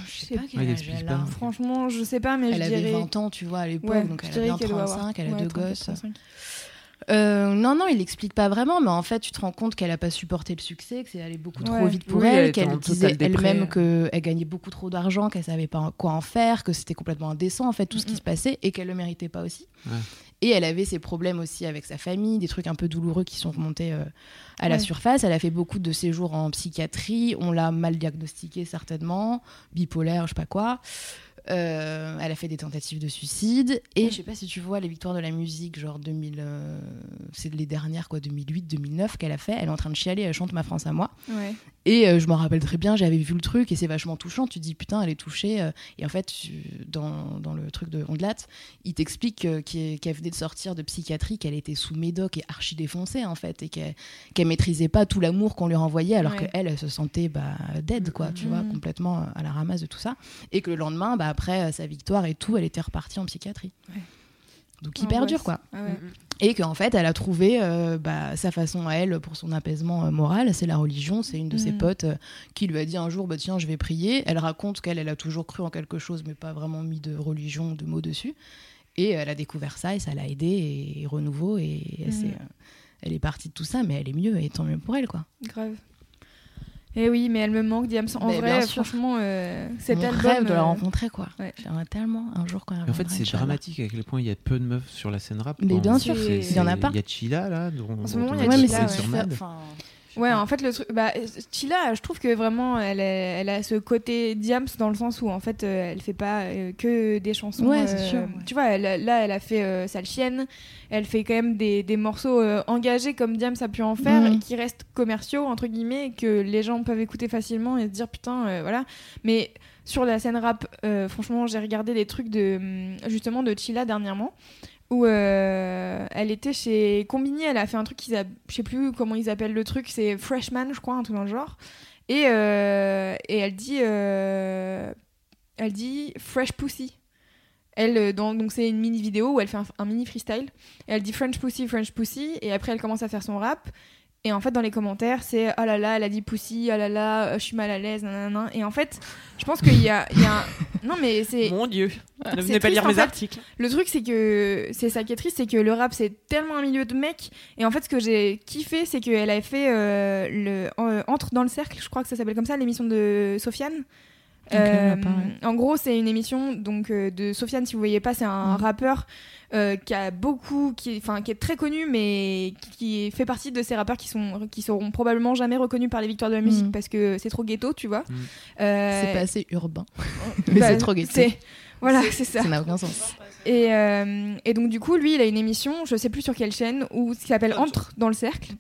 Je sais pas quel âge elle a. Franchement, je sais pas, mais Elle je avait dirais. 20 ans, tu vois, à l'époque, Ouais, donc je elle a dirais bien qu'elle doit 35, avoir- elle a ouais, deux 34, gosses. 35. Euh, non, non, il explique pas vraiment, mais en fait, tu te rends compte qu'elle a pas supporté le succès, que c'est allé beaucoup trop Ouais. vite pour Oui, elle elle, qu'elle disait elle-même qu'elle gagnait beaucoup trop d'argent, qu'elle savait pas quoi en faire, que c'était complètement indécent en fait tout ce qui se passait et qu'elle le méritait pas aussi. Ouais. Et elle avait ses problèmes aussi avec sa famille, des trucs un peu douloureux qui sont remontés euh, à la Ouais. surface. Elle a fait beaucoup de séjours en psychiatrie, on l'a mal diagnostiqué certainement, bipolaire, je sais pas quoi. Euh, elle a fait des tentatives de suicide et Mm. je sais pas si tu vois les victoires de la musique genre 2000 euh, c'est les dernières quoi 2008 2009 qu'elle a fait elle est en train de chialer elle chante ma France à moi Ouais. Et euh, je m'en rappelle très bien j'avais vu le truc et c'est vachement touchant tu te dis putain elle est touchée euh, et en fait tu- dans, dans le truc de Ondelat il t'explique euh, qu'elle venait de sortir de psychiatrie qu'elle était sous médoc et archi défoncée en fait et qu'elle maîtrisait pas tout l'amour qu'on lui renvoyait alors Ouais. qu'elle elle se sentait bah, dead quoi tu vois complètement euh, à la ramasse de tout ça et que le lendemain bah, après sa victoire et tout elle était repartie en psychiatrie Ouais. Donc hyper Angoisse. dur quoi Ah ouais. et qu'en fait elle a trouvé euh, bah, sa façon à elle pour son apaisement euh, moral c'est la religion c'est une de ses Mhm. potes euh, qui lui a dit un jour bah, tiens je vais prier elle raconte qu'elle elle a toujours cru en quelque chose mais pas vraiment mis de religion de mots dessus et elle a découvert ça et ça l'a aidé et, et renouveau et elle, euh, elle est partie de tout ça mais elle est mieux et tant mieux pour elle quoi Grave. Et oui, mais elle me manque, Diams. En Mais vrai, franchement, euh, cet mon album. rêve de la euh, rencontrer quoi ouais. j'aimerais tellement un jour quand elle En fait, c'est dramatique à quel point il y a peu de meufs sur la scène rap. Mais bien sûr, il y en a pas. Il y a Chila là. Dont, En ce moment, il y a a ouais mais Chila, ouais. sur Mad. enfin, Ouais, en fait, le truc. Bah, Chila, je trouve que vraiment, elle, est- elle a ce côté Diams dans le sens où, en fait, euh, elle fait pas euh, que des chansons. Ouais, c'est euh, sûr, ouais. Tu vois, elle, là, elle a fait euh, Sale Chienne. Elle fait quand même des, des morceaux euh, engagés comme Diams a pu en faire Mhm. et qui restent commerciaux, entre guillemets, et que les gens peuvent écouter facilement et se dire putain, euh, voilà. Mais sur la scène rap, franchement, j'ai regardé des trucs de, hum, justement de Chila dernièrement où euh, elle était chez Combini, elle a fait un truc je sais plus comment ils appellent le truc, c'est Freshman, je crois, un truc dans le genre. Et, euh, et elle dit, euh, elle dit Fresh Pussy. Elle, donc c'est une mini vidéo où elle fait un, un mini freestyle. Et elle dit French Pussy, French Pussy. Et après elle commence à faire son rap. Et en fait dans les commentaires c'est oh là là elle a dit Pussy, oh là là euh, je suis mal à l'aise, nanana. Et en fait je pense qu'il y a, il y a un... <laughs> non mais c'est Mon dieu. Ne C'est venez pas lire mes fait. articles. le truc, c'est que c'est ça qui est triste, c'est que le rap, c'est tellement un milieu de mecs. Et en fait, ce que j'ai kiffé, c'est qu'elle avait fait euh, le euh, Entre dans le cercle, je crois que ça s'appelle comme ça, l'émission de Sofiane. Euh, en gros, c'est une émission donc euh, de Sofiane. Si vous voyez pas, c'est un Mm. rappeur euh, qui a beaucoup, qui, enfin, qui est très connu, mais qui, qui fait partie de ces rappeurs qui sont, qui seront probablement jamais reconnus par les victoires de la musique Mm. parce que c'est trop ghetto, tu vois. Mm. C'est pas assez urbain mais <laughs> bah, <laughs> c'est trop ghetto Voilà, c'est ça. ça n'a aucun sens Et, euh, et donc du coup, lui, il a une émission, je sais plus sur quelle chaîne, où qui s'appelle Entre dans le cercle,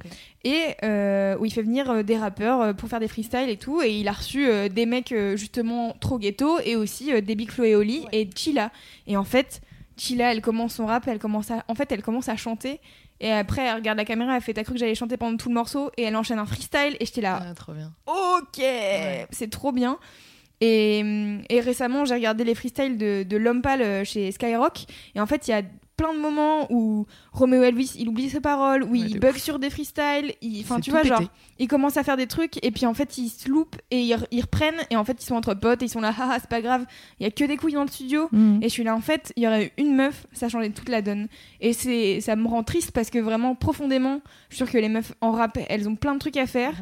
et euh, où il fait venir euh, des rappeurs euh, pour faire des freestyles et tout, et il a reçu euh, des mecs euh, justement trop ghetto et aussi euh, des Big Flo et Oli et Chilla. Et en fait, Chilla, elle commence son rap, elle commence à, en fait, elle commence à chanter. Et après, elle regarde la caméra, elle fait T'as cru que j'allais chanter pendant tout le morceau? Et elle enchaîne un freestyle. Et j'étais là, Ah, trop bien ok, c'est trop bien. Et, et récemment, j'ai regardé les freestyles de, de L'Homme Pâle euh, chez Skyrock. Et en fait, il y a plein de moments où Romeo Elvis, il oublie ses paroles, où Ouais, il bug sur des freestyles, il- enfin tu vois, genre, pété. ils commencent à faire des trucs et puis en fait ils se loupent et ils, ils reprennent et en fait ils sont entre potes et ils sont là, haha, c'est pas grave, il y a que des couilles dans le studio. Mm. Et je suis là, en fait, il y aurait eu une meuf, ça changeait toute la donne. Et c'est, ça me rend triste parce que vraiment, profondément, je suis sûre que les meufs en rap, elles ont plein de trucs à faire.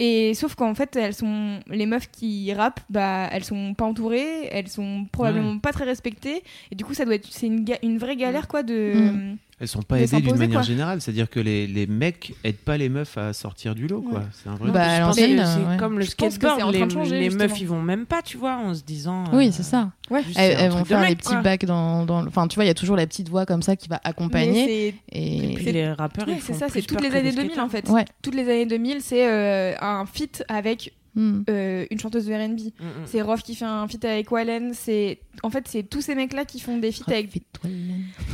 Et sauf qu'en fait, elles sont les meufs qui rappent, bah, elles sont pas entourées, elles sont probablement pas très respectées. Et du coup, ça doit être, c'est une, une vraie galère, quoi, de. Mm. Elles sont pas aidées d'une manière quoi. générale, c'est-à-dire que les, les mecs aident pas les meufs à sortir du lot, quoi. Ouais. C'est un vrai. Bah, à Je pense l'ancienne, que c'est ouais. comme le Je pense que skateboard, c'est en train les, de changer, les meufs ils vont même pas, tu vois, en se disant. Oui, euh, c'est ça. Ouais. juste, Elles, vont faire mec, les petits quoi. bacs dans, dans. Enfin, tu vois, il y a toujours la petite voix comme ça qui va accompagner. c'est- Et, Et puis les rappeurs, c'est ça, c'est toutes les années les 2000 en fait. Toutes les années 2000, c'est euh, un feat avec Mm. euh, une chanteuse de R&B. Mm, mm. C'est Rof qui fait un feat avec Wallen. C'est en fait c'est tous ces mecs là qui font des feats avec.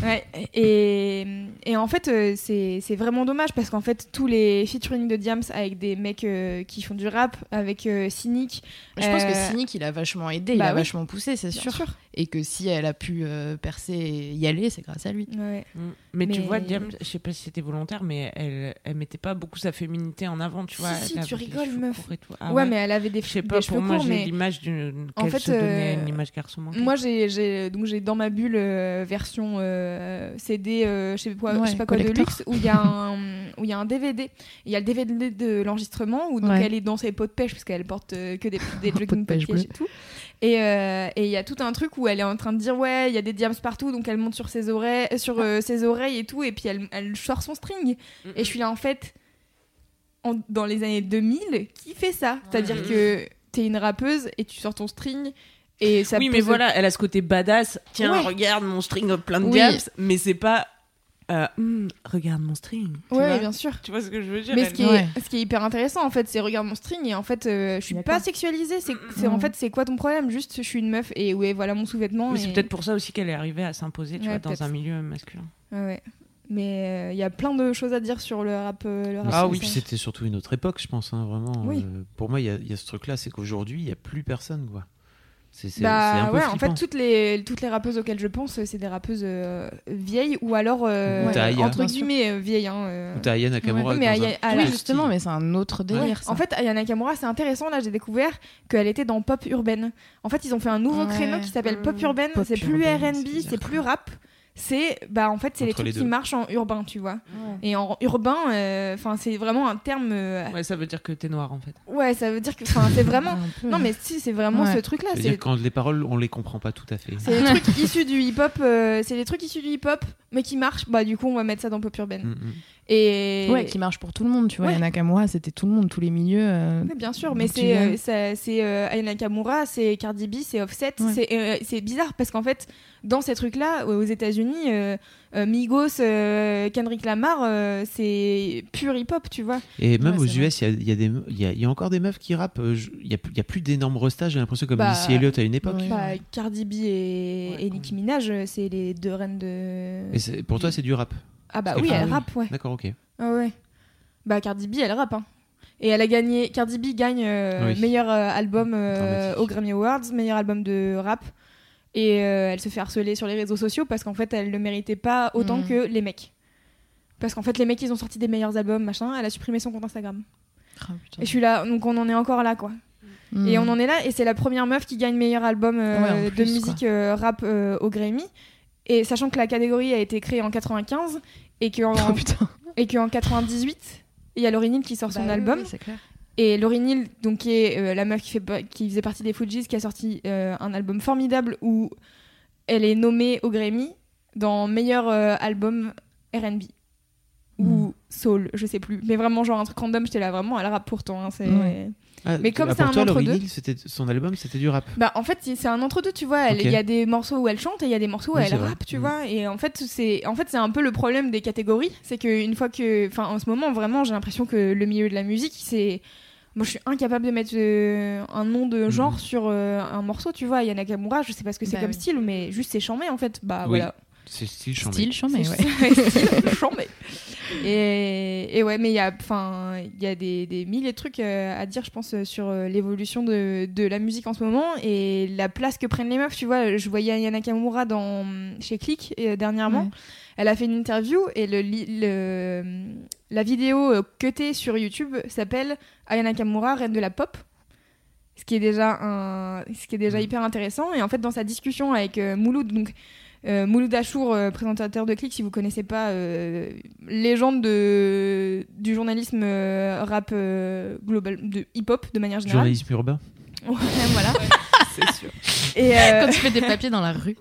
Ouais. Et, et en fait euh, c'est c'est vraiment dommage parce qu'en fait tous les featuring de Diams avec des mecs euh, qui font du rap avec euh, Cynic. Je pense que Cynic, il a vachement aidé, il bah a oui. vachement poussé, c'est sûr. Et que si elle a pu euh, percer et y aller, c'est grâce à lui. Ouais. Mm. Mais, tu vois, Diam, je sais pas si c'était volontaire, mais elle, elle mettait pas beaucoup sa féminité en avant, tu Si, vois. si, elle tu rigoles, meuf. Ah ouais, mais elle avait des, Je sais des pas, cheveux pour moi, courts, j'ai mais l'image d'une. En fait, se donnait euh, une image garçon manqué. Moi, j'ai, donc j'ai dans ma bulle euh, version euh, CD, euh, je sais pas, Ouais, je sais pas quoi de luxe, où il y a un, où il y a un DVD. Il y a le DVD de l'enregistrement où donc Ouais. elle est dans ses pots de pêche parce qu'elle porte euh, que des, des <laughs> jogging de pêche et tout. Et euh, et il y a tout un truc où elle est en train de dire ouais, il y a des diams partout, donc elle monte sur ses oreilles, sur euh, ses oreilles et tout, et puis elle, elle sort son string. Et je suis là en fait, en- dans les années 2000, qui fait ça? C'est-à-dire que t'es une rappeuse et tu sors ton string. Et ça oui, mais voilà, elle a ce côté badass. Tiens, Ouais. regarde mon string plein de Oui. diams, mais c'est pas. Euh, Hmm, regarde mon string. Tu Ouais, vois bien sûr. Tu vois ce que je veux dire Mais ce qui, est, Ouais. ce qui est hyper intéressant en fait, c'est regarde mon string et en fait euh, je suis pas sexualisée. C'est, c'est- en Non. fait c'est quoi ton problème? Juste je suis une meuf et ouais voilà mon sous-vêtement. Mais et- c'est peut-être pour ça aussi qu'elle est arrivée à s'imposer, tu Ouais, vois, dans un milieu masculin. Ouais. Mais il y a plein de choses à dire sur le rap. euh, le rap Ah oui, puis c'était surtout une autre époque, je pense, hein, vraiment. Oui. Euh, pour moi, il y, a- il y a ce truc-là, c'est qu'aujourd'hui, il n'y a plus personne, quoi. C'est Bah un peu ouais, en fait toutes les toutes les rappeuses auxquelles je pense, c'est des rappeuses euh, vieilles ou alors euh, Ou entre guillemets euh, vieilles. Hein, euh. Ou Aya Nakamura. Ouais, mais Aya- un Oui, justement, mais c'est un autre délire. En fait, Aya Nakamura, c'est intéressant. Là, j'ai découvert qu'elle était dans pop urbaine. En fait, ils ont fait un nouveau Ouais. créneau qui s'appelle pop urbaine. C'est plus R&B, c'est plus rap. C'est bah en fait c'est les trucs qui marchent en urbain, tu vois. Et en urbain, euh, enfin c'est vraiment un terme. euh, Ouais, ça veut dire que t'es noir en fait. ouais, ça veut dire que, enfin c'est vraiment. <laughs> Non mais si, c'est vraiment Ouais. ce truc-là. Ça veut C'est quand les paroles, on les comprend pas tout à fait. c'est les <laughs> trucs issus du hip-hop. euh, c'est les trucs issus du hip-hop, mais qui marchent. Bah du coup, on va mettre ça dans pop urbaine. Mm, mm. Et Ouais, qui marche pour tout le monde, tu vois. Ouais. Nakamura, c'était tout le monde, tous les milieux. euh, Oui, bien sûr, mais c'est euh, c'est euh, Aya Nakamura, c'est Cardi B, c'est Offset, Ouais. c'est euh, c'est bizarre parce qu'en fait dans ces trucs-là aux États-Unis, Migos, euh, Kendrick Lamar, euh, c'est pur hip-hop, tu vois. Et même Ouais, aux. US, il y a, il y, a des- il y, a, il y a encore des meufs qui rappent. Il y a, plus- il y a plus d'énormes restages, j'ai l'impression, comme Bah, Missy Elliott à une époque. ouais. Bah, Cardi B et, Ouais, et Nicki Minaj, c'est les deux reines de. Et pour toi, c'est du rap. Ah bah oui, elle rappe, ouais. D'accord, ok. Ah ouais. Bah Cardi B, elle rappe. Hein. Et elle a gagné. Cardi B gagne euh, Oui. meilleur euh, album euh, Dramatique. aux Grammy Awards, meilleur album de rap. Et euh, elle se fait harceler sur les réseaux sociaux parce qu'en fait, elle ne méritait pas autant Mhm. que les mecs. Parce qu'en fait, les mecs, ils ont sorti des meilleurs albums, machin. Elle a supprimé son compte Instagram. Ah. Et je suis là, donc on en est encore là, quoi. Mm. Et on en est là, et c'est la première meuf qui gagne meilleur album euh, Ouais, en plus, de musique euh, rap euh, au Grammy. Et sachant que la catégorie a été créée en 95 et qu'en Oh putain. et qu'en 98, il y a Lauryn Hill qui sort son Bah oui, album. oui, clair. Et Lauryn Hill, donc, qui est euh, la meuf qui, fait, qui faisait partie des Fujis, qui a sorti euh, un album formidable où elle est nommée au Grammy dans meilleur euh, album RB. Mm. Ou soul, je sais plus. Mais vraiment, genre un truc random, j'étais là vraiment, elle rappe pourtant. hein, c'est... Ouais. Ah, Mais comme ah, c'est un entre-deux- son album, c'était du rap. Bah, en fait, c'est un entre-deux, tu vois. Elle- Il y a des morceaux où elle chante et il y a des morceaux où Oui, elle vrai. rappe, tu Mm. vois. Et en fait, c'est en fait, c'est un peu le problème des catégories. C'est qu'une fois que. Enfin, en ce moment, vraiment, j'ai l'impression que le milieu de la musique, c'est. Moi, je suis incapable de mettre euh, un nom de genre Mhm. sur euh, un morceau, tu vois. Yana Nakamura, je sais pas ce que c'est Bah comme oui. style, mais juste c'est chambé en fait. Bah Oui. voilà. C'est style chambé. Style chambé, C'est- ouais. style <laughs> chambé. Et, et ouais, mais il y a, enfin, il y a des, des milliers de trucs euh, à dire, je pense, euh, sur euh, l'évolution de, de la musique en ce moment et la place que prennent les meufs. Tu vois, je voyais Ayana Nakamura dans, chez Click euh, dernièrement. Ouais. Elle a fait une interview et le, la vidéo cutée sur YouTube s'appelle Ayana Nakamura, reine de la pop. Ce qui est déjà, un, ce qui est déjà hyper intéressant. Et en fait, dans sa discussion avec euh, Mouloud, donc euh, Mouloud Achour, euh, présentateur de Click, si vous connaissez pas, euh, légende de, du journalisme euh, rap euh, global, de hip-hop de manière générale. Journalisme urbain. <laughs> Ouais, voilà. C'est sûr. <laughs> Et, euh, Quand tu fais des papiers dans la rue.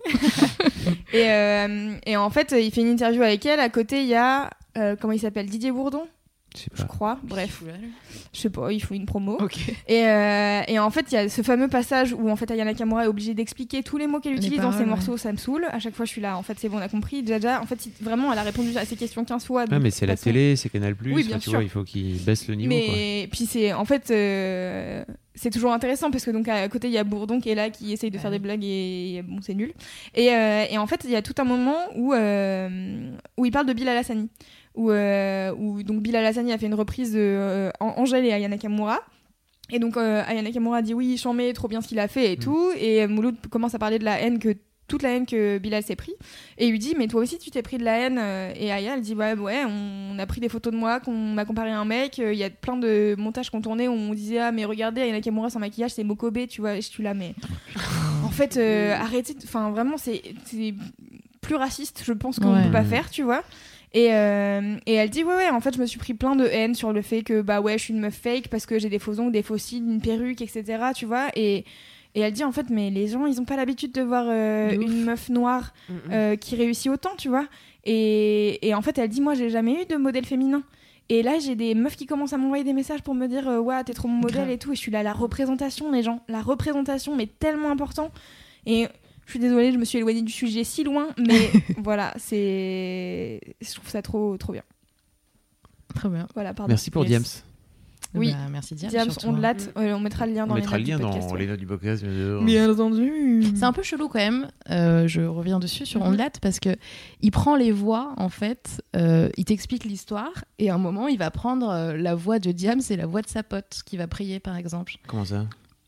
<laughs> et, euh, et en fait, il fait une interview avec elle. À côté, il y a, euh, comment il s'appelle? Didier Bourdon? Je crois. Bref, je sais pas, il faut une promo. Et, euh, et en fait, il y a ce fameux passage où en fait Ayana Nakamura est obligée d'expliquer tous les mots qu'elle utilise dans ses morceaux, ça me saoule. À chaque fois, je suis là. En fait, c'est bon, on a compris. Jaja, en fait, vraiment, elle a répondu à ces questions 15 fois. Ah, mais c'est la façon- télé, c'est Canal Plus. Oui, bien tu sûr. vois, il faut qu'ils baissent le niveau. quoi. Mais puis c'est en fait euh, c'est toujours intéressant parce que donc à côté il y a Bourdon qui est là qui essaye de faire des blagues et bon c'est nul. Et, euh, et en fait il y a tout un moment où euh, où il parle de Bilal Hassani où euh, où donc Bilal Hassani a fait une reprise de euh, An- Angèle et Ayana Nakamura. Et donc euh, Ayana Nakamura dit oui, chambé, trop bien ce qu'il a fait et tout. Et Mouloud commence à parler de la haine que toute la haine que Bilal s'est pris. Et il lui dit mais toi aussi tu t'es pris de la haine. Et Aya elle dit ouais ouais on a pris des photos de moi qu'on m'a comparé à un mec. Il y a plein de montages qu'on tournait où on disait ah mais regardez Ayana Nakamura sans maquillage c'est Mokobe tu vois. Et je suis là mais <laughs> en fait euh, arrêtez. Enfin vraiment c'est c'est plus raciste je pense qu'on Ouais. peut pas faire tu vois. Et, euh, et elle dit ouais ouais en fait je me suis pris plein de haine sur le fait que bah ouais je suis une meuf fake parce que j'ai des faux ongles des faux cils une perruque etc tu vois. Et et elle dit en fait mais les gens ils ont pas l'habitude de voir euh, une meuf noire Mm, mm. euh, qui réussit autant tu vois. Et, et en fait elle dit moi j'ai jamais eu de modèle féminin. Et là j'ai des meufs qui commencent à m'envoyer des messages pour me dire ouais t'es trop mon modèle et tout. Et je suis là la représentation les gens la représentation mais tellement important. Et je suis désolée je me suis éloignée du sujet si loin mais <laughs> voilà c'est je trouve ça trop trop bien Très bien. voilà pardon Merci pour Yes. Diams. Oui. Bah, merci Diam. Diams surtout, on hein. latte on mettra le lien On dans mettra le les lien notes du dans podcast, les ouais. notes du podcast. bien sûr. bien entendu C'est un peu chelou quand même. euh, je reviens dessus sur Mhm. Ondelat parce que il prend les voix en fait. euh, il t'explique l'histoire et à un moment il va prendre euh, la voix de Diams et la voix de sa pote qui va prier par exemple. Comment ça?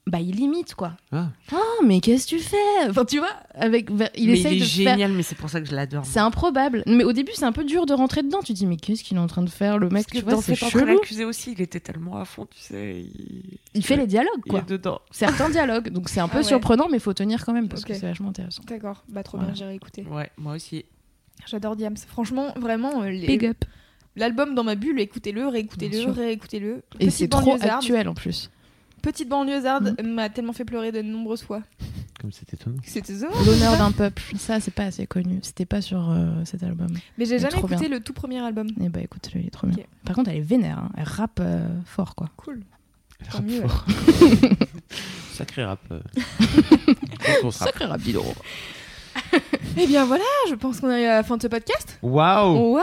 Bah il imite quoi. Ah. Oh mais qu'est-ce que tu fais? Enfin tu vois avec il mais essaye il est de faire. génial, mais c'est pour ça que je l'adore. C'est improbable. Mais au début, c'est un peu dur de rentrer dedans. Tu te dis, mais qu'est-ce qu'il est en train de faire, le mec? Parce que Tu vois, c'est chelou. l'accusé aussi, il était tellement à fond, tu sais. Il, Il fait les dialogues, il quoi. est dedans. Certains dialogues. Donc c'est un peu Ah ouais. surprenant, mais faut tenir quand même parce que c'est vachement intéressant. d'accord bah trop Voilà. bien j'irai écouter Ouais, moi aussi. j'adore Diams franchement vraiment euh, les- Big up. L'album dans ma bulle, écoutez-le, réécoutez-le, réécoutez-le. Et c'est trop actuel en plus. Petite banlieusarde m'a tellement fait pleurer de nombreuses fois. <laughs> Comme c'est étonnant. C'était ça. L'honneur d'un peuple, ça c'est pas assez connu. C'était pas sur euh, cet album. Mais j'ai Mais jamais écouté bien. le tout premier album. Et bah écoute, il est trop bien. Par contre, elle est vénère. hein. Elle rappe euh, fort quoi. Cool. Elle Tant rappe mieux, fort. <laughs> Sacré rap. euh. <laughs> Grosse rap. Sacré rapide. <laughs> Eh bien voilà, je pense qu'on est à la fin de ce podcast. Waouh Waouh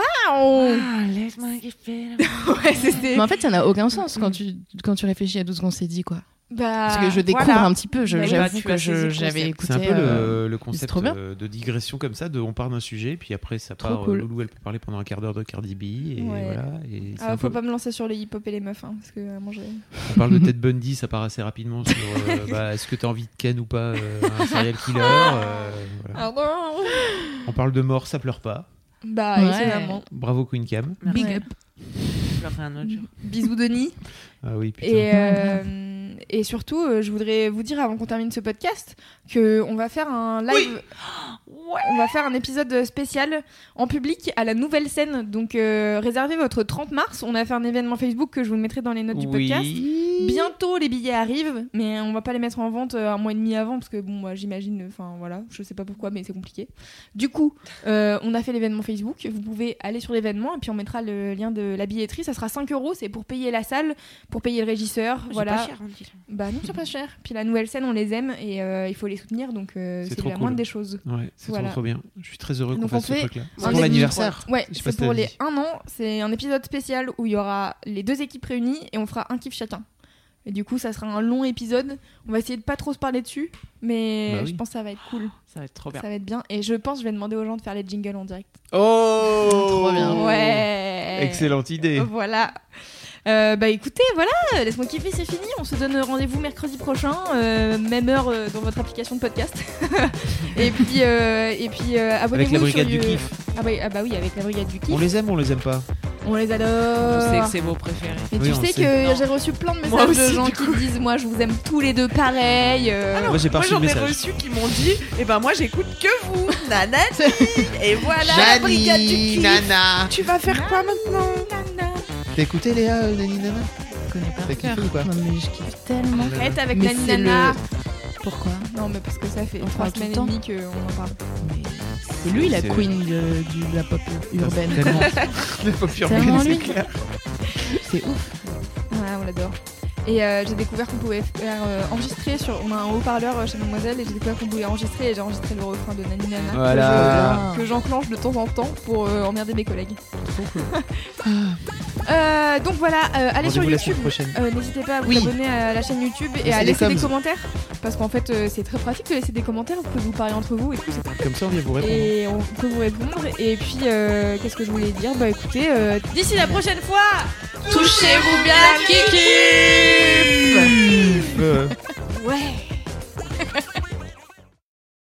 Ah, laisse-moi kiffer. <laughs> Ouais, c'était. Mais en fait, ça n'a aucun sens quand tu, quand tu réfléchis à tout ce qu'on s'est dit quoi. Bah, Parce que je découvre voilà. un petit peu. je- Bah oui, bah, que j'avais concept. écouté. C'est un peu euh, le, le concept trop bien. euh, de digression comme ça, de on part d'un sujet, puis après ça Trop part. euh, cool. Loulou, elle peut parler pendant un quart d'heure de Cardi B, et Ouais. voilà. Et Ah, faut peu- pas me lancer sur les hip-hop et les meufs, hein, parce que euh, j'ai. On parle de <laughs> Ted Bundy, ça part assez rapidement sur euh, <laughs> bah, est-ce que tu as envie de Ken ou pas euh, un serial killer. euh, voilà. Non On parle de mort, ça pleure pas. Bah, Ouais. évidemment. Bravo Queen Cam. Big Ouais. up. Je leur ferai un autre jour. Bisous Denis. Ah oui, putain. Et, euh, et surtout, euh, je voudrais vous dire avant qu'on termine ce podcast que on va faire un live. On va faire un épisode spécial en public à la nouvelle scène. Donc euh, réservez votre 30 mars. On a fait un événement Facebook que je vous mettrai dans les notes du podcast. Bientôt les billets arrivent, mais on va pas les mettre en vente euh, un mois et demi avant parce que bon, moi j'imagine, enfin voilà, je sais pas pourquoi, mais c'est compliqué. Du coup, euh, on a fait l'événement Facebook. Vous pouvez aller sur l'événement et puis on mettra le lien de la billetterie. Ça sera 5 euros, c'est pour payer la salle, pour payer le régisseur, C'est voilà. pas cher, hein. Bah non, c'est pas cher. Puis la nouvelle scène, on les aime et euh, il faut les soutenir, donc euh, C'est la cool. moindre des choses. Ouais, c'est Voilà. trop, trop bien. Je suis très heureux qu'on Donc fasse on ce fait truc-là. C'est un pour l'anniversaire. Ouais, c'est pour les. 1 an. C'est un épisode spécial où il y aura les deux équipes réunies et on fera un kiff chacun. Et du coup, ça sera un long épisode. On va essayer de pas trop se parler dessus, mais Bah oui. je pense que ça va être cool. Ça va être trop bien. Ça va être bien. Et je pense que je vais demander aux gens de faire les jingles en direct. Oh Trop bien. Ouais. Excellente idée. Voilà. Euh, bah écoutez, voilà, laisse-moi kiffer, c'est fini. On se donne rendez-vous mercredi prochain, euh, même heure euh, dans votre application de podcast. <laughs> et puis, euh, et puis euh, abonnez-vous Avec la brigade sur du kiff. Ah bah, ah bah oui, avec la brigade du kiff. On les aime ou on les aime pas On les adore. Je sais que c'est vos préférés. Et Oui, tu on sais sait. que j'ai reçu plein de messages de gens qui me disent Moi, je vous aime tous les deux pareil. euh, Ah non, Moi, j'ai pas moi reçu j'en ai reçu qui m'ont dit Et ben moi j'écoute que vous, <laughs> nanani Et voilà la brigade du kiff Nana Tu vas faire quoi maintenant? T'as écouté Léa, euh, Nani Nana Je connais pas T'as kiffé ou pas Non, mais je kiffe tellement. Arrête avec Mais Nani c'est Nana. le- Pourquoi Non, mais parce que ça fait On trois parle tout le semaines et temps. demie qu'on en parle. Mais C'est lui la C'est- queen de, du- de la pop urbaine. Tellement. <laughs> La pop urbaine, Tellement c'est lui. clair. C'est ouf. Ouais, on l'adore. Et euh, j'ai découvert qu'on pouvait faire euh, enregistrer sur. On a un haut-parleur euh, chez Mademoiselle et j'ai découvert qu'on pouvait enregistrer et j'ai enregistré le refrain de Nani Nana. que Voilà. Que j'enclenche de temps en temps pour euh, emmerder mes collègues. <laughs> Euh, donc voilà, euh, allez sur YouTube. Euh, N'hésitez pas à vous Oui. abonner à la chaîne YouTube et à laisser des commentaires. Parce qu'en fait, euh, c'est très pratique de laisser des commentaires. Vous pouvez vous parler entre vous et tout. c'est Comme ça, on vient vous répondre. et on peut vous répondre. Et puis, euh, qu'est-ce que je voulais dire? Bah écoutez, euh, d'ici la prochaine fois, Touchez-vous bien, Kiki Euh, <laughs> ouais <laughs>